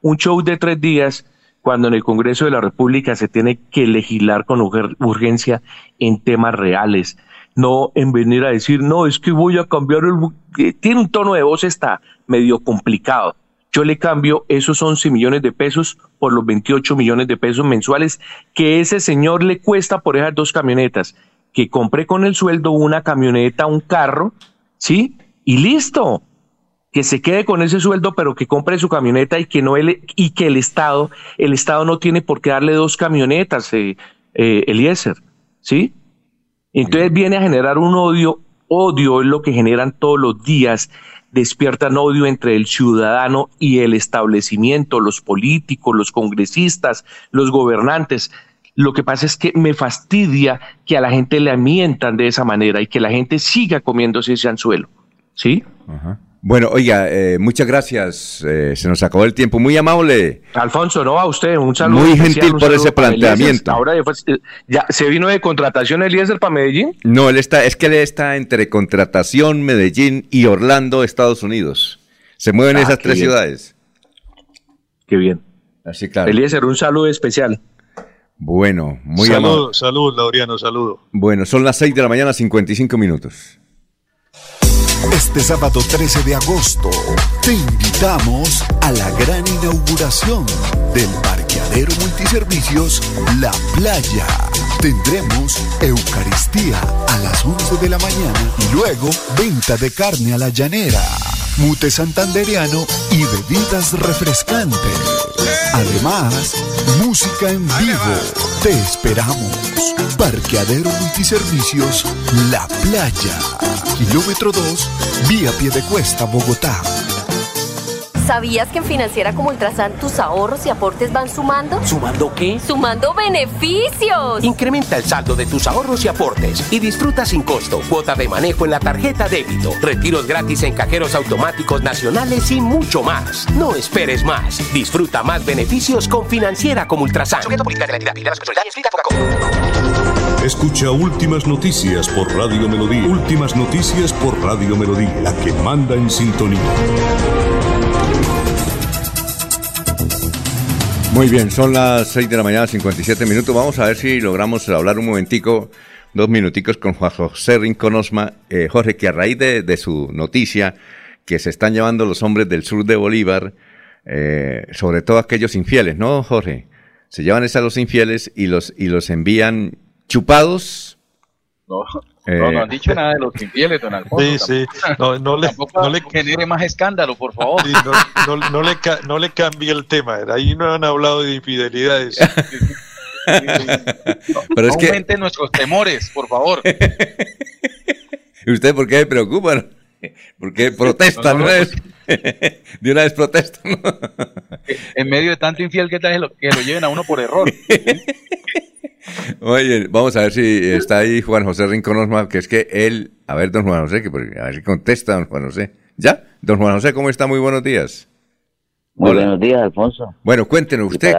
un show de tres días cuando en el Congreso de la República se tiene que legislar con urgencia en temas reales no en venir a decir, no, es que voy a cambiar el... Tiene un tono de voz, está medio complicado. Yo le cambio esos 11 millones de pesos por los 28 millones de pesos mensuales que ese señor le cuesta por esas dos camionetas. Que compre con el sueldo una camioneta, un carro, ¿sí? Y listo. Que se quede con ese sueldo, pero que compre su camioneta y que no él, y que el Estado, el Estado no tiene por qué darle dos camionetas, eh, eh, Eliezer, ¿sí? Entonces viene a generar un odio, odio es lo que generan todos los días, despiertan odio entre el ciudadano y el establecimiento, los políticos, los congresistas, los gobernantes. Lo que pasa es que me fastidia que a la gente le mientan de esa manera y que la gente siga comiéndose ese anzuelo. ¿Sí? Ajá. Bueno, oiga, eh, muchas gracias. Eh, se nos acabó el tiempo. Muy amable. Alfonso, no a usted. Un saludo. Muy gentil por ese planteamiento. Ahora ya se vino de contratación Eliezer para Medellín. No, él está, es que él está entre contratación, Medellín y Orlando, Estados Unidos. Se mueven ah, esas tres ciudades. Qué bien. Así claro. Eliezer, un saludo especial. Bueno, muy amable. Salud, Laureano, saludo. Bueno, son las 6 de la mañana, 55 minutos. Este sábado 13 de agosto te invitamos a la gran inauguración del parqueadero multiservicios La Playa. Tendremos Eucaristía a las 11 de la mañana y luego venta de carne a la llanera. Mute santanderiano y bebidas refrescantes. Además, música en vivo. Te esperamos. Parqueadero Multiservicios La Playa. Kilómetro 2, vía Piedecuesta, Bogotá. ¿Sabías que en Financiera como Ultrasan tus ahorros y aportes van sumando? ¿Sumando qué? ¡Sumando beneficios! Incrementa el saldo de tus ahorros y aportes y disfruta sin costo cuota de manejo en la tarjeta débito, retiros gratis en cajeros automáticos nacionales y mucho más. No esperes más. Disfruta más beneficios con Financiera como Ultrasan. Escucha Últimas Noticias por Radio Melodía. Últimas Noticias por Radio Melodía, la que manda en sintonía. Muy bien, son las 6 de la mañana, 57 minutos. Vamos a ver si logramos hablar un momentico, dos minuticos con Juan José Rincón Osma. Eh, Jorge, que a raíz de, su noticia que se están llevando los hombres del sur de Bolívar, eh, sobre todo aquellos infieles, ¿no, Jorge? Se llevan a los infieles y los, y los envían chupados. No, no, no han dicho nada de los infieles, don Alfonso. Sí, sí. No, no le, no le genere más escándalo, por favor. Sí, no, no, no, le, no le cambie el tema. Ahí no han hablado de infidelidades. Pero es que... nuestros temores, por favor. ¿Y usted por qué se preocupan? Porque protestan, ¿no? es? De una vez protestan. En medio de tanto infiel que tal que lo lleven a uno por error. Oye, vamos a ver si está ahí Juan José Rincón Osma, que es que él, a ver, don Juan José, que a ver si contesta don Juan José. ¿Ya? Don Juan José, ¿cómo está? Muy buenos días. Muy buenos días, Alfonso. Bueno, cuéntenos usted.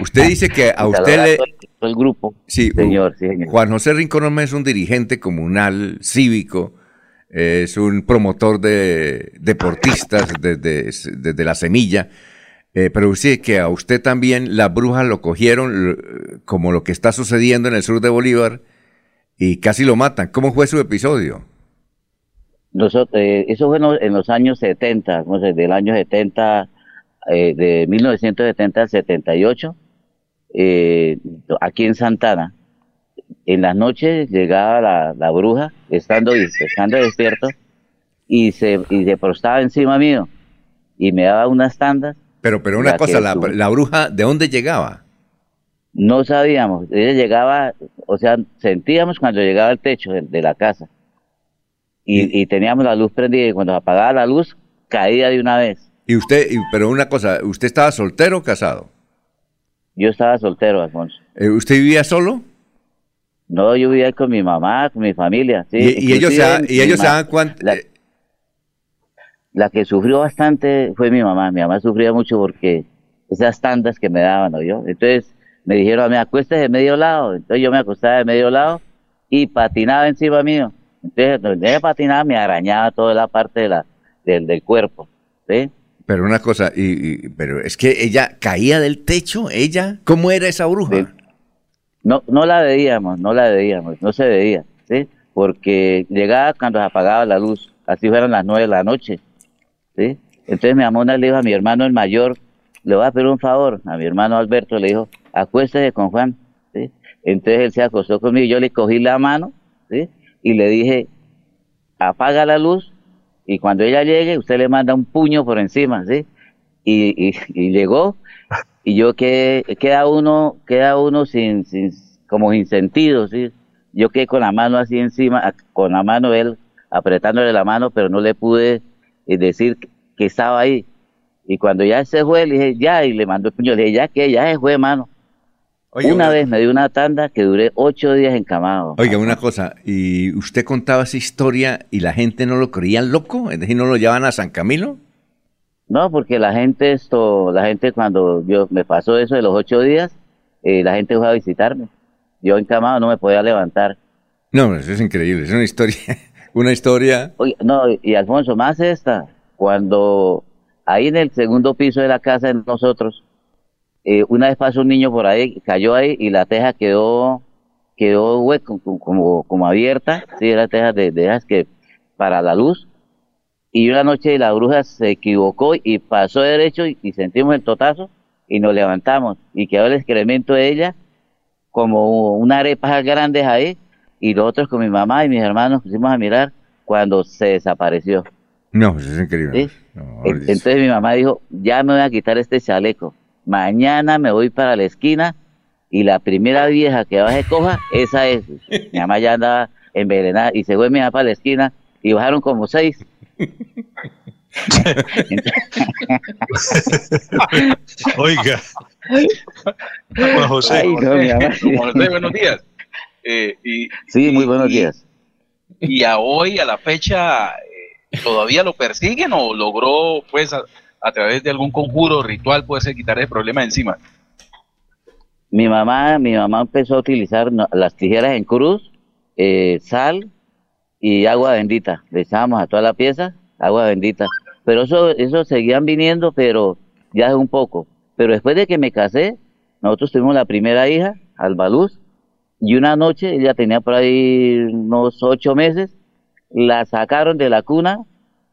Usted dice que a usted le... El grupo. Sí, señor, sí, señor. Juan José Rincón Osma es un dirigente comunal, cívico, es un promotor de deportistas desde, desde la semilla. Eh, pero sí que a usted también las brujas lo cogieron como lo que está sucediendo en el sur de Bolívar y casi lo matan. ¿Cómo fue su episodio? Nosotros, eh, eso fue en los años 70, no sé, del año 70, eh, de 1970 al 78, eh, aquí en Santana. En las noches llegaba la, bruja, estando, estando despierto, y se, y se prostaba encima mío, y me daba unas tandas, pero, pero una cosa, la, la, bruja, ¿de dónde llegaba? No sabíamos. Ella llegaba, o sea, sentíamos cuando llegaba al techo de, la casa. Y, y, teníamos la luz prendida y cuando apagaba la luz, caía de una vez. Y usted, pero una cosa, ¿usted estaba soltero o casado? Yo estaba soltero, Alfonso. Eh, ¿Usted vivía solo? No, yo vivía con mi mamá, con mi familia. Sí, ¿Y, ellos, se, ¿y ellos saben cuánto? Eh, la que sufrió bastante fue mi mamá. Mi mamá sufría mucho porque esas tandas que me daban, ¿no? yo Entonces me dijeron, me acuestes de medio lado. Entonces yo me acostaba de medio lado y patinaba encima mío. Entonces, donde ella patinaba, me arañaba toda la parte de la, del, del cuerpo. ¿sí? Pero una cosa, y, pero es que ella caía del techo, ella, ¿cómo era esa bruja? No, no la veíamos, no la veíamos, no se veía, ¿sí? Porque llegaba cuando se apagaba la luz, así fueron las nueve de la noche. ¿Sí? Entonces mi mamá le dijo a mi hermano el mayor, le voy a pedir un favor, a mi hermano Alberto le dijo, acuéstese con Juan. Entonces él se acostó conmigo, yo le cogí la mano. Y le dije, apaga la luz y cuando ella llegue usted le manda un puño por encima, ¿sí? Y, y, llegó y yo que queda uno, queda uno sin, sin, como sin sentido. Yo quedé con la mano así encima, con la mano él apretándole la mano, pero no le pude y decir que estaba ahí. Y cuando ya se fue, le dije, ya, y le mandó el puño, le dije, ya que, ya se fue, mano. una, vez me dio una tanda que duré ocho días encamado. Oiga, una cosa, ¿y usted contaba esa historia y la gente no lo creían loco? Es decir, ¿no lo llevan a San Camilo? No, porque la gente esto, la gente cuando yo me pasó eso de los ocho días, eh, la gente fue a visitarme. Yo encamado no me podía levantar. No, eso es increíble, es una historia una historia. No, y Alfonso, más esta, cuando ahí en el segundo piso de la casa de nosotros, eh, una vez pasó un niño por ahí, cayó ahí y la teja quedó quedó hueco, como, como abierta, sí, la teja de, de que para la luz. Y una noche la bruja se equivocó y pasó derecho y, y sentimos el totazo y nos levantamos y quedó el excremento de ella como una arepa grande ahí y nosotros con mi mamá y mis hermanos pusimos a mirar cuando se desapareció. No, eso es increíble. Entonces mi mamá dijo, ya me voy a quitar este chaleco. Mañana me voy para la esquina y la primera vieja que baje coja, esa es. Mi mamá ya andaba envenenada y se fue mi mamá para la esquina y bajaron como seis. Oiga. Juan José. buenos días. Eh, y, sí, muy buenos días. Y a hoy, a la fecha, eh, ¿todavía lo persiguen o logró, pues, a, través de algún conjuro ritual, puede quitar el problema encima? Mi mamá, mi mamá empezó a utilizar las tijeras en cruz, eh, sal y agua bendita. Le echábamos a toda la pieza agua bendita. Pero eso, eso seguían viniendo, pero ya es un poco. Pero después de que me casé, nosotros tuvimos la primera hija, Albaluz, y una noche, ella tenía por ahí unos ocho meses, la sacaron de la cuna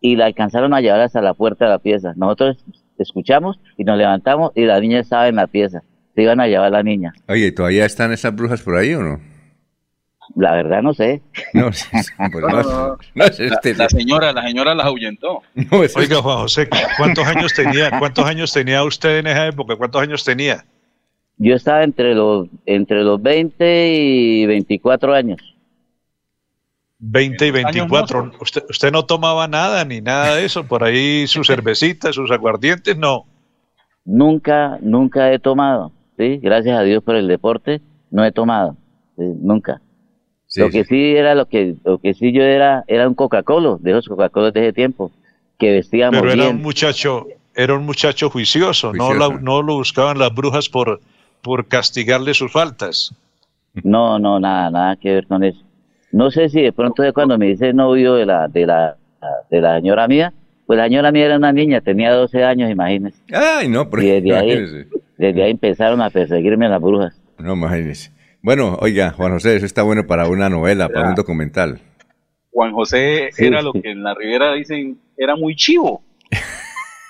y la alcanzaron a llevar hasta la puerta de la pieza. Nosotros escuchamos y nos levantamos y la niña estaba en la pieza. Se iban a llevar la niña. Oye, ¿todavía están esas brujas por ahí o no? La verdad no sé. No, pues no, no, este, la, señora, la señora las ahuyentó. Oiga, Juan José, ¿cuántos años tenía? ¿Cuántos años tenía usted en esa época? ¿Cuántos años tenía? Yo estaba entre los entre los 20 y 24 años. 20 y 24. ¿Usted, usted no tomaba nada ni nada de eso? Por ahí sus cervecitas, sus aguardientes, no. Nunca, nunca he tomado. Sí, gracias a Dios por el deporte, no he tomado. nunca lo que sí. era lo que lo que sí yo era era un Coca-Cola, de esos Coca-Cola de ese tiempo, que vestíamos Pero era un muchacho, era un muchacho juicioso, No, no lo buscaban las brujas por por castigarle sus faltas. No, no, nada, nada que ver con eso. No sé si de pronto de cuando me dice novio de la de la de la señora mía, pues la señora mía era una niña, tenía 12 años, imagínese. Ay, no, pero y desde ahí, desde ahí empezaron a perseguirme las brujas. No, imagínese. Bueno, oiga, Juan José, eso está bueno para una novela, para un documental. Juan José era lo que en la Ribera dicen, era muy chivo.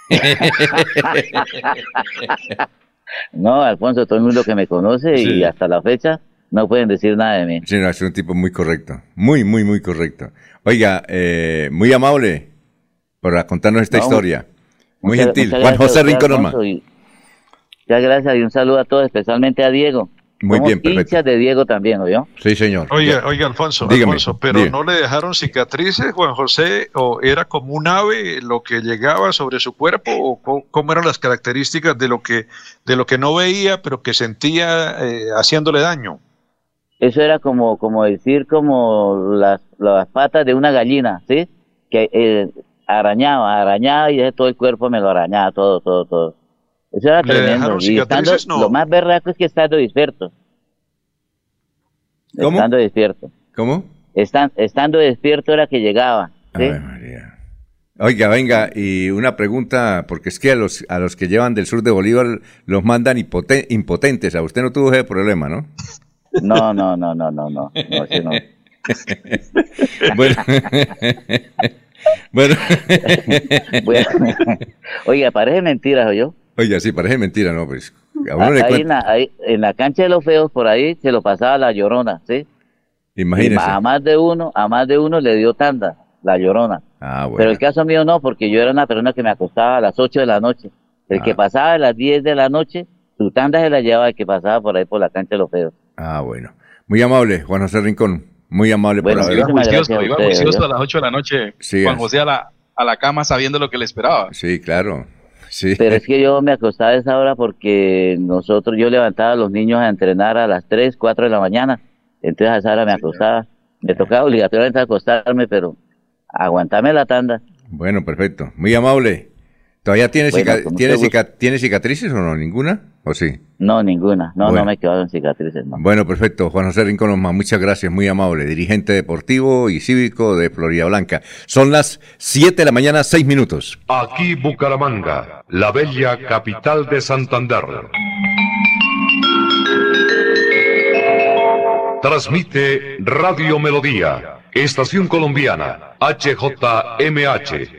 no, Alfonso, todo el mundo que me conoce y hasta la fecha no pueden decir nada de mí. Sí, no, es un tipo muy correcto, muy, muy, muy correcto. Oiga, eh, muy amable por contarnos esta historia. Muy gentil. Juan José Rincón Muchas gracias y un saludo a todos, especialmente a Diego. Muy bien, perfecto. de Diego también, ¿oyó? Sí, señor. Oiga, oiga Alfonso, Alfonso pero ¿no le dejaron cicatrices, Juan José? ¿O era como un ave lo que llegaba sobre su cuerpo? ¿O cómo, eran las características de lo que, de lo que no veía, pero que sentía eh, haciéndole daño? Eso era como, como decir, como las, las patas de una gallina, ¿sí? Que eh, arañaba, arañaba y todo el cuerpo me lo arañaba, todo, todo, todo. Eso era tremendo. Y estando, Lo más berraco es que estando despierto. ¿Cómo? Estando despierto. ¿Cómo? estando despierto era que llegaba. María. Oiga, venga, y una pregunta, porque es que a los, a los que llevan del sur de Bolívar los mandan impotentes. A usted no tuvo ese problema, ¿no? No, no, no, no, no, no. no, no. bueno. bueno. Oiga, parece mentira, yo. Oye, sí, parece mentira, ¿no? Pues, ahí, en la, cancha de los feos, por ahí se lo pasaba la llorona, ¿sí? Imagínese. a más de uno, a más de uno le dio tanda, la llorona. Ah, bueno. Pero el caso mío no, porque yo era una persona que me acostaba a las 8 de la noche. El que ah. pasaba a las 10 de la noche, su tanda se la llevaba el que pasaba por ahí por la cancha de los feos. Ah, bueno. Muy amable, Juan José Rincón. Muy amable por haber. Iba juicioso, iba juicioso a las 8 de la noche. Juan José a la, a la cama sabiendo lo que le esperaba. Sí, claro. Pero es que yo me acostaba a esa hora porque nosotros, yo levantaba a los niños a entrenar a las 3, 4 de la mañana. Entonces a esa hora me acostaba. Me tocaba obligatoriamente acostarme, pero aguantame la tanda. Bueno, perfecto. Muy amable. ¿Todavía tiene, ¿tiene, cicatrices o no? ¿Ninguna? ¿O sí? No, ninguna. No, no me quedaron cicatrices. Bueno, perfecto. Juan José Rincón muchas gracias. Muy amable. Dirigente deportivo y cívico de Florida Blanca. Son las 7 de la mañana, 6 minutos. Aquí Bucaramanga, la bella capital de Santander. Transmite Radio Melodía, Estación Colombiana, HJMH.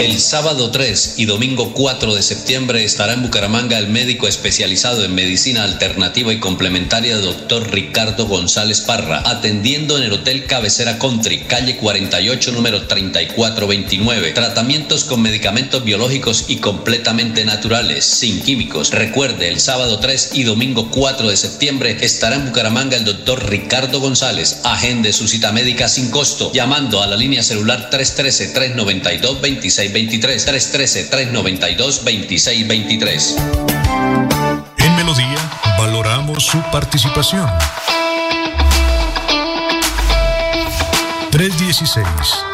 El sábado 3 y domingo 4 de septiembre estará en Bucaramanga el médico especializado en medicina alternativa y complementaria doctor Ricardo González Parra, atendiendo en el Hotel Cabecera Country, calle 48, número 3429. Tratamientos con medicamentos biológicos y completamente naturales, sin químicos. Recuerde, el sábado 3 y domingo 4 de septiembre estará en Bucaramanga el doctor Ricardo González. Agende su cita médica sin costo, llamando a la línea celular 313 392 26 2623 313 392 2623. En Melodía valoramos su participación. 316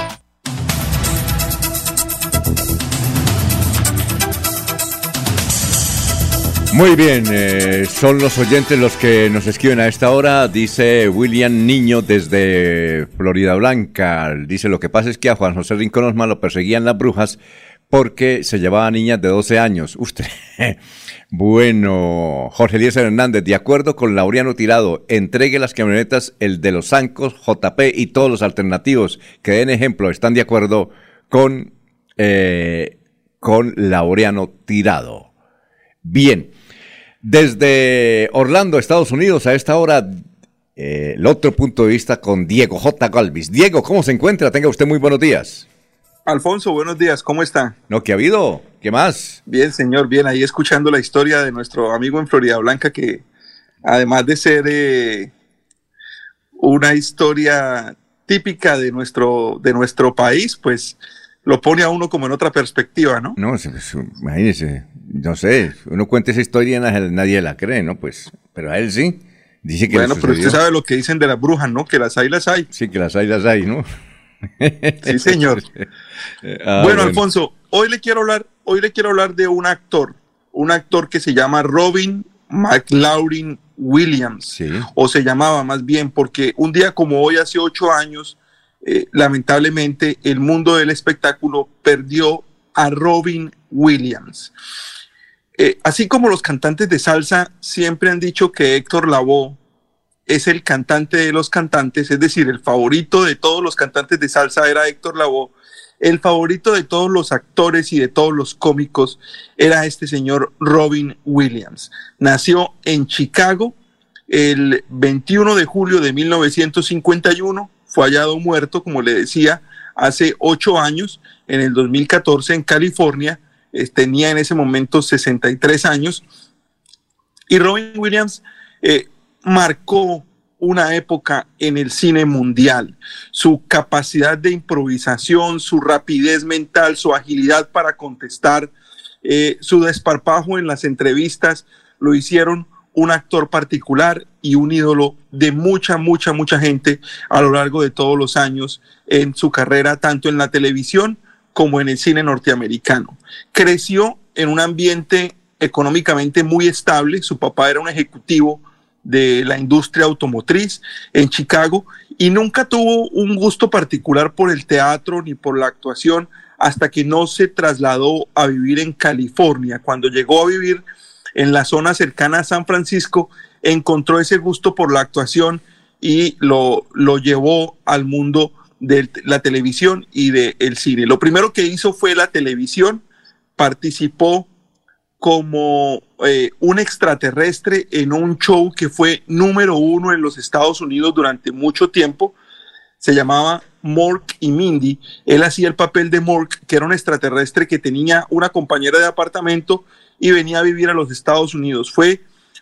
Muy bien, eh, son los oyentes los que nos escriben a esta hora, dice William Niño desde Florida Blanca. Dice, lo que pasa es que a Juan José Rincón Osma lo perseguían las brujas porque se llevaba niñas de 12 años. Usted. Bueno, Jorge Eliezer Hernández, de acuerdo con Laureano Tirado, entregue las camionetas, el de los Zancos, JP y todos los alternativos que den ejemplo, están de acuerdo con, eh, con Laureano Tirado. Bien, desde Orlando, Estados Unidos, a esta hora, eh, el otro punto de vista con Diego J. Galvis. Diego, ¿cómo se encuentra? Tenga usted muy buenos días. Alfonso, buenos días, ¿cómo está? No, ¿qué ha habido? ¿Qué más? Bien, señor, bien, ahí escuchando la historia de nuestro amigo en Florida Blanca, que además de ser eh, una historia típica de nuestro, de nuestro país, pues lo pone a uno como en otra perspectiva, ¿no? No, imagínese, no sé, uno cuenta esa historia y nadie la cree, ¿no? Pues, pero a él sí. Dice que bueno, pero usted sabe lo que dicen de las brujas, ¿no? Que las hay, las hay. Sí, que las hay, las hay, ¿no? Sí, señor. Ah, bueno, Alfonso, hoy le quiero hablar, hoy le quiero hablar de un actor, un actor que se llama Robin McLaurin Williams, o se llamaba más bien, porque un día como hoy, hace ocho años, eh, lamentablemente el mundo del espectáculo perdió a Robin Williams. Eh, así como los cantantes de salsa siempre han dicho que Héctor Lavoe es el cantante de los cantantes, es decir, el favorito de todos los cantantes de salsa era Héctor Lavoe, el favorito de todos los actores y de todos los cómicos era este señor Robin Williams. Nació en Chicago el 21 de julio de 1951, fue hallado muerto, como le decía, hace ocho años, en el 2014 en California, tenía en ese momento 63 años, y Robin Williams eh, marcó una época en el cine mundial. Su capacidad de improvisación, su rapidez mental, su agilidad para contestar, eh, su desparpajo en las entrevistas, lo hicieron un actor particular y un ídolo de mucha, mucha, mucha gente a lo largo de todos los años en su carrera, tanto en la televisión como en el cine norteamericano. Creció en un ambiente económicamente muy estable, su papá era un ejecutivo de la industria automotriz en Chicago y nunca tuvo un gusto particular por el teatro ni por la actuación hasta que no se trasladó a vivir en California. Cuando llegó a vivir en la zona cercana a San Francisco, encontró ese gusto por la actuación y lo, lo llevó al mundo de la televisión y del cine. Lo primero que hizo fue la televisión, participó como eh, un extraterrestre en un show que fue número uno en los Estados Unidos durante mucho tiempo. Se llamaba Mork y Mindy. Él hacía el papel de Mork, que era un extraterrestre que tenía una compañera de apartamento y venía a vivir a los Estados Unidos. Fue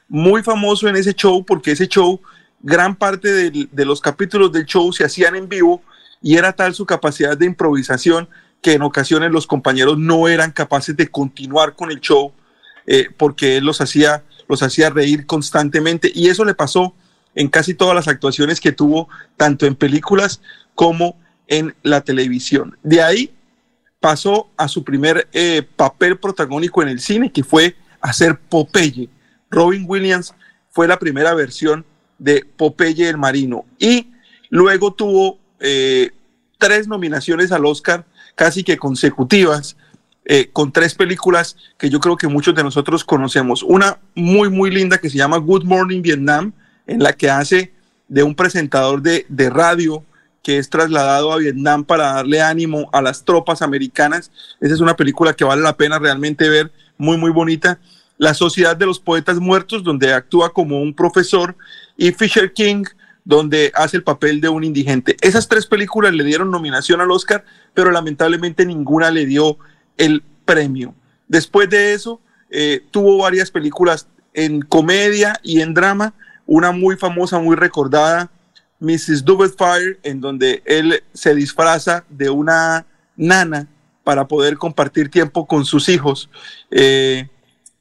muy famoso en ese show porque ese show, gran parte de, los capítulos del show se hacían en vivo y era tal su capacidad de improvisación que en ocasiones los compañeros no eran capaces de continuar con el show eh, porque él los hacía, los hacía reír constantemente y eso le pasó en casi todas las actuaciones que tuvo, tanto en películas como en la televisión. De ahí pasó a su primer eh, papel protagónico en el cine, que fue hacer Popeye. Robin Williams fue la primera versión de Popeye el Marino y luego tuvo eh, tres nominaciones al Oscar casi que consecutivas eh, con tres películas que yo creo que muchos de nosotros conocemos. Una muy, muy linda que se llama Good Morning Vietnam, en la que hace de un presentador de, de radio que es trasladado a Vietnam para darle ánimo a las tropas americanas. Esa es una película que vale la pena realmente ver, muy, muy bonita. La Sociedad de los Poetas Muertos, donde actúa como un profesor, y Fisher King, donde hace el papel de un indigente. Esas tres películas le dieron nominación al Oscar, pero lamentablemente ninguna le dio el premio. Después de eso, eh, tuvo varias películas en comedia y en drama, una muy famosa, muy recordada, Mrs. Fire, en donde él se disfraza de una nana para poder compartir tiempo con sus hijos. Eh,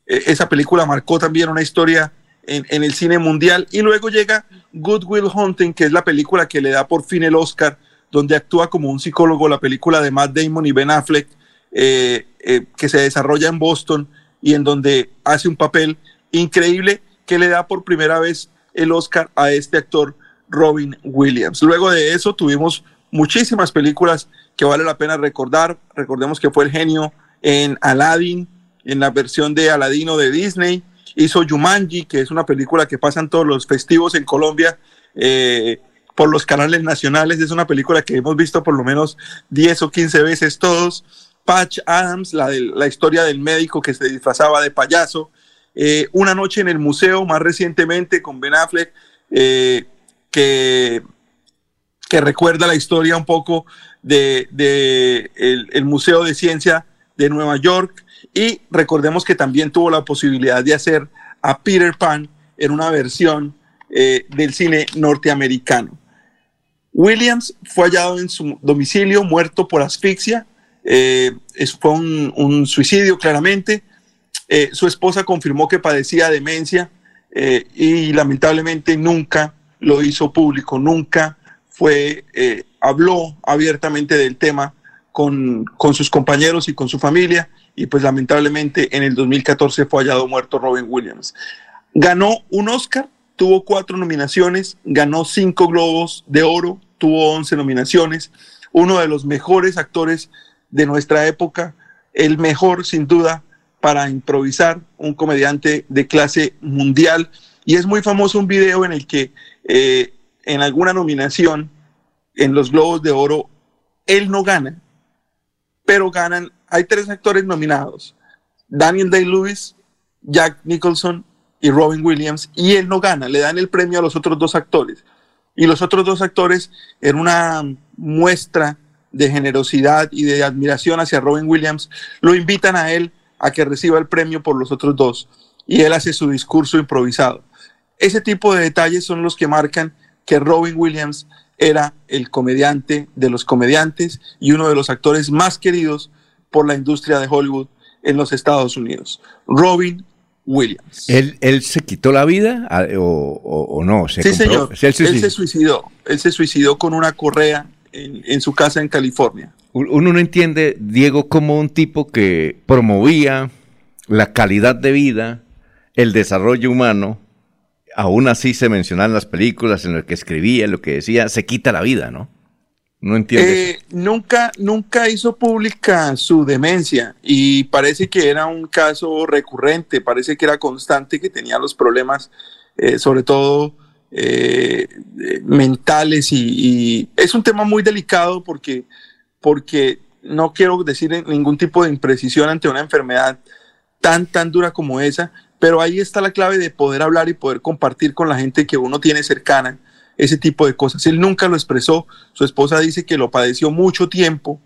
esa película marcó también una historia en, en, el cine mundial. Y luego llega Good Will Hunting, que es la película que le da por fin el Oscar, donde actúa como un psicólogo, la película de Matt Damon y Ben Affleck, eh, eh, que se desarrolla en Boston y en donde hace un papel increíble que le da por primera vez el Oscar a este actor Robin Williams. Luego de eso tuvimos muchísimas películas que vale la pena recordar. Recordemos que fue el genio en Aladdin, en la versión de Aladino de Disney. Hizo Jumanji, que es una película que pasan todos los festivos en Colombia eh, por los canales nacionales. Es una película que hemos visto por lo menos 10 o 15 veces todos. Patch Adams, la, de, la historia del médico que se disfrazaba de payaso. Eh, una noche en el museo, más recientemente con Ben Affleck, eh, que, que, recuerda la historia un poco de, de Museo de Ciencia de Nueva York. Y recordemos que también tuvo la posibilidad de hacer a Peter Pan en una versión eh, del cine norteamericano. Williams fue hallado en su domicilio muerto por asfixia eh, fue un, suicidio claramente. Eh, su esposa confirmó que padecía demencia y lamentablemente nunca lo hizo público, nunca fue, habló abiertamente del tema con, sus compañeros y con su familia y pues lamentablemente en el 2014 fue hallado muerto Robin Williams. Ganó un Oscar, tuvo cuatro nominaciones, ganó cinco globos de oro, tuvo once nominaciones, uno de los mejores actores de nuestra época, el mejor sin duda para improvisar, un comediante de clase mundial. Y es muy famoso un video en el que eh, en alguna nominación en los Globos de Oro, él no gana, pero ganan, hay tres actores nominados, Daniel Day-Lewis, Jack Nicholson y Robin Williams, y él no gana, le dan el premio a los otros dos actores. Y los otros dos actores, en una muestra de generosidad y de admiración hacia Robin Williams, lo invitan a él a que reciba el premio por los otros dos y él hace su discurso improvisado. Ese tipo de detalles son los que marcan que Robin Williams era el comediante de los comediantes y uno de los actores más queridos por la industria de Hollywood en los Estados Unidos. Robin Williams. ¿Él, él se quitó la vida ah, o, no? sí, señor. Él se suicidó. Él se suicidó con una correa en, su casa en California. Uno no entiende, Diego, como un tipo que promovía la calidad de vida, el desarrollo humano, aún así se mencionan las películas en las que escribía, lo que decía, se quita la vida, ¿no? No entiendo. Eh, nunca, nunca hizo pública su demencia y parece que era un caso recurrente, parece que era constante, que tenía los problemas, eh, sobre todo eh, mentales y, es un tema muy delicado porque, porque no quiero decir ningún tipo de imprecisión ante una enfermedad tan, tan dura como esa, pero ahí está la clave de poder hablar y poder compartir con la gente que uno tiene cercana ese tipo de cosas. Él nunca lo expresó, su esposa dice que lo padeció mucho tiempo,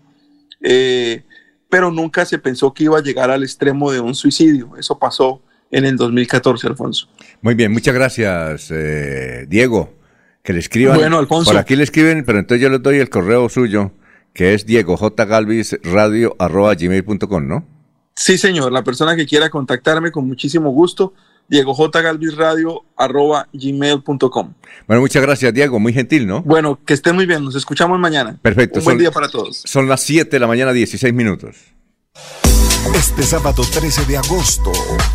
eh, pero nunca se pensó que iba a llegar al extremo de un suicidio. Eso pasó en el 2014, Alfonso. Muy bien, muchas gracias, eh, Diego. Que le escriban. Bueno, Alfonso. Por aquí le escriben, pero entonces yo les doy el correo suyo, que es Diego J. Galvis radio arroba gmail.com, ¿no? Sí, señor. La persona que quiera contactarme con muchísimo gusto diegojgalvisradio.gmail.com. Bueno, muchas gracias, Diego. Muy gentil, ¿no? Bueno, que estén muy bien. Nos escuchamos mañana. Perfecto. Un buen día para todos. Son las 7 de la mañana, 16 minutos. Este sábado 13 de agosto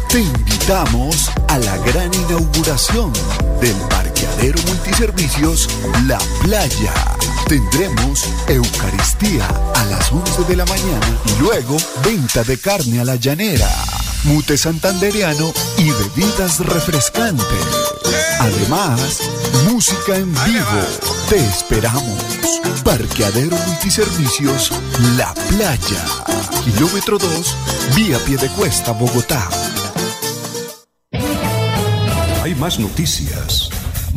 te invitamos a la gran inauguración del parqueadero multiservicios La Playa. Tendremos Eucaristía a las 11 de la mañana y luego venta de carne a la llanera, mute santanderiano y bebidas refrescantes. Además, música en vivo. Te esperamos. Parqueadero Multiservicios La Playa. Kilómetro 2, vía Piedecuesta, Bogotá. Hay más noticias.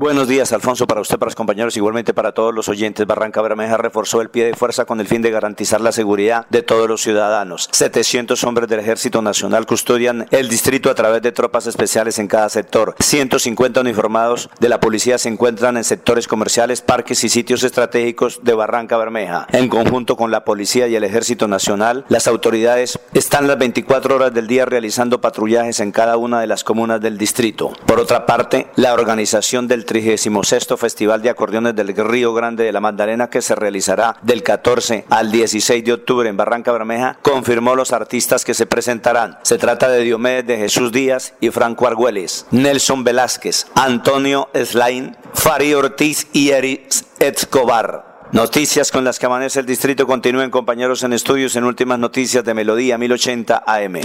Buenos días, Alfonso, para usted, para los compañeros, igualmente para todos los oyentes. Barranca Bermeja reforzó el pie de fuerza con el fin de garantizar la seguridad de todos los ciudadanos. 700 hombres del Ejército Nacional custodian el distrito a través de tropas especiales en cada sector. 150 uniformados de la policía se encuentran en sectores comerciales, parques y sitios estratégicos de Barranca Bermeja. En conjunto con la policía y el Ejército Nacional, las autoridades están las 24 horas del día realizando patrullajes en cada una de las comunas del distrito. Por otra parte, la organización del 36 Festival de Acordeones del Río Grande de la Magdalena que se realizará del 14 al 16 de octubre en Barranca Bermeja, confirmó los artistas que se presentarán. Se trata de Diomedes de Jesús Díaz y Franco Argüelles, Nelson Velázquez, Antonio Slain, Fari Ortiz y Eric Escobar. Noticias con las que amanece el distrito continúen compañeros en estudios en últimas noticias de Melodía 1080 AM.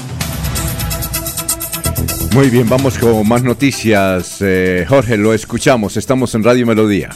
Muy bien, vamos con más noticias. Eh, Jorge, lo escuchamos. Estamos en Radio Melodía.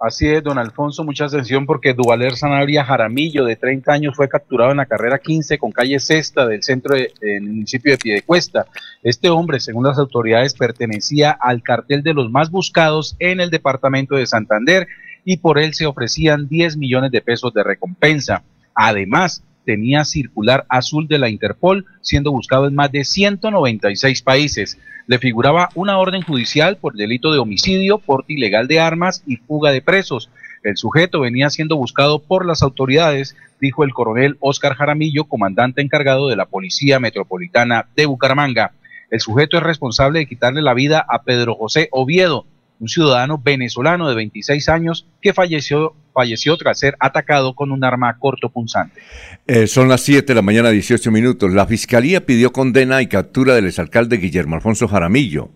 Así es, don Alfonso, mucha atención porque Duvaler Sanabria Jaramillo, de 30 años, fue capturado en la carrera 15 con calle Sexta del centro del municipio de Piedecuesta. Este hombre, según las autoridades, pertenecía al cartel de los más buscados en el departamento de Santander y por él se ofrecían 10 millones de pesos de recompensa. Además, tenía circular azul de la Interpol, siendo buscado en más de 196 países. Le figuraba una orden judicial por delito de homicidio, porte ilegal de armas y fuga de presos. El sujeto venía siendo buscado por las autoridades, dijo el coronel Óscar Jaramillo, comandante encargado de la Policía Metropolitana de Bucaramanga. El sujeto es responsable de quitarle la vida a Pedro José Oviedo, un ciudadano venezolano de 26 años que falleció, falleció tras ser atacado con un arma cortopunzante. Eh, son las 7 de la mañana, 18 minutos. La fiscalía pidió condena y captura del exalcalde Guillermo Alfonso Jaramillo.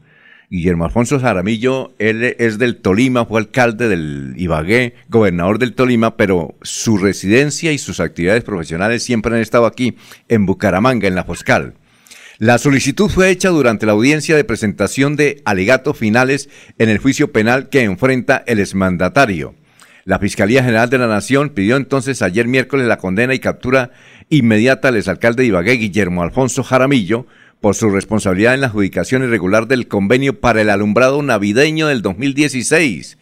Guillermo Alfonso Jaramillo, él es del Tolima, fue alcalde del Ibagué, gobernador del Tolima, pero su residencia y sus actividades profesionales siempre han estado aquí, en Bucaramanga, en la Foscal. La solicitud fue hecha durante la audiencia de presentación de alegatos finales en el juicio penal que enfrenta el exmandatario. La Fiscalía General de la Nación pidió entonces ayer miércoles la condena y captura inmediata al exalcalde de Ibagué, Guillermo Alfonso Jaramillo, por su responsabilidad en la adjudicación irregular del convenio para el alumbrado navideño del 2016,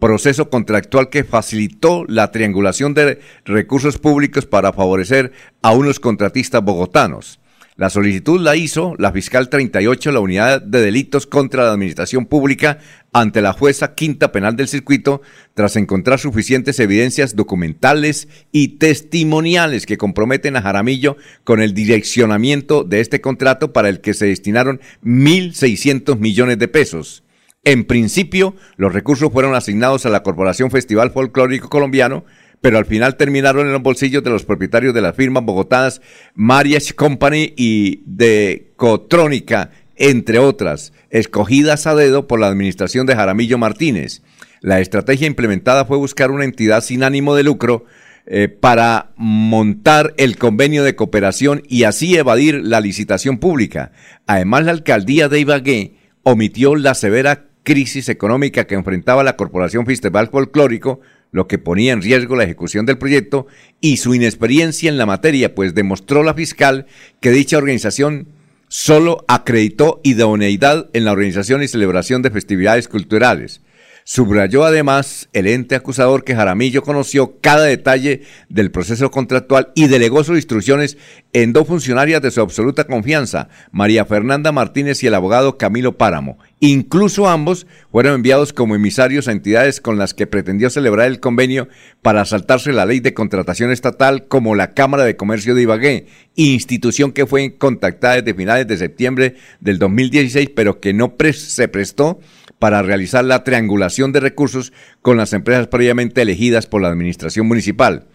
proceso contractual que facilitó la triangulación de recursos públicos para favorecer a unos contratistas bogotanos. La solicitud la hizo la fiscal 38 de la Unidad de Delitos contra la Administración Pública ante la jueza quinta penal del circuito tras encontrar suficientes evidencias documentales y testimoniales que comprometen a Jaramillo con el direccionamiento de este contrato para el que se destinaron 1.600 millones de pesos. En principio, los recursos fueron asignados a la Corporación Festival Folclórico Colombiano, pero al final terminaron en los bolsillos de los propietarios de las firmas bogotanas Mariach Company y de Cotrónica, entre otras, escogidas a dedo por la administración de Jaramillo Martínez. La estrategia implementada fue buscar una entidad sin ánimo de lucro eh, para montar el convenio de cooperación y así evadir la licitación pública. Además, la alcaldía de Ibagué omitió la severa crisis económica que enfrentaba la Corporación Festival Folclórico lo que ponía en riesgo la ejecución del proyecto y su inexperiencia en la materia, pues demostró la fiscal que dicha organización solo acreditó idoneidad en la organización y celebración de festividades culturales. Subrayó además el ente acusador que Jaramillo conoció cada detalle del proceso contractual y delegó sus instrucciones en dos funcionarias de su absoluta confianza, María Fernanda Martínez y el abogado Camilo Páramo. Incluso ambos fueron enviados como emisarios a entidades con las que pretendió celebrar el convenio para saltarse la ley de contratación estatal como la Cámara de Comercio de Ibagué, institución que fue contactada desde finales de septiembre del 2016, pero que no se prestó para realizar la triangulación de recursos con las empresas previamente elegidas por la administración municipal.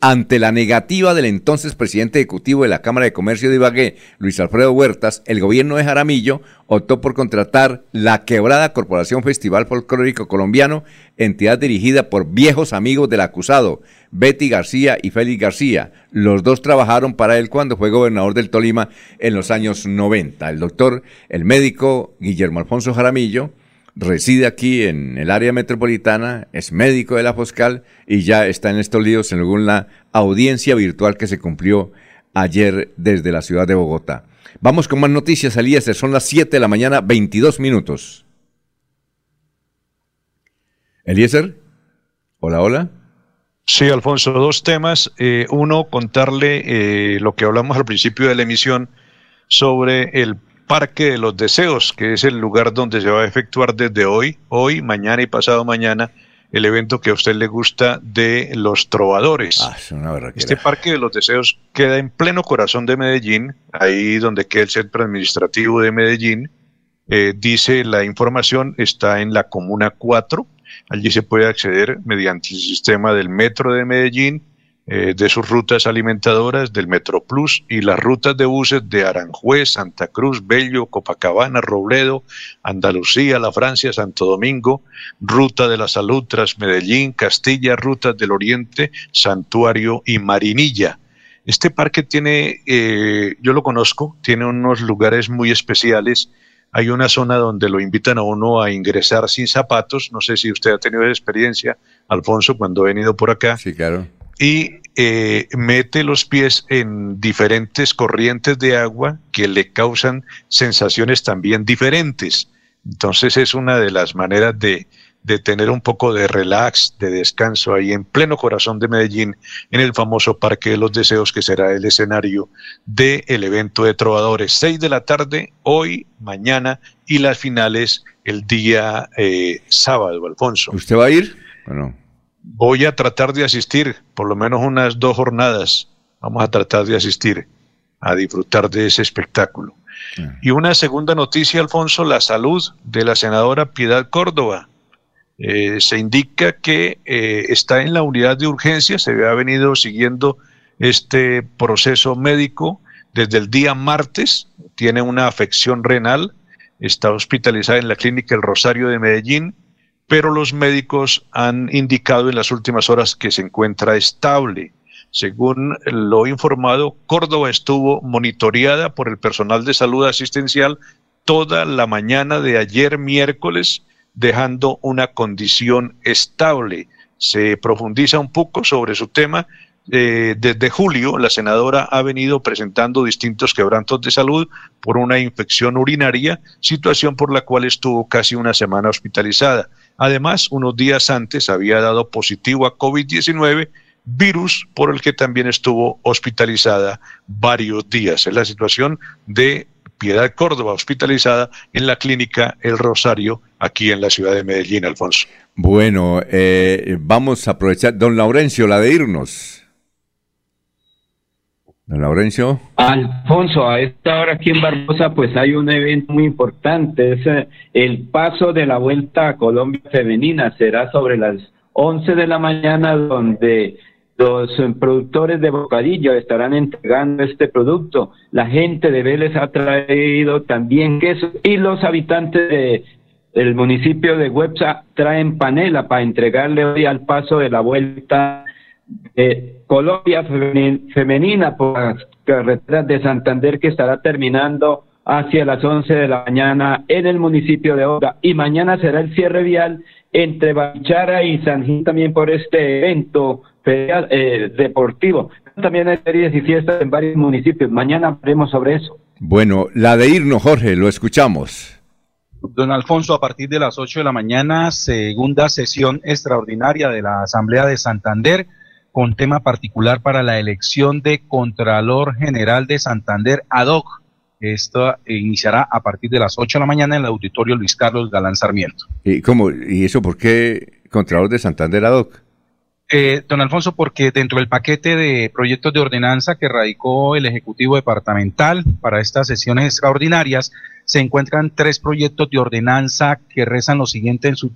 Ante la negativa del entonces presidente ejecutivo de la Cámara de Comercio de Ibagué, Luis Alfredo Huertas, el gobierno de Jaramillo optó por contratar la quebrada Corporación Festival Folclórico Colombiano, entidad dirigida por viejos amigos del acusado, Betty García y Félix García. Los dos trabajaron para él cuando fue gobernador del Tolima en los años 90. El doctor, el médico Guillermo Alfonso Jaramillo, reside aquí en el área metropolitana, es médico de la Foscal y ya está en estos líos según la audiencia virtual que se cumplió ayer desde la ciudad de Bogotá. Vamos con más noticias, Elías. Son las 7 de la mañana, 22 minutos. Eliezer, hola, hola. Sí, Alfonso, dos temas. Eh, uno, contarle eh, lo que hablamos al principio de la emisión sobre el Parque de los Deseos, que es el lugar donde se va a efectuar desde hoy, hoy, mañana y pasado mañana, el evento que a usted le gusta de los trovadores. Ah, este Parque de los Deseos queda en pleno corazón de Medellín, ahí donde queda el centro administrativo de Medellín. Eh, dice la información, está en la Comuna 4. Allí se puede acceder mediante el sistema del Metro de Medellín, eh, de sus rutas alimentadoras del Metro Plus y las rutas de buses de Aranjuez, Santa Cruz, Bello, Copacabana, Robledo, Andalucía, La Francia, Santo Domingo, Ruta de la Salud tras Medellín, Castilla, Rutas del Oriente, Santuario y Marinilla. Este parque tiene, eh, yo lo conozco, tiene unos lugares muy especiales. Hay una zona donde lo invitan a uno a ingresar sin zapatos. No sé si usted ha tenido esa experiencia, Alfonso, cuando ha venido por acá. Sí, claro y eh, mete los pies en diferentes corrientes de agua que le causan sensaciones también diferentes. Entonces es una de las maneras de, de tener un poco de relax, de descanso ahí en pleno corazón de Medellín, en el famoso Parque de los Deseos, que será el escenario del el evento de trovadores. Seis de la tarde, hoy, mañana, y las finales el día eh, sábado, Alfonso. ¿Usted va a ir? Bueno voy a tratar de asistir, por lo menos unas dos jornadas, vamos a tratar de asistir a disfrutar de ese espectáculo. Y una segunda noticia, Alfonso, la salud de la senadora Piedad Córdoba. Eh, se indica que eh, está en la unidad de urgencia, se ha venido siguiendo este proceso médico desde el día martes, tiene una afección renal, está hospitalizada en la clínica El Rosario de Medellín, pero los médicos han indicado en las últimas horas que se encuentra estable. Según lo informado, Córdoba estuvo monitoreada por el personal de salud asistencial toda la mañana de ayer miércoles, dejando una condición estable. Se profundiza un poco sobre su tema. Eh, desde julio, la senadora ha venido presentando distintos quebrantos de salud por una infección urinaria, situación por la cual estuvo casi una semana hospitalizada. Además, unos días antes había dado positivo a COVID-19, virus por el que también estuvo hospitalizada varios días. Es la situación de Piedad Córdoba, hospitalizada en la clínica El Rosario, aquí en la ciudad de Medellín, Alfonso. Bueno, eh, vamos a aprovechar, don Laurencio, la de irnos. Don Laurencio. Alfonso, a esta hora aquí en Barbosa pues hay un evento muy importante, es eh, el paso de la Vuelta a Colombia Femenina, será sobre las 11 de la mañana donde los eh, productores de bocadillo estarán entregando este producto. La gente de Vélez ha traído también queso y los habitantes del municipio de Websa traen panela para entregarle hoy al paso de la Vuelta de Colombia Femenina por las carreteras de Santander que estará terminando hacia las 11 de la mañana en el municipio de Oga y mañana será el cierre vial entre Bachara y San Gil también por este evento eh, deportivo. También hay ferias y fiestas en varios municipios. Mañana hablaremos sobre eso. Bueno, la de irnos, Jorge, lo escuchamos. Don Alfonso, a partir de las 8 de la mañana, segunda sesión extraordinaria de la Asamblea de Santander, con tema particular para la elección de Contralor General de Santander ad hoc. Esto iniciará a partir de las 8 de la mañana en el auditorio Luis Carlos Galán Sarmiento. ¿Y cómo? ¿Y eso por qué Contralor de Santander ad hoc? Eh, don Alfonso, porque dentro del paquete de proyectos de ordenanza que radicó el Ejecutivo Departamental para estas sesiones extraordinarias, se encuentran tres proyectos de ordenanza que rezan lo siguiente en, sus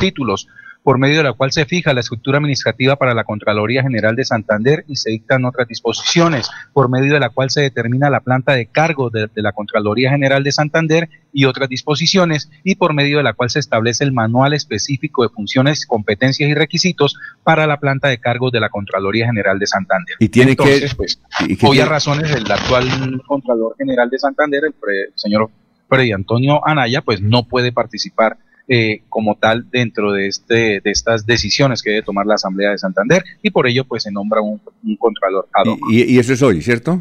títulos por medio de la cual se fija la estructura administrativa para la Contraloría General de Santander y se dictan otras disposiciones, por medio de la cual se determina la planta de cargo de, la Contraloría General de Santander y otras disposiciones, y por medio de la cual se establece el manual específico de funciones, competencias y requisitos para la planta de cargo de la Contraloría General de Santander. Y tiene que, pues, hoy a razones del actual Contralor General de Santander, el señor Freddy Antonio Anaya, pues no puede participar eh, como tal dentro de, este, de estas decisiones que debe tomar la Asamblea de Santander y por ello pues se nombra un, contralor ad hoc. ¿Y, eso es hoy, cierto?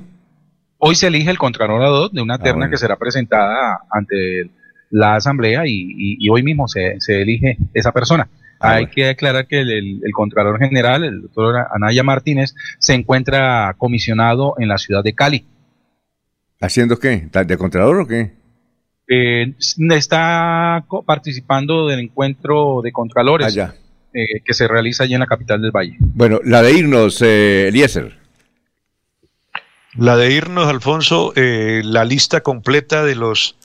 Hoy se elige el contralor ad hoc de una ah, terna que será presentada ante la Asamblea y, hoy mismo se, elige esa persona. Ah, Hay que aclarar que el, Contralor General, el doctor Anaya Martínez, se encuentra comisionado en la ciudad de Cali. ¿Haciendo qué? ¿De Contralor o qué? Eh, está participando del encuentro de Contralores eh, que se realiza allí en la capital del Valle. Bueno, la de irnos, eh, Eliezer. La de irnos, Alfonso, eh, la lista completa de los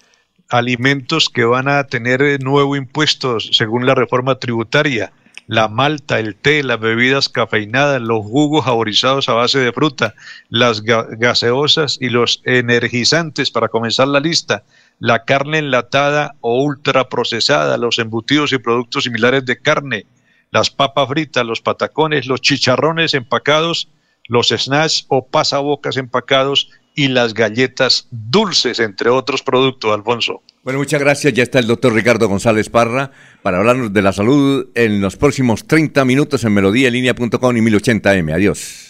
alimentos que van a tener nuevo impuestos según la reforma tributaria. La malta, el té, las bebidas cafeinadas, los jugos saborizados a base de fruta, las gaseosas y los energizantes para comenzar la lista la carne enlatada o ultraprocesada, los embutidos y productos similares de carne, las papas fritas, los patacones, los chicharrones empacados, los snacks o pasabocas empacados y las galletas dulces, entre otros productos, Alfonso. Bueno, muchas gracias. Ya está el doctor Ricardo González Parra para hablarnos de la salud en los próximos 30 minutos en melodíaenlínea.com y 1080m. Adiós.